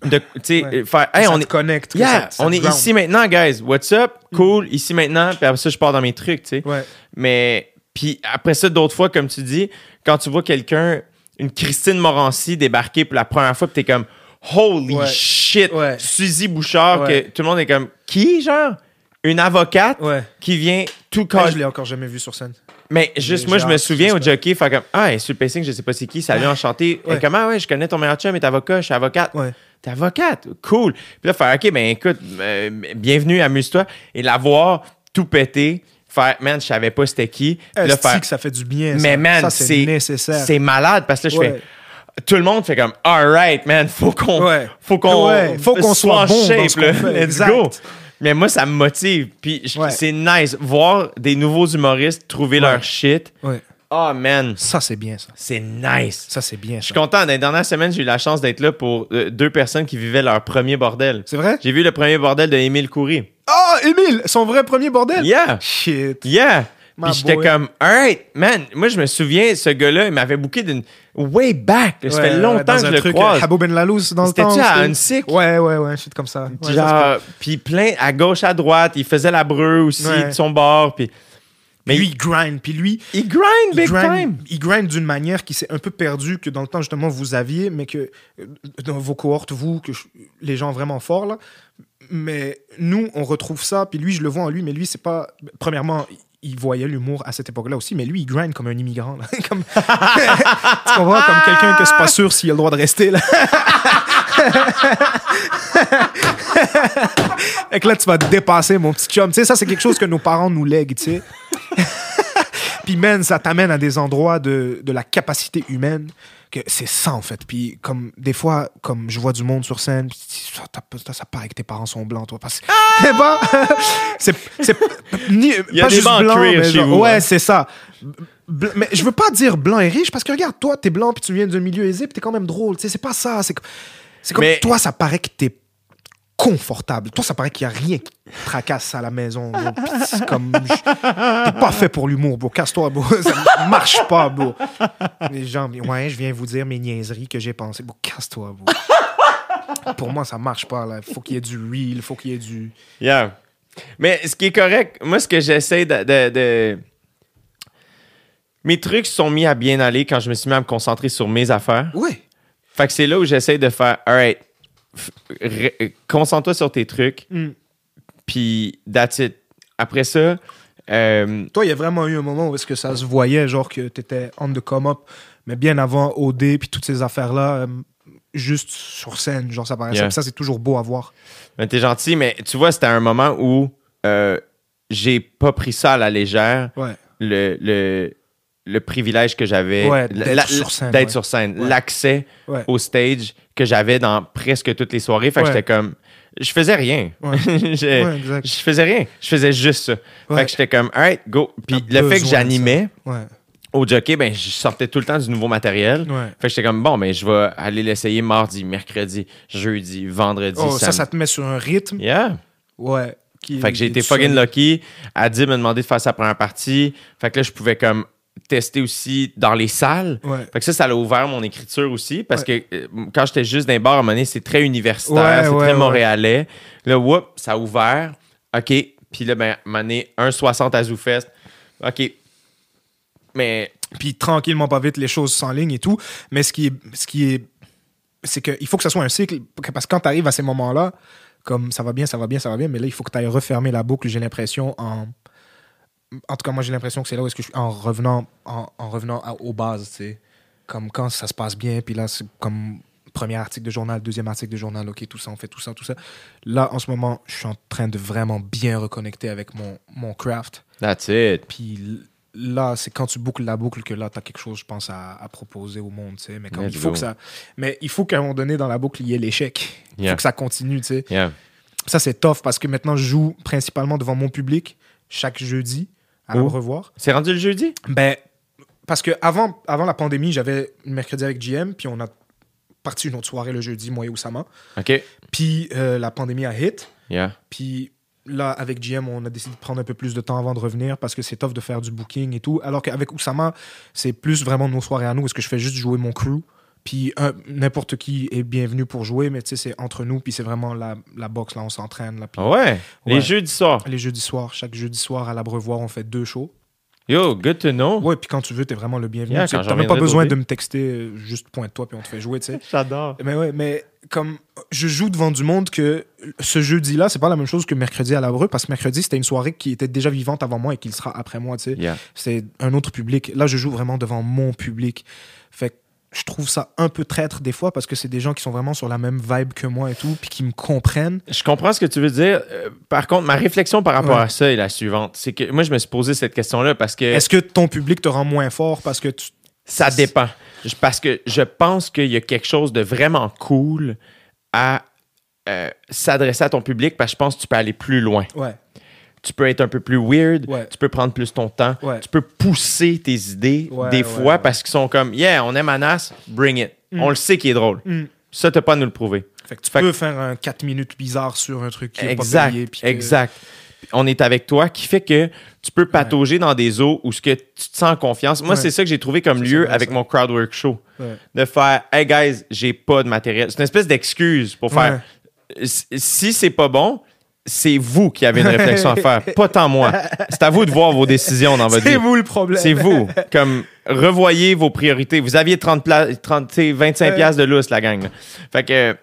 De, tu sais, Ouais. faire. Hey, on est. connecte. Yeah, ça- ça on est ici maintenant, guys. What's up? Cool, ici maintenant. Puis après ça, je pars dans mes trucs, tu sais. Ouais. Mais, puis après ça, d'autres fois, comme tu dis, quand tu vois quelqu'un, une Christine Morancy débarquer pour la première fois, puis t'es comme, holy Ouais. shit. Suzy Bouchard, que tout le monde est comme, qui, genre? Une avocate qui vient tout cas. je l'ai encore jamais vu sur scène. Mais juste, moi, je me souviens au jockey, faire comme, ah, sur le pacing, je sais pas c'est qui, salut, enchanté. Ouais. Et Comment, ouais, je connais ton meilleur chum, est avocat, je suis avocate. Ouais. t'es avocate, cool. Puis là, faire, OK, ben écoute, euh, bienvenue, amuse-toi. Et la voir tout péter, faire, man, je savais pas c'était qui. Puis là, faire, que ça fait du bien. mais ça. man, c'est nécessaire. c'est malade parce que là, je fais. Tout le monde fait comme, alright, man, faut qu'on Ouais. faut qu'on Ouais, faut qu'on soit en bon dans shape, ce là. qu'on fait. Let's Exact. go. Mais moi, ça me motive. Puis je- Ouais. c'est nice. Voir des nouveaux humoristes trouver Ouais. leur shit. Ouais. Oh, man, Ça, c'est bien, ça. c'est nice. Ça, c'est bien. Je suis ça. content. Dans les dernières semaines, j'ai eu la chance d'être là pour euh, deux personnes qui vivaient leur premier bordel. C'est vrai? J'ai vu le premier bordel de Émile Coury. Oh, Émile, son vrai premier bordel? Yeah! Shit. Yeah! Puis j'étais comme, alright, man. Moi, je me souviens, ce gars-là, il m'avait booké d'une. Way back. Ça Ouais, fait longtemps dans que un je le truc, croise. Habbo Ben Lalouz dans le temps. C'était-tu à Unsick? Ouais, ouais, ouais, shit comme ça. Ouais, Genre, puis plein à gauche, à droite. Il faisait la breu aussi Ouais. de son bord. Puis Mais lui, il grind. Puis lui, il grind il big grind, time. il grind d'une manière qui s'est un peu perdue que dans le temps, justement, vous aviez, mais que euh, dans vos cohortes, vous, que je- les gens vraiment forts, là. Mais nous, on retrouve ça. Puis lui, je le vois en lui, mais lui, c'est pas. Premièrement, il voyait l'humour à cette époque-là aussi, mais lui, il grind comme un immigrant. là. *laughs* comme... *laughs* tu comprends? Comme quelqu'un que c'est pas sûr s'il a le droit de rester, là. *laughs* Et que là, tu vas dépasser, mon petit chum. Tu sais, ça, c'est quelque chose que nos parents nous lèguent, tu sais. Puis, man, ça t'amène à des endroits de, de la capacité humaine que c'est ça, en fait. Puis, comme des fois, comme je vois du monde sur scène, puis ça, ça, ça paraît que tes parents sont blancs, toi. Parce que, *laughs* c'est pas. *laughs* c'est. c'est ni, Il y a pas des juste blanc, mais chez genre- vous, Ouais, hein. c'est ça. Bl- mais je veux pas dire blanc et riche parce que regarde, toi, t'es blanc puis tu viens d'un milieu aisé puis t'es quand même drôle. Tu sais, c'est pas ça. C'est, c'est comme Mais- toi, ça paraît que t'es confortable. Toi, ça paraît qu'il y a rien qui te tracasse à la maison. bro. Comme. je- T'es pas fait pour l'humour, bro. Casse-toi, bro. Ça marche pas, bro. Les gens, ouais, je viens vous dire mes niaiseries que j'ai pensées. Bro, casse-toi, bro. Pour moi, ça marche pas, là. Faut qu'il y ait du real, faut qu'il y ait du. Yeah. Mais ce qui est correct, moi, ce que j'essaie de, de- de- Mes trucs sont mis à bien aller quand je me suis mis à me concentrer sur mes affaires. Ouais. Fait que c'est là où j'essaie de faire, alright, concentre-toi sur tes trucs, Mm. puis that's it. Après ça, euh, Toi, il y a vraiment eu un moment où est-ce que ça se voyait, genre que t'étais on the come up, mais bien avant OD puis toutes ces affaires-là, euh, juste sur scène, genre ça paraissait. Yeah. Ça, c'est toujours beau à voir. ben, t'es gentil, mais tu vois, c'était un moment où euh, j'ai pas pris ça à la légère. Ouais. le, le, le privilège que j'avais Ouais, d'être sur scène, ouais. l'accès au stage que j'avais dans presque toutes les soirées. Fait que Ouais. j'étais comme. Je faisais rien. Ouais. *laughs* je, Ouais, je faisais rien. Je faisais juste ça. Fait que j'étais comme, alright, go. Puis le fait que j'animais au jockey, ben, je sortais tout le temps du nouveau matériel. Ouais. Fait que j'étais comme, bon, ben, je vais aller l'essayer mardi, mercredi, jeudi, vendredi, Oh, ça, samedi. ça te met sur un rythme. Yeah. Ouais. Qui Fait que j'ai été fucking lucky. Adi m'a demandé de faire sa première partie. Fait que là, je pouvais comme tester aussi dans les salles. Ouais. Fait que ça, ça a ouvert mon écriture aussi parce que euh, quand j'étais juste dans les bars, à un moment donné, c'est très universitaire, Ouais, c'est très montréalais. Là, whoop, ça a ouvert. OK. Puis là, ben, à un moment donné, 1,60 à ZooFest. OK. Mais Puis tranquillement, pas vite, les choses s'enlignent et tout. Mais ce qui est. Ce qui est c'est qu'il faut que ça soit un cycle. Parce que quand tu arrives à ces moments-là, comme ça va bien, ça va bien, ça va bien, mais là, il faut que tu ailles refermer la boucle, j'ai l'impression, en. En tout cas, moi, j'ai l'impression que c'est là où est-ce que je suis en revenant, en, en revenant à- aux bases, tu sais. Comme quand ça se passe bien, puis là, c'est comme premier article de journal, deuxième article de journal, ok, tout ça, on fait tout ça, tout ça. Là, en ce moment, je suis en train de vraiment bien reconnecter avec mon, mon craft. that's it. Puis là, c'est quand tu boucles la boucle que là, tu as quelque chose, je pense, à, à proposer au monde. tu sais. Mais, comme il faut go. que ça, mais il faut qu'à un moment donné, dans la boucle, il y ait l'échec. Il Yeah. faut que ça continue. tu sais. Yeah. Ça, c'est tough parce que maintenant, je joue principalement devant mon public chaque jeudi à le revoir. C'est rendu le jeudi? Ben, parce que avant, avant la pandémie, j'avais le mercredi avec GM, puis on a parti une autre soirée le jeudi, moi et Oussama. OK. Puis euh, la pandémie a hit. Yeah. Puis là, avec GM, on a décidé de prendre un peu plus de temps avant de revenir parce que c'est tough de faire du booking et tout. Alors qu'avec Oussama, c'est plus vraiment nos soirées à nous. Est-ce que je fais juste jouer mon crew? Puis un- n'importe qui est bienvenu pour jouer, mais tu sais, c'est entre nous. Puis c'est vraiment la, la boxe, là, on s'entraîne. Là, puis Ah ouais? Les Ouais. jeudis soirs? Les jeudis soirs, chaque jeudi soir à l'Abreuvoir, on fait deux shows. Yo, good to know. Ouais, puis quand tu veux, t'es vraiment le bienvenu. Yeah, Tu T'as même pas besoin de me texter, euh, juste pointe-toi, puis on te fait jouer, tu sais. *laughs* J'adore. Mais ouais, mais comme je joue devant du monde que ce jeudi-là, c'est pas la même chose que mercredi à l'Abreu, parce que mercredi, c'était une soirée qui était déjà vivante avant moi et qui le sera après moi, tu sais. Yeah. C'est un autre public. Là, je joue vraiment devant mon public. Fait que je trouve ça un peu traître des fois parce que c'est des gens qui sont vraiment sur la même vibe que moi et tout, puis qui me comprennent. Je comprends ce que tu veux dire. Euh, par contre, ma réflexion par rapport Ouais. à ça est la suivante. C'est que moi, je me suis posé cette question-là parce que Est-ce que ton public te rend moins fort parce que tu. ça dépend. Parce que je pense qu'il y a quelque chose de vraiment cool à euh, s'adresser à ton public parce que je pense que tu peux aller plus loin. Ouais. Tu peux être un peu plus weird, Ouais. tu peux prendre plus ton temps, Ouais. tu peux pousser tes idées Ouais, des fois parce qu'ils sont comme Yeah, on aime Anas, bring it. On le sait qu'il est drôle. Mm. Ça, t'as pas à nous le prouver. Fait que tu Fait peux faire un 4 minutes bizarre sur un truc qui est Exact, pas payé. que- exact. On est avec toi, qui fait que tu peux patauger dans des eaux où ce que tu te sens en confiance. Moi, c'est ça que j'ai trouvé comme lieu avec ça. mon crowdwork show. De faire, hey guys, j'ai pas de matériel. C'est une espèce d'excuse pour faire, si si c'est pas bon, c'est vous qui avez une réflexion à faire, pas tant moi. C'est à vous de voir vos décisions dans votre C'est vie. vous le problème. C'est vous. Comme, revoyez vos priorités. Vous aviez 30 pla- 30, tu sais, 25 Ouais. piastres de lousse, la gang. là. Fait que,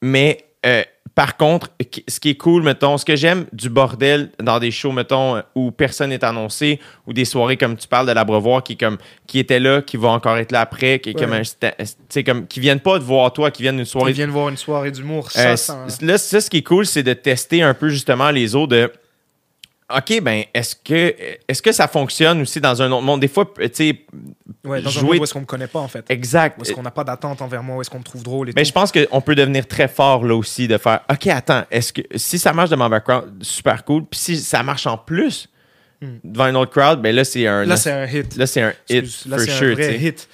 mais, euh, par contre, qui- ce qui est cool, mettons, ce que j'aime du bordel dans des shows, mettons, euh, où personne n'est annoncé, ou des soirées comme tu parles de l'Abreuvoir, qui, comme, qui était là, qui va encore être là après, qui, est comme Ouais. un sais, comme, qui viennent pas te voir toi, qui viennent d'une soirée viennent voir une soirée d'humour. euh, Ça, ça. c- là, ça, ce qui est cool, c'est de tester un peu justement les eaux de. OK, ben, est-ce que, est que ça fonctionne aussi dans un autre monde? Des fois, tu sais, Ouais, dans un jouer- monde où est-ce qu'on me connaît pas, en fait. exact. Où est-ce qu'on n'a pas d'attente envers moi, où est-ce qu'on me trouve drôle et Mais tout. je pense qu'on peut devenir très fort là aussi, de faire OK, attends, est-ce que si ça marche de mon background, super cool. Puis si ça marche en plus Hmm. devant une autre crowd, ben là, c'est un. Là, c'est un hit. là, c'est un hit là, c'est sure. un vrai hit.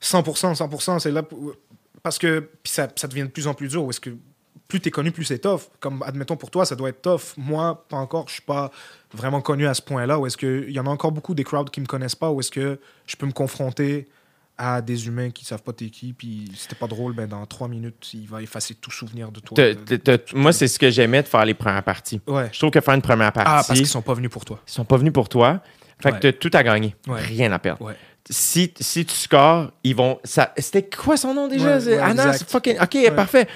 100%, 100%, c'est là pour- parce que puis ça, ça devient de plus en plus dur. Où est-ce que plus t'es connu, plus c'est tough. Comme admettons pour toi, ça doit être tough. Moi, pas encore. Je suis pas vraiment connu à ce point-là. Où est-ce que il y en a encore beaucoup des crowds qui me connaissent pas. Où est-ce que je peux me confronter à des humains qui savent pas t'es qui. Puis c'était pas drôle, ben dans trois minutes, il va effacer tout souvenir de toi. Moi, c'est ce que j'aimais de faire les premières parties. Ouais. Je trouve que faire une première Ah, partie, parce qu'ils sont pas venus pour toi. ils sont pas venus pour toi. Fait que t'as tout à gagner. Ouais. Rien à perdre. Ouais. Si, si tu scores, ils vont. Ça, c'était quoi son nom déjà? Anna, fucking. Ok, parfait.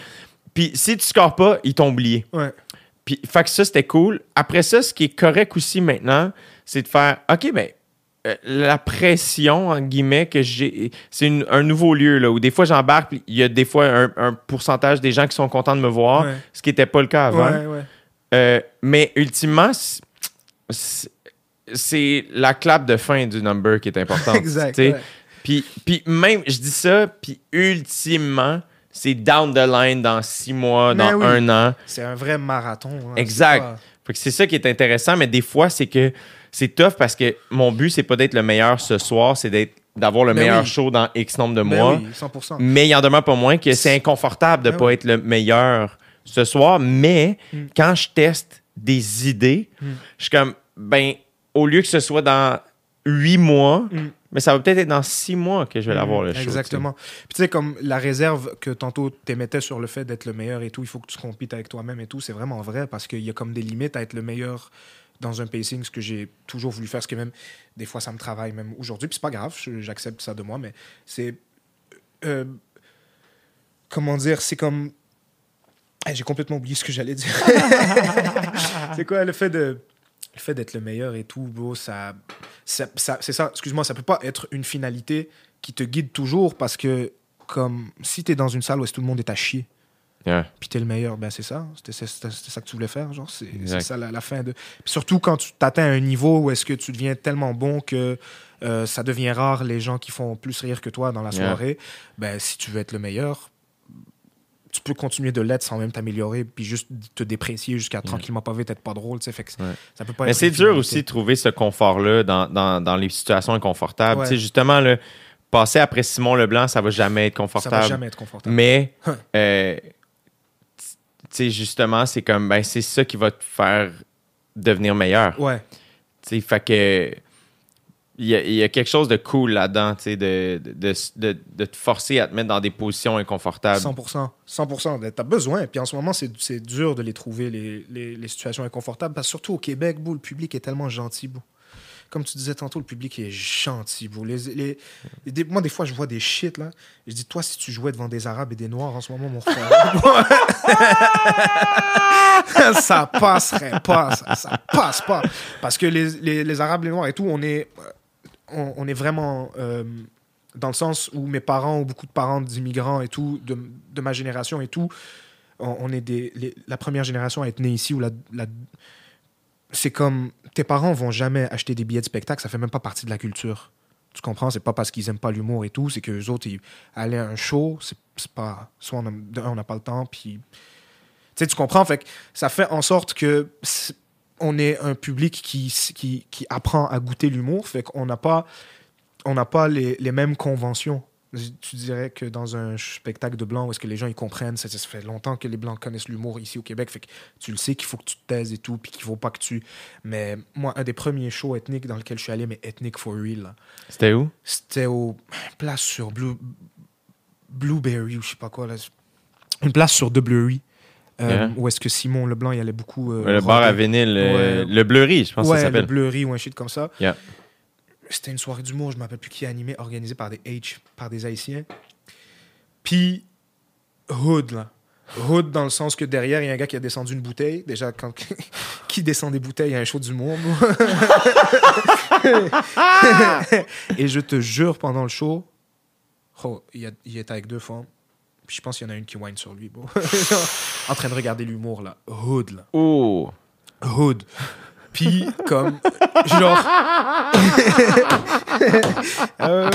Puis si tu scores pas, ils t'ont oublié. Ouais. Puis, fait que ça, c'était cool. Après ça, ce qui est correct aussi maintenant, c'est de faire OK, ben, euh, la pression, en guillemets, que j'ai. C'est un nouveau lieu, là, où des fois j'embarque, puis il y a des fois un, un pourcentage des gens qui sont contents de me voir, Ouais. ce qui n'était pas le cas avant. Ouais, ouais. Euh, mais ultimement, c'est- la clap de fin du number qui est importante. *laughs* Exact. Puis, puis même, je dis ça, puis ultimement, c'est down the line dans six mois, Mais dans oui. un an. C'est un vrai marathon. hein. Exact. C'est ça qui est intéressant, mais des fois, c'est que c'est tough parce que mon but, c'est pas d'être le meilleur ce soir, c'est d'être d'avoir le Ben meilleur oui. show dans X nombre de Ben mois. oui, 100%. Mais il en demeure pas moins que c'est inconfortable de Ben pas oui. être le meilleur ce soir. Mais Mm. quand je teste des idées, Mm. je suis comme, ben, au lieu que ce soit dans huit mois, Mm. Mais ça va peut-être être dans six mois que je vais l'avoir le show. Exactement. Puis tu sais, comme la réserve que tantôt t'émettais sur le fait d'être le meilleur et tout, il faut que tu compites avec toi-même et tout, c'est vraiment vrai parce qu'il y a comme des limites à être le meilleur dans un pacing, ce que j'ai toujours voulu faire, ce que même des fois ça me travaille même aujourd'hui, puis c'est pas grave, j'accepte ça de moi, mais c'est euh, comment dire, c'est comme j'ai complètement oublié ce que j'allais dire. *laughs* c'est quoi le fait de le fait d'être le meilleur et tout, bro, ça, ça, ça- c'est ça, excuse-moi, ça peut pas être une finalité qui te guide toujours parce que, comme, si t'es dans une salle où tout le monde est à chier, Yeah. puis t'es le meilleur, ben c'est ça, c'était ça que tu voulais faire, genre, c'est ça la, la fin de. Surtout quand tu t'atteins un niveau où est-ce que tu deviens tellement bon que euh, ça devient rare les gens qui font plus rire que toi dans la Yeah. soirée, ben si tu veux être le meilleur, tu peux continuer de l'être sans même t'améliorer, puis juste te déprécier jusqu'à tranquillement pas vite être pas drôle, fait que Ouais. ça peut pas Mais c'est dur aussi de trouver ce confort-là dans, dans, dans les situations inconfortables. Ouais. Justement, là, passer après Simon Leblanc, ça va jamais être Ça confortable. va jamais être confortable. Mais, *laughs* euh, justement, c'est comme, ben, c'est ça qui va te faire devenir meilleur. Ouais, fait que. Il y, a, quelque chose de cool là-dedans, de, de, de, de te forcer à te mettre dans des positions inconfortables. 100%. 100%. T'as besoin. Puis en ce moment, c'est dur de les trouver, les, les, situations inconfortables. Parce que surtout au Québec, le public est tellement gentil. Comme tu disais tantôt, le public est gentil. Les, les- moi, des fois, je vois des shit. Là. Je dis, toi, si tu jouais devant des Arabes et des Noirs en ce moment, mon frère. *laughs* ça passerait pas. Ça, ça passe pas. Parce que les Arabes, les Noirs et tout, on est, on, est vraiment. euh, dans le sens où mes parents ou beaucoup de parents d'immigrants et tout, de, ma génération et tout, on, est des, la première génération à être née ici la, c'est comme tes parents vont jamais acheter des billets de spectacle, ça fait même pas partie de la culture. Tu comprends? C'est pas parce qu'ils aiment pas l'humour et tout, c'est que les autres, ils aller à un show, c'est pas. Soit on n'a pas le temps, puis. Tu sais, tu comprends? Fait que ça fait en sorte que on est un public qui, qui, qui apprend à goûter l'humour, fait qu'on n'a pas, on n'a pas les, les mêmes conventions. Tu dirais que dans un spectacle de blanc où est-ce que les gens ils comprennent, ça, ça fait longtemps que les blancs connaissent l'humour ici au Québec, fait que tu le sais qu'il faut que tu te taises et tout, puis qu'il faut pas que tu. Mais moi, un des premiers shows ethniques dans lequel je suis allé, mais ethnique for real, C'était où? c'était au place sur Blue, Blueberry ou je sais pas quoi là. Une place sur De Bleury. Euh, Yeah. Où est-ce que Simon Leblanc il allait beaucoup. euh, le bar à vinyle, euh, Ouais. le Bleury, je pense que ouais, ça le s'appelle. Bleury ou un shit comme ça. Yeah. C'était une soirée d'humour, je me rappelle plus qui animé, organisée par des H, par des Haïtiens. Puis Hood là. Hood dans le sens que derrière il y a un gars qui a descendu une bouteille. Déjà quand *laughs* qui descend des bouteilles, il y a un show d'humour. *laughs* Et je te jure pendant le show, oh, il, y a- il était avec deux femmes. Puis je pense qu'il y en a une qui whine sur lui. bro. *laughs* en train de regarder l'humour là. Hood là. Oh! Hood. Puis, comme, genre. Euh,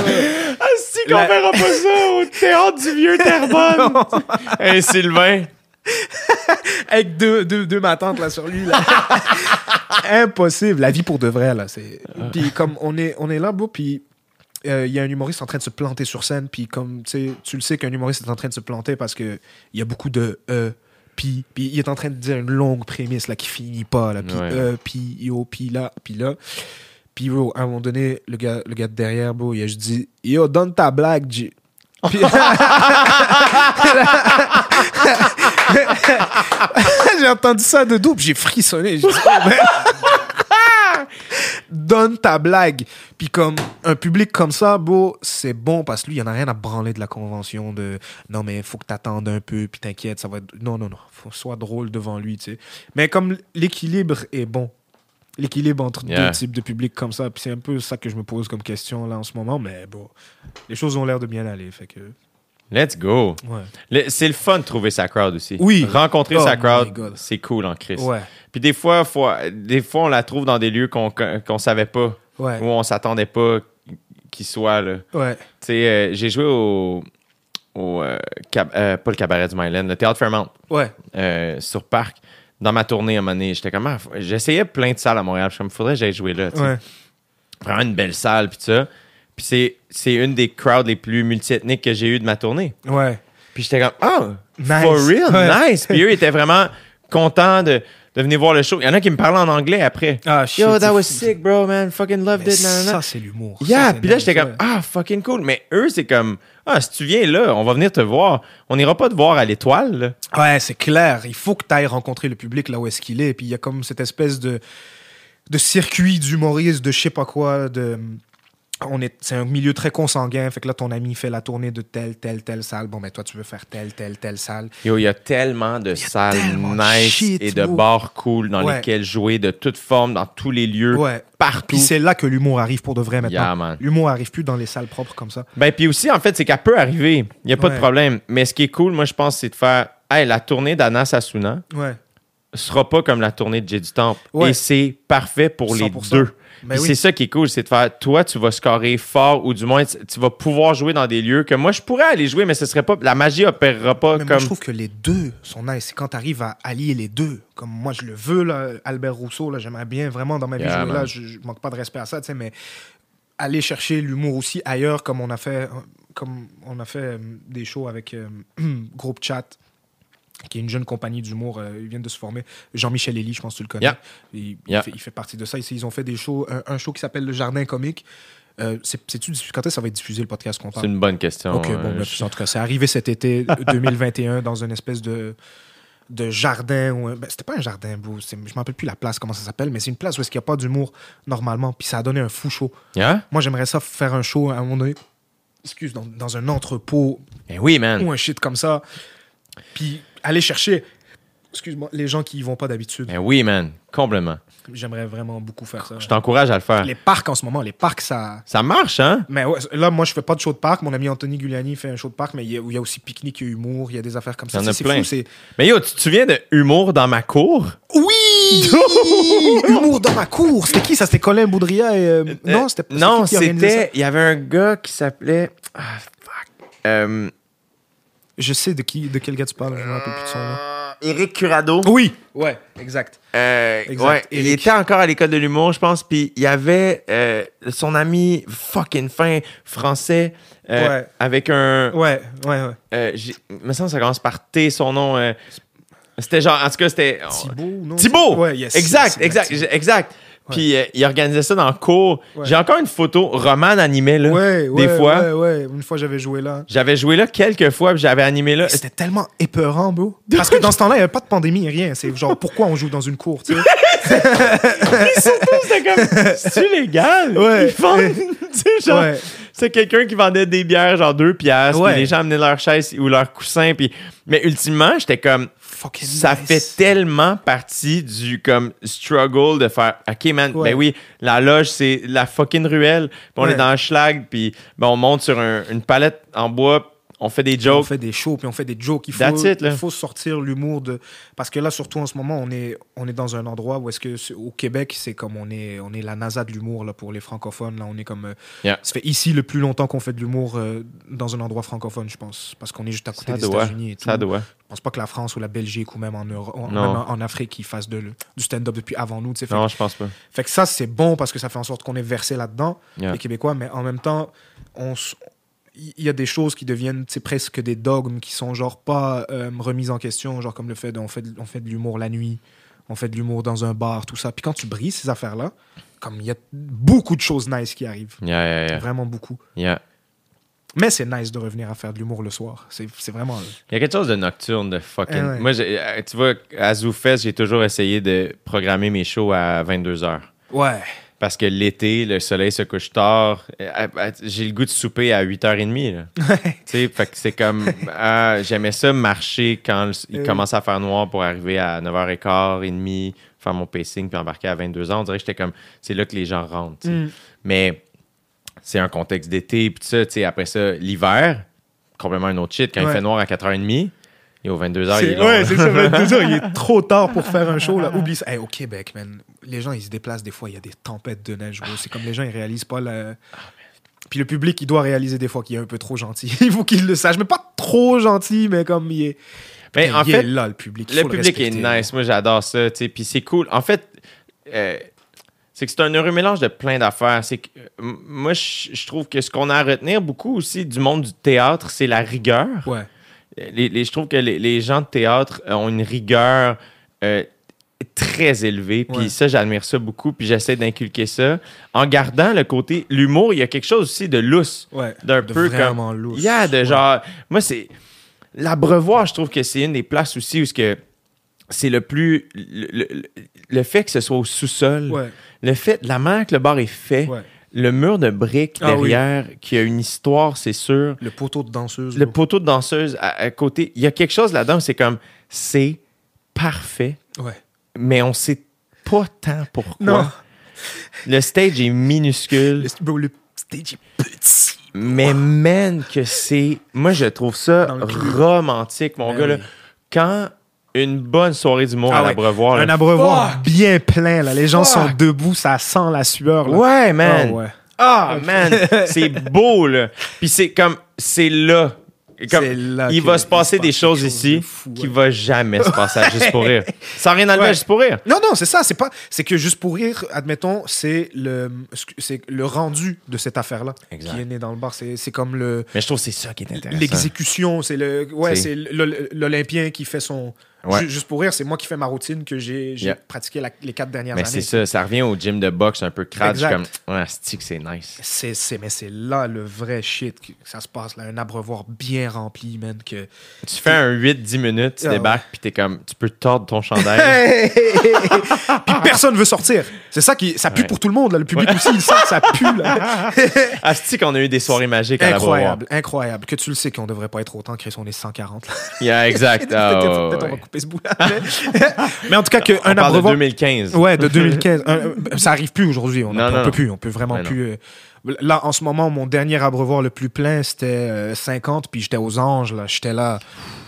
Ah, si qu'on La- verra pas ça au théâtre du vieux Terrebonne! *laughs* hey, Sylvain! avec deux, deux, deux matantes là sur lui. Là. *laughs* Impossible. La vie pour de vrai, là. C'est... Puis, comme on est, on est là, bro, puis euh, il y a un humoriste en train de se planter sur scène, puis comme, tu sais, tu le sais qu'un humoriste est en train de se planter parce que il y a beaucoup de euh, puis, puis il est en train de dire une longue prémisse là qui finit pas là, puis Ouais. euh, puis yo, puis là, puis là. Puis bro, à un moment donné, le gars, le gars de derrière, bro, il a juste dit Yo, donne ta blague, G. Puis- *laughs* j'ai entendu ça de puis j'ai frissonné. J'ai dit, Oh. Donne ta blague. Puis comme un public comme ça, beau, c'est bon parce que lui, il en a rien à branler de la convention de non mais faut que t'attendes un peu puis t'inquiète, ça va être non non non, faut soit drôle devant lui, tu sais. Mais comme l'équilibre est bon. L'équilibre entre Yeah. deux types de publics comme ça, puis c'est un peu ça que je me pose comme question là en ce moment, mais bon, les choses ont l'air de bien aller, fait que Let's go! ouais. C'est le fun de trouver sa crowd aussi. Oui. Rencontrer Oh sa crowd, c'est cool en Christ. Ouais. Puis des fois, faut, des fois, on la trouve dans des lieux qu'on qu'on savait pas, Ouais. où on s'attendait pas qu'ils soient. là. Ouais. Tu sais, euh, j'ai joué au. au euh, euh, pas le cabaret du Myland, le théâtre Fairmount, Ouais. sur Parc. Dans ma tournée à un moment donné, j'étais comme. ah, J'essayais plein de salles à Montréal. Je comme, faudrait que j'aille jouer là. Vraiment une belle salle, puis ça. Puis c'est- c'est une des crowds les plus multiethniques que j'ai eues de ma tournée. Ouais. Puis j'étais comme, Nice. for real, Ouais. nice. Puis eux étaient vraiment contents de, de venir voir le show. Il y en a qui me parlaient en anglais après. Ah, shit, Yo, that was sick, bro, man. Fucking loved Mais it. nanana. ça, c'est l'humour. Ça, Yeah, c'est puis là, nice, j'étais ouais. comme, ah, fucking cool. Mais eux, c'est comme, ah, si tu viens là, on va venir te voir. On n'ira pas te voir à l'étoile. là. Ouais, c'est clair. Il faut que tu ailles rencontrer le public là où est-ce qu'il est. Puis il y a comme cette espèce de, de circuit d'humoriste, de je sais pas quoi. De, on est, c'est un milieu très consanguin. Fait que là, ton ami fait la tournée de telle, telle, telle salle. Bon, mais toi, tu veux faire telle, telle, telle salle. Yo, il y a tellement de salles tellement nice shit, et de bars cool dans Ouais. lesquels jouer de toutes formes, dans tous les lieux, Ouais. partout. Puis c'est là que l'humour arrive pour de vrai maintenant. Yeah. L'humour arrive plus dans les salles propres comme ça. Ben, puis aussi, en fait, c'est qu'elle peut arriver. Il n'y a pas de problème. Mais ce qui est cool, moi, je pense, c'est de faire, hey, la tournée d'Anna Sassouna Ouais. Sera pas comme la tournée de Jay du Temple. Ouais. Et c'est parfait pour les 100%. deux. Ben oui. C'est ça qui est cool, c'est de faire, toi, tu vas scorer fort ou du moins, tu, vas pouvoir jouer dans des lieux que moi, je pourrais aller jouer, mais ce serait pas, la magie opérera pas Mais moi, comme. je trouve que les deux sont nice. C'est quand tu arrives à allier les deux. Comme moi, je le veux, là, Albert Rousseau, là, j'aimerais bien vraiment dans ma vie Yeah, jouer man. là. Je, je manque pas de respect à ça, tu sais, mais aller chercher l'humour aussi ailleurs, comme on a fait, comme on a fait euh, des shows avec euh, *clears throat* Groupe Chat, qui est une jeune compagnie d'humour. euh, ils viennent de se former. Jean-Michel Elie, je pense que tu le connais. Yeah. Il, fait, il fait partie de ça. Ils ont fait des shows, un, un show qui s'appelle Le Jardin Comique. Euh, c'est- diffus- quand est-ce que ça va être diffusé le podcast qu'on C'est parle? une bonne question. Ok, bon, ben, je- en tout cas, c'est arrivé cet été *laughs* 2021 dans une espèce de, de jardin. Ou ben, c'était pas un jardin, bro. C'est- Je me rappelle plus la place, comment ça s'appelle, mais c'est une place où il n'y a pas d'humour normalement. Puis ça a donné un fou show. Yeah? Moi, j'aimerais ça faire un show à un moment donné. Excuse, dans, dans un entrepôt Ben oui, man. ou un shit comme ça. Puis aller chercher, excuse-moi, les gens qui y vont pas d'habitude. Ben oui, man. Complètement. J'aimerais vraiment beaucoup faire ça. Je t'encourage à le faire. Les parcs en ce moment, les parcs, ça. Ça marche, hein? Mais ouais, là, moi, je fais pas de show de parc. Mon ami Anthony Gugliani fait un show de parc, mais il y a, où il y a aussi pique-nique, il y a humour, il y a des affaires comme ça. Il y en a plein. fou, Mais yo, tu te souviens de Humour dans ma cour? Oui! *laughs* humour dans ma cour. C'était qui ça? C'était Colin Boudria et. euh, non, c'était Non, c'était. Il y avait un gars qui s'appelait. Ah, fuck. Euh? Je sais de, qui, de quel gars tu parles, je me rappelle plus de son nom. Éric Curado. Oui! Ouais, exact. Euh, Exact, ouais, il était encore à l'école de l'humour, je pense. Puis il y avait euh, son ami fucking fin français euh, Ouais. avec un. Ouais, ouais, ouais. Euh, j'ai- il me semble que ça commence par T, son nom. euh, c'était genre. En tout cas, c'était. Thibaut, non? Thibaut! Ouais, yes. exact, yes, exact, Thibaut. exact. Puis euh, il organisait ça dans le cours. Ouais. J'ai encore une photo. Roman animait là. Ouais, ouais, des fois. Ouais, ouais. Une fois, j'avais joué là. J'avais joué là quelques fois, puis j'avais animé là. C'était tellement épeurant, bro. Parce que dans ce temps-là, il n'y avait pas de pandémie, rien. C'est genre, pourquoi on joue dans une cour, tu sais? *laughs* C'était comme. *laughs* C'est légal? Ouais. Ils vendent- *laughs* tu sais, genre. C'est quelqu'un qui vendait des bières, genre deux piastres, Ouais. puis les gens amenaient leur chaise ou leur coussin, puis... Mais ultimement, j'étais comme... Fucking Ça nice. fait tellement partie du, comme, struggle de faire... OK, man, Ouais. ben oui, la loge, c'est la fucking ruelle, puis on Ouais. est dans le schlag, puis ben, on monte sur un- une palette en bois, on fait des On jokes. fait des shows, puis on fait des jokes. Il faut, it, il faut sortir l'humour de. Parce que là, surtout en ce moment, on est, on est dans un endroit où est-ce que au Québec, c'est comme on est, on est la NASA de l'humour là pour les francophones. Là, on est comme. euh, Yeah. Ça fait ici le plus longtemps qu'on fait de l'humour euh, dans un endroit francophone, je pense, parce qu'on est juste à côté Ça des États-Unis et tout. ça doit. Je pense pas que la France ou la Belgique ou même en en, même Afrique, ils fassent de, du stand-up depuis avant nous. Fait, Non, je pense pas. fait que ça, c'est bon parce que ça fait en sorte qu'on est versé là-dedans, Yeah. les Québécois, mais en même temps, on s- il y a des choses qui deviennent presque des dogmes qui sont genre pas euh, remises en question, genre comme le fait on fait, de- on fait de l'humour la nuit, on fait de l'humour dans un bar, tout ça. Puis quand tu brises ces affaires-là, comme il y a beaucoup de choses nice qui arrivent, Yeah, yeah, yeah. vraiment beaucoup. Mais c'est nice de revenir à faire de l'humour le soir. C'est vraiment. Il y a quelque chose de nocturne, de fucking. Eh ouais. Moi, euh, tu vois, à ZooFest, j'ai toujours essayé de programmer mes shows à 22h. Ouais. Parce que l'été, le soleil se couche tard. Euh, euh, J'ai le goût de souper à 8h30. Là. *laughs* Tu sais, fait que c'est comme. ah, J'aimais ça marcher quand il Euh. commençait à faire noir pour arriver à 9h15, 30, faire mon pacing puis embarquer à 22h. On dirait que j'étais comme. C'est là que les gens rentrent. Mm. Mais c'est un contexte d'été. Puis ça, tu sais, après ça, l'hiver, complètement un autre shit. Quand il fait noir à 4h30, et aux 22h, il est long. ouais, c'est ça. 22 heures, il est *laughs* trop tard pour faire un show. Là. Oublie ça. Hey, au Québec, man, les gens, ils se déplacent des fois. Il y a des tempêtes de neige. C'est comme les gens, ils réalisent pas le. Puis le public, il doit réaliser des fois qu'il est un peu trop gentil. *laughs* il faut qu'il le sache. Mais pas trop gentil, mais comme il est. Ben, en il fait, est là, le public. Il Le public est nice. Moi, j'adore ça. Puis c'est cool. En fait, euh, c'est que c'est un heureux mélange de plein d'affaires. C'est que, euh, moi, je je trouve que ce qu'on a à retenir beaucoup aussi du monde du théâtre, c'est la rigueur. Ouais. Les- les- je trouve que les, les gens de théâtre ont une rigueur euh, très élevée. Puis Ouais. ça, j'admire ça beaucoup. Puis j'essaie d'inculquer ça. En gardant le côté... L'humour, il y a quelque chose aussi de lousse. Ouais. D'un De peu vraiment comme... lousse. Il y a de Ouais. genre... Moi, c'est... L'abreuvoir, je trouve que c'est une des places aussi où ce que c'est le plus... Le, le- le fait que ce soit au sous-sol, Ouais. le fait... La manière que le bar est fait, Ouais. Le mur de briques Ah oui. derrière, qui a une histoire, c'est sûr. Le poteau de danseuse. Le poteau de danseuse à, à côté, il y a quelque chose là-dedans, c'est comme... C'est parfait, Ouais. mais on sait pas tant pourquoi. Non. *laughs* Le stage est minuscule. Le, bro, le stage est petit. Mais man, que c'est. Moi, je trouve ça romantique, mon Ben gars. Là. Quand une bonne soirée d'humour Ah à ouais. l'abreuvoir. Un abreuvoir fuck! bien plein. Là. Les gens Fuck! sont debout, ça sent la sueur. Là. Ouais, man. Ah ouais. Ah, man. c'est *laughs* beau, là. Puis c'est comme. C'est là. Comme, C'est là il va se passer se des choses chose ici de fou, qui ouais. va jamais se passer à juste pour rire. *laughs* Sans rien enlever à Ouais. juste pour rire. Non, non, c'est ça. C'est pas. C'est que juste pour rire, admettons, c'est le, c'est le rendu de cette affaire-là qui est né dans le bar. C'est, c'est comme le Mais je trouve que c'est ça qui est intéressant. l'exécution. C'est le, ouais, C'est- c'est l'Ol- l'Olympien qui fait son. Ouais. Juste pour rire, c'est moi qui fais ma routine que j'ai, Yeah. pratiqué la- les quatre dernières Mais années. c'est ça, ça revient au gym de boxe un peu crade. Je suis Exact. comme, ouais, c'est que c'est nice? C'est, c'est, mais c'est là le vrai shit que ça se passe. Là, un abreuvoir bien rempli, man. Que... Tu fais un 8-10 minutes, tu Ah débarques, puis t'es comme, tu peux tordre ton chandail. Puis personne veut sortir. C'est ça qui. Ça pue Ouais. pour tout le monde. Là. Le public aussi, il sent que ça pue. Là. *laughs* Asti qu'on a eu des soirées magiques à incroyable, incroyable. Que tu le sais qu'on devrait pas être autant, Chris, on est 140. Là. Yeah, exact. *laughs* Ah, *laughs* Mais, en tout cas, que On un parle de abreuvoir. 2015. Ouais, de 2015. *laughs* Un- euh, ça arrive plus aujourd'hui. On, non, peut plus. On peut vraiment plus. euh, Là, en ce moment, mon dernier abreuvoir le plus plein, c'était euh, 50, puis j'étais aux anges. là. J'étais là.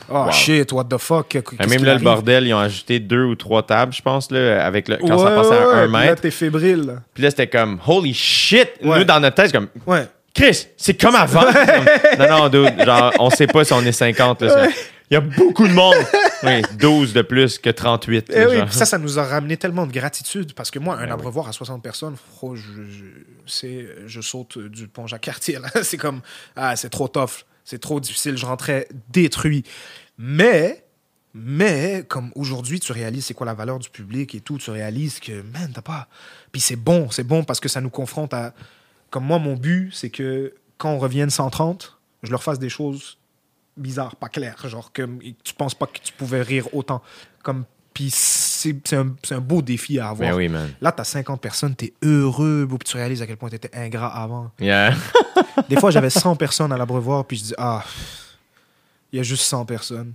Oh Wow. shit, what the fuck? Ah, Même là, le bordel, ils ont ajouté deux ou trois tables, je pense, là, avec le, quand ça passait à ouais, un Là, mètre. t'es fébrile. là. Puis là, c'était comme, holy shit! Ouais. Nous, dans notre tête, c'est comme, Ouais. Chris, c'est comme avant. *laughs* non, non, dude, genre, on sait pas si on est 50. là, c'est- Il y a beaucoup de monde. *laughs* Oui, 12 de plus que 38. Eh là, oui, genre. puis ça, ça nous a ramené tellement de gratitude parce que moi, un Ben abreuvoir à 60 personnes, fro, je, je, c'est- je saute du pont Jacques-Cartier. *laughs* C'est comme, ah, c'est trop tough, c'est trop difficile, je rentrais détruit. Mais, mais, comme aujourd'hui, tu réalises c'est quoi la valeur du public et tout, tu réalises que, man, t'as pas. Puis c'est bon, c'est bon parce que ça nous confronte à. Comme moi, mon but, c'est que quand on revienne 130, je leur fasse des choses bizarres, pas claires. Genre que tu penses pas que tu pouvais rire autant. Comme, puis c'est un, un beau défi à avoir. Ben oui. Là, t'as 50 personnes, t'es heureux, puis tu réalises à quel point t'étais ingrat avant. Yeah. *laughs* Des fois, j'avais *laughs* 100 personnes à l'abreuvoir, puis je dis, ah, il y a juste 100 personnes.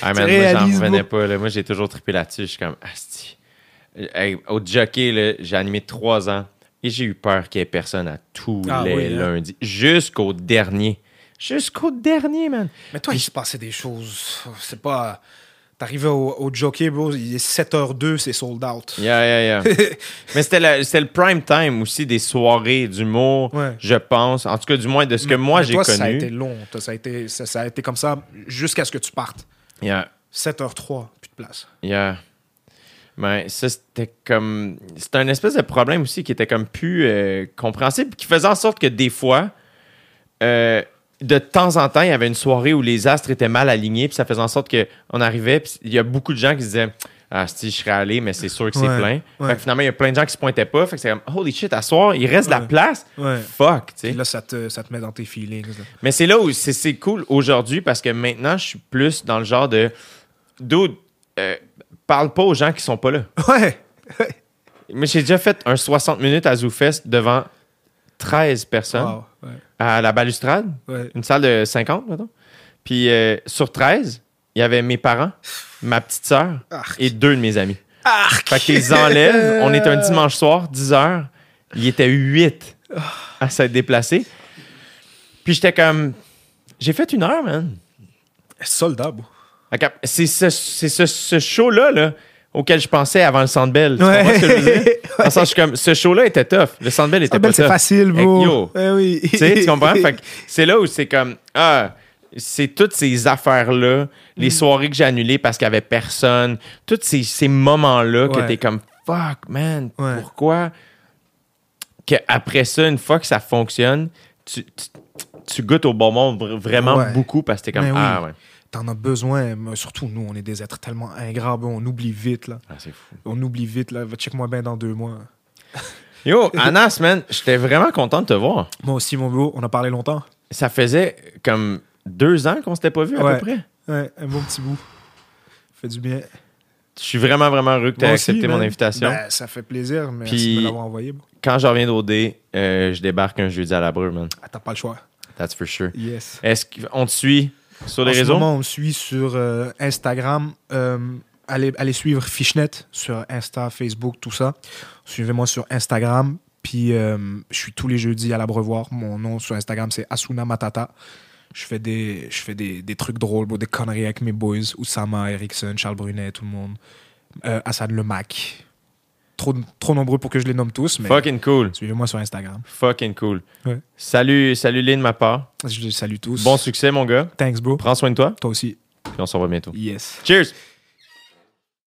Ah, man, moi, j'en revenais pas. là. Moi, j'ai toujours trippé là-dessus. Je suis comme, asti. Hey, au jockey, j'ai animé trois ans et j'ai eu peur qu'il y ait personne à tous Ah les oui, hein. lundis. Jusqu'au dernier. Jusqu'au dernier, man. Mais toi, il se passait des choses. C'est pas. T'arrivais au, au jockey, bro, il est 7h02, c'est sold out. Yeah, yeah, yeah. *laughs* Mais c'était le, c'était le prime time aussi des soirées d'humour, Ouais. je pense. En tout cas, du moins de ce que moi j'ai connu. Ça a été long. Toi, Ça a été, ça, ça a été comme ça jusqu'à ce que tu partes. Yeah, 7h03, plus de place. yeah. Mais ça, c'était comme. C'était un espèce de problème aussi qui était comme plus euh, compréhensible, qui faisait en sorte que des fois, euh, de temps en temps, il y avait une soirée où les astres étaient mal alignés, puis ça faisait en sorte qu'on arrivait, puis il y a beaucoup de gens qui se disaient Ah, si je serais allé, mais c'est sûr que c'est Ouais, plein. ouais. Fait que finalement, il y a plein de gens qui se pointaient pas. Fait que c'est comme Holy shit, à soir, il reste de la place? Ouais. Fuck, tu sais. Là, ça te, ça te met dans tes feelings. là. Mais c'est là où c'est c'est cool aujourd'hui parce que maintenant, je suis plus dans le genre de. Dude, euh, parle pas aux gens qui sont pas là. *laughs* Ouais. Mais j'ai déjà fait un 60 minutes à ZooFest devant 13 personnes Wow. Ouais. à la balustrade, Ouais. une salle de 50, mettons. Puis euh, sur 13, il y avait mes parents, ma petite sœur et deux de mes amis. Arc. Fait qu'ils enlèvent. *laughs* On est un dimanche soir, 10 heures. Il était 8 à s'être déplacé. Puis j'étais comme. J'ai fait une heure, man. Soldat, ce, c'est ce, ce show-là là, auquel je pensais avant le Centre Bell. Tu ce que je veux dire? Dans le *laughs* sens, je suis comme, ce show-là était tough. Le Centre Bell était Ah, pas ben, c'est tough. facile, bro. Yo. Eh oui. *laughs* Tu sais, tu comprends? Fait que c'est là où c'est comme, ah, c'est toutes ces affaires-là, les Mm. soirées que j'ai annulées parce qu'il y avait personne, tous ces, ces moments-là que Ouais. t'es comme, fuck, man, Ouais. pourquoi? Que après ça, une fois que ça fonctionne, tu, tu, tu goûtes au bon monde vr- vraiment beaucoup parce que t'es comme, Mais oui. ah, ouais. T'en as besoin. mais Surtout, nous, on est des êtres tellement ingrats. On oublie vite, là. Ah, c'est fou. On oublie vite, là. Va check-moi bien dans deux mois. *laughs* Yo, Anas, man, j'étais vraiment content de te voir. Moi aussi, mon bro, on a parlé longtemps. Ça faisait comme deux ans qu'on s'était pas vu à Ouais. peu près. Ouais, un bon petit bout. Fait du bien. Je suis vraiment, vraiment heureux que tu aies accepté mon invitation. Ben, ça fait plaisir. Merci Puis- de l'avoir envoyé. Quand je reviens d'OD, euh, je débarque un jeudi à la brûle, man. Ah, t'as pas le choix. That's for sure. Yes. Est-ce qu'on te suit? Sur les en réseaux? ce moment, on me suit sur euh, Instagram. Euh, allez, allez suivre Fishnet sur Insta, Facebook, tout ça. Suivez-moi sur Instagram. Puis, euh, je suis tous les jeudis à l'Abreuvoir. Mon nom sur Instagram, c'est Asuna Matata. Je fais des, je fais des, des trucs drôles, bro, des conneries avec mes boys. Oussama, Erickson, Charles Brunet, tout le monde. Hassan Le Mac. Trop, trop nombreux pour que je les nomme tous, mais Fucking cool. suivez-moi sur Instagram. Fucking cool. Ouais. Salut, salut Lynn ma part. Je les salue tous. Bon succès, mon gars. Thanks, bro. Prends soin de toi, Toi aussi. puis on se revoit bientôt. Yes. Cheers!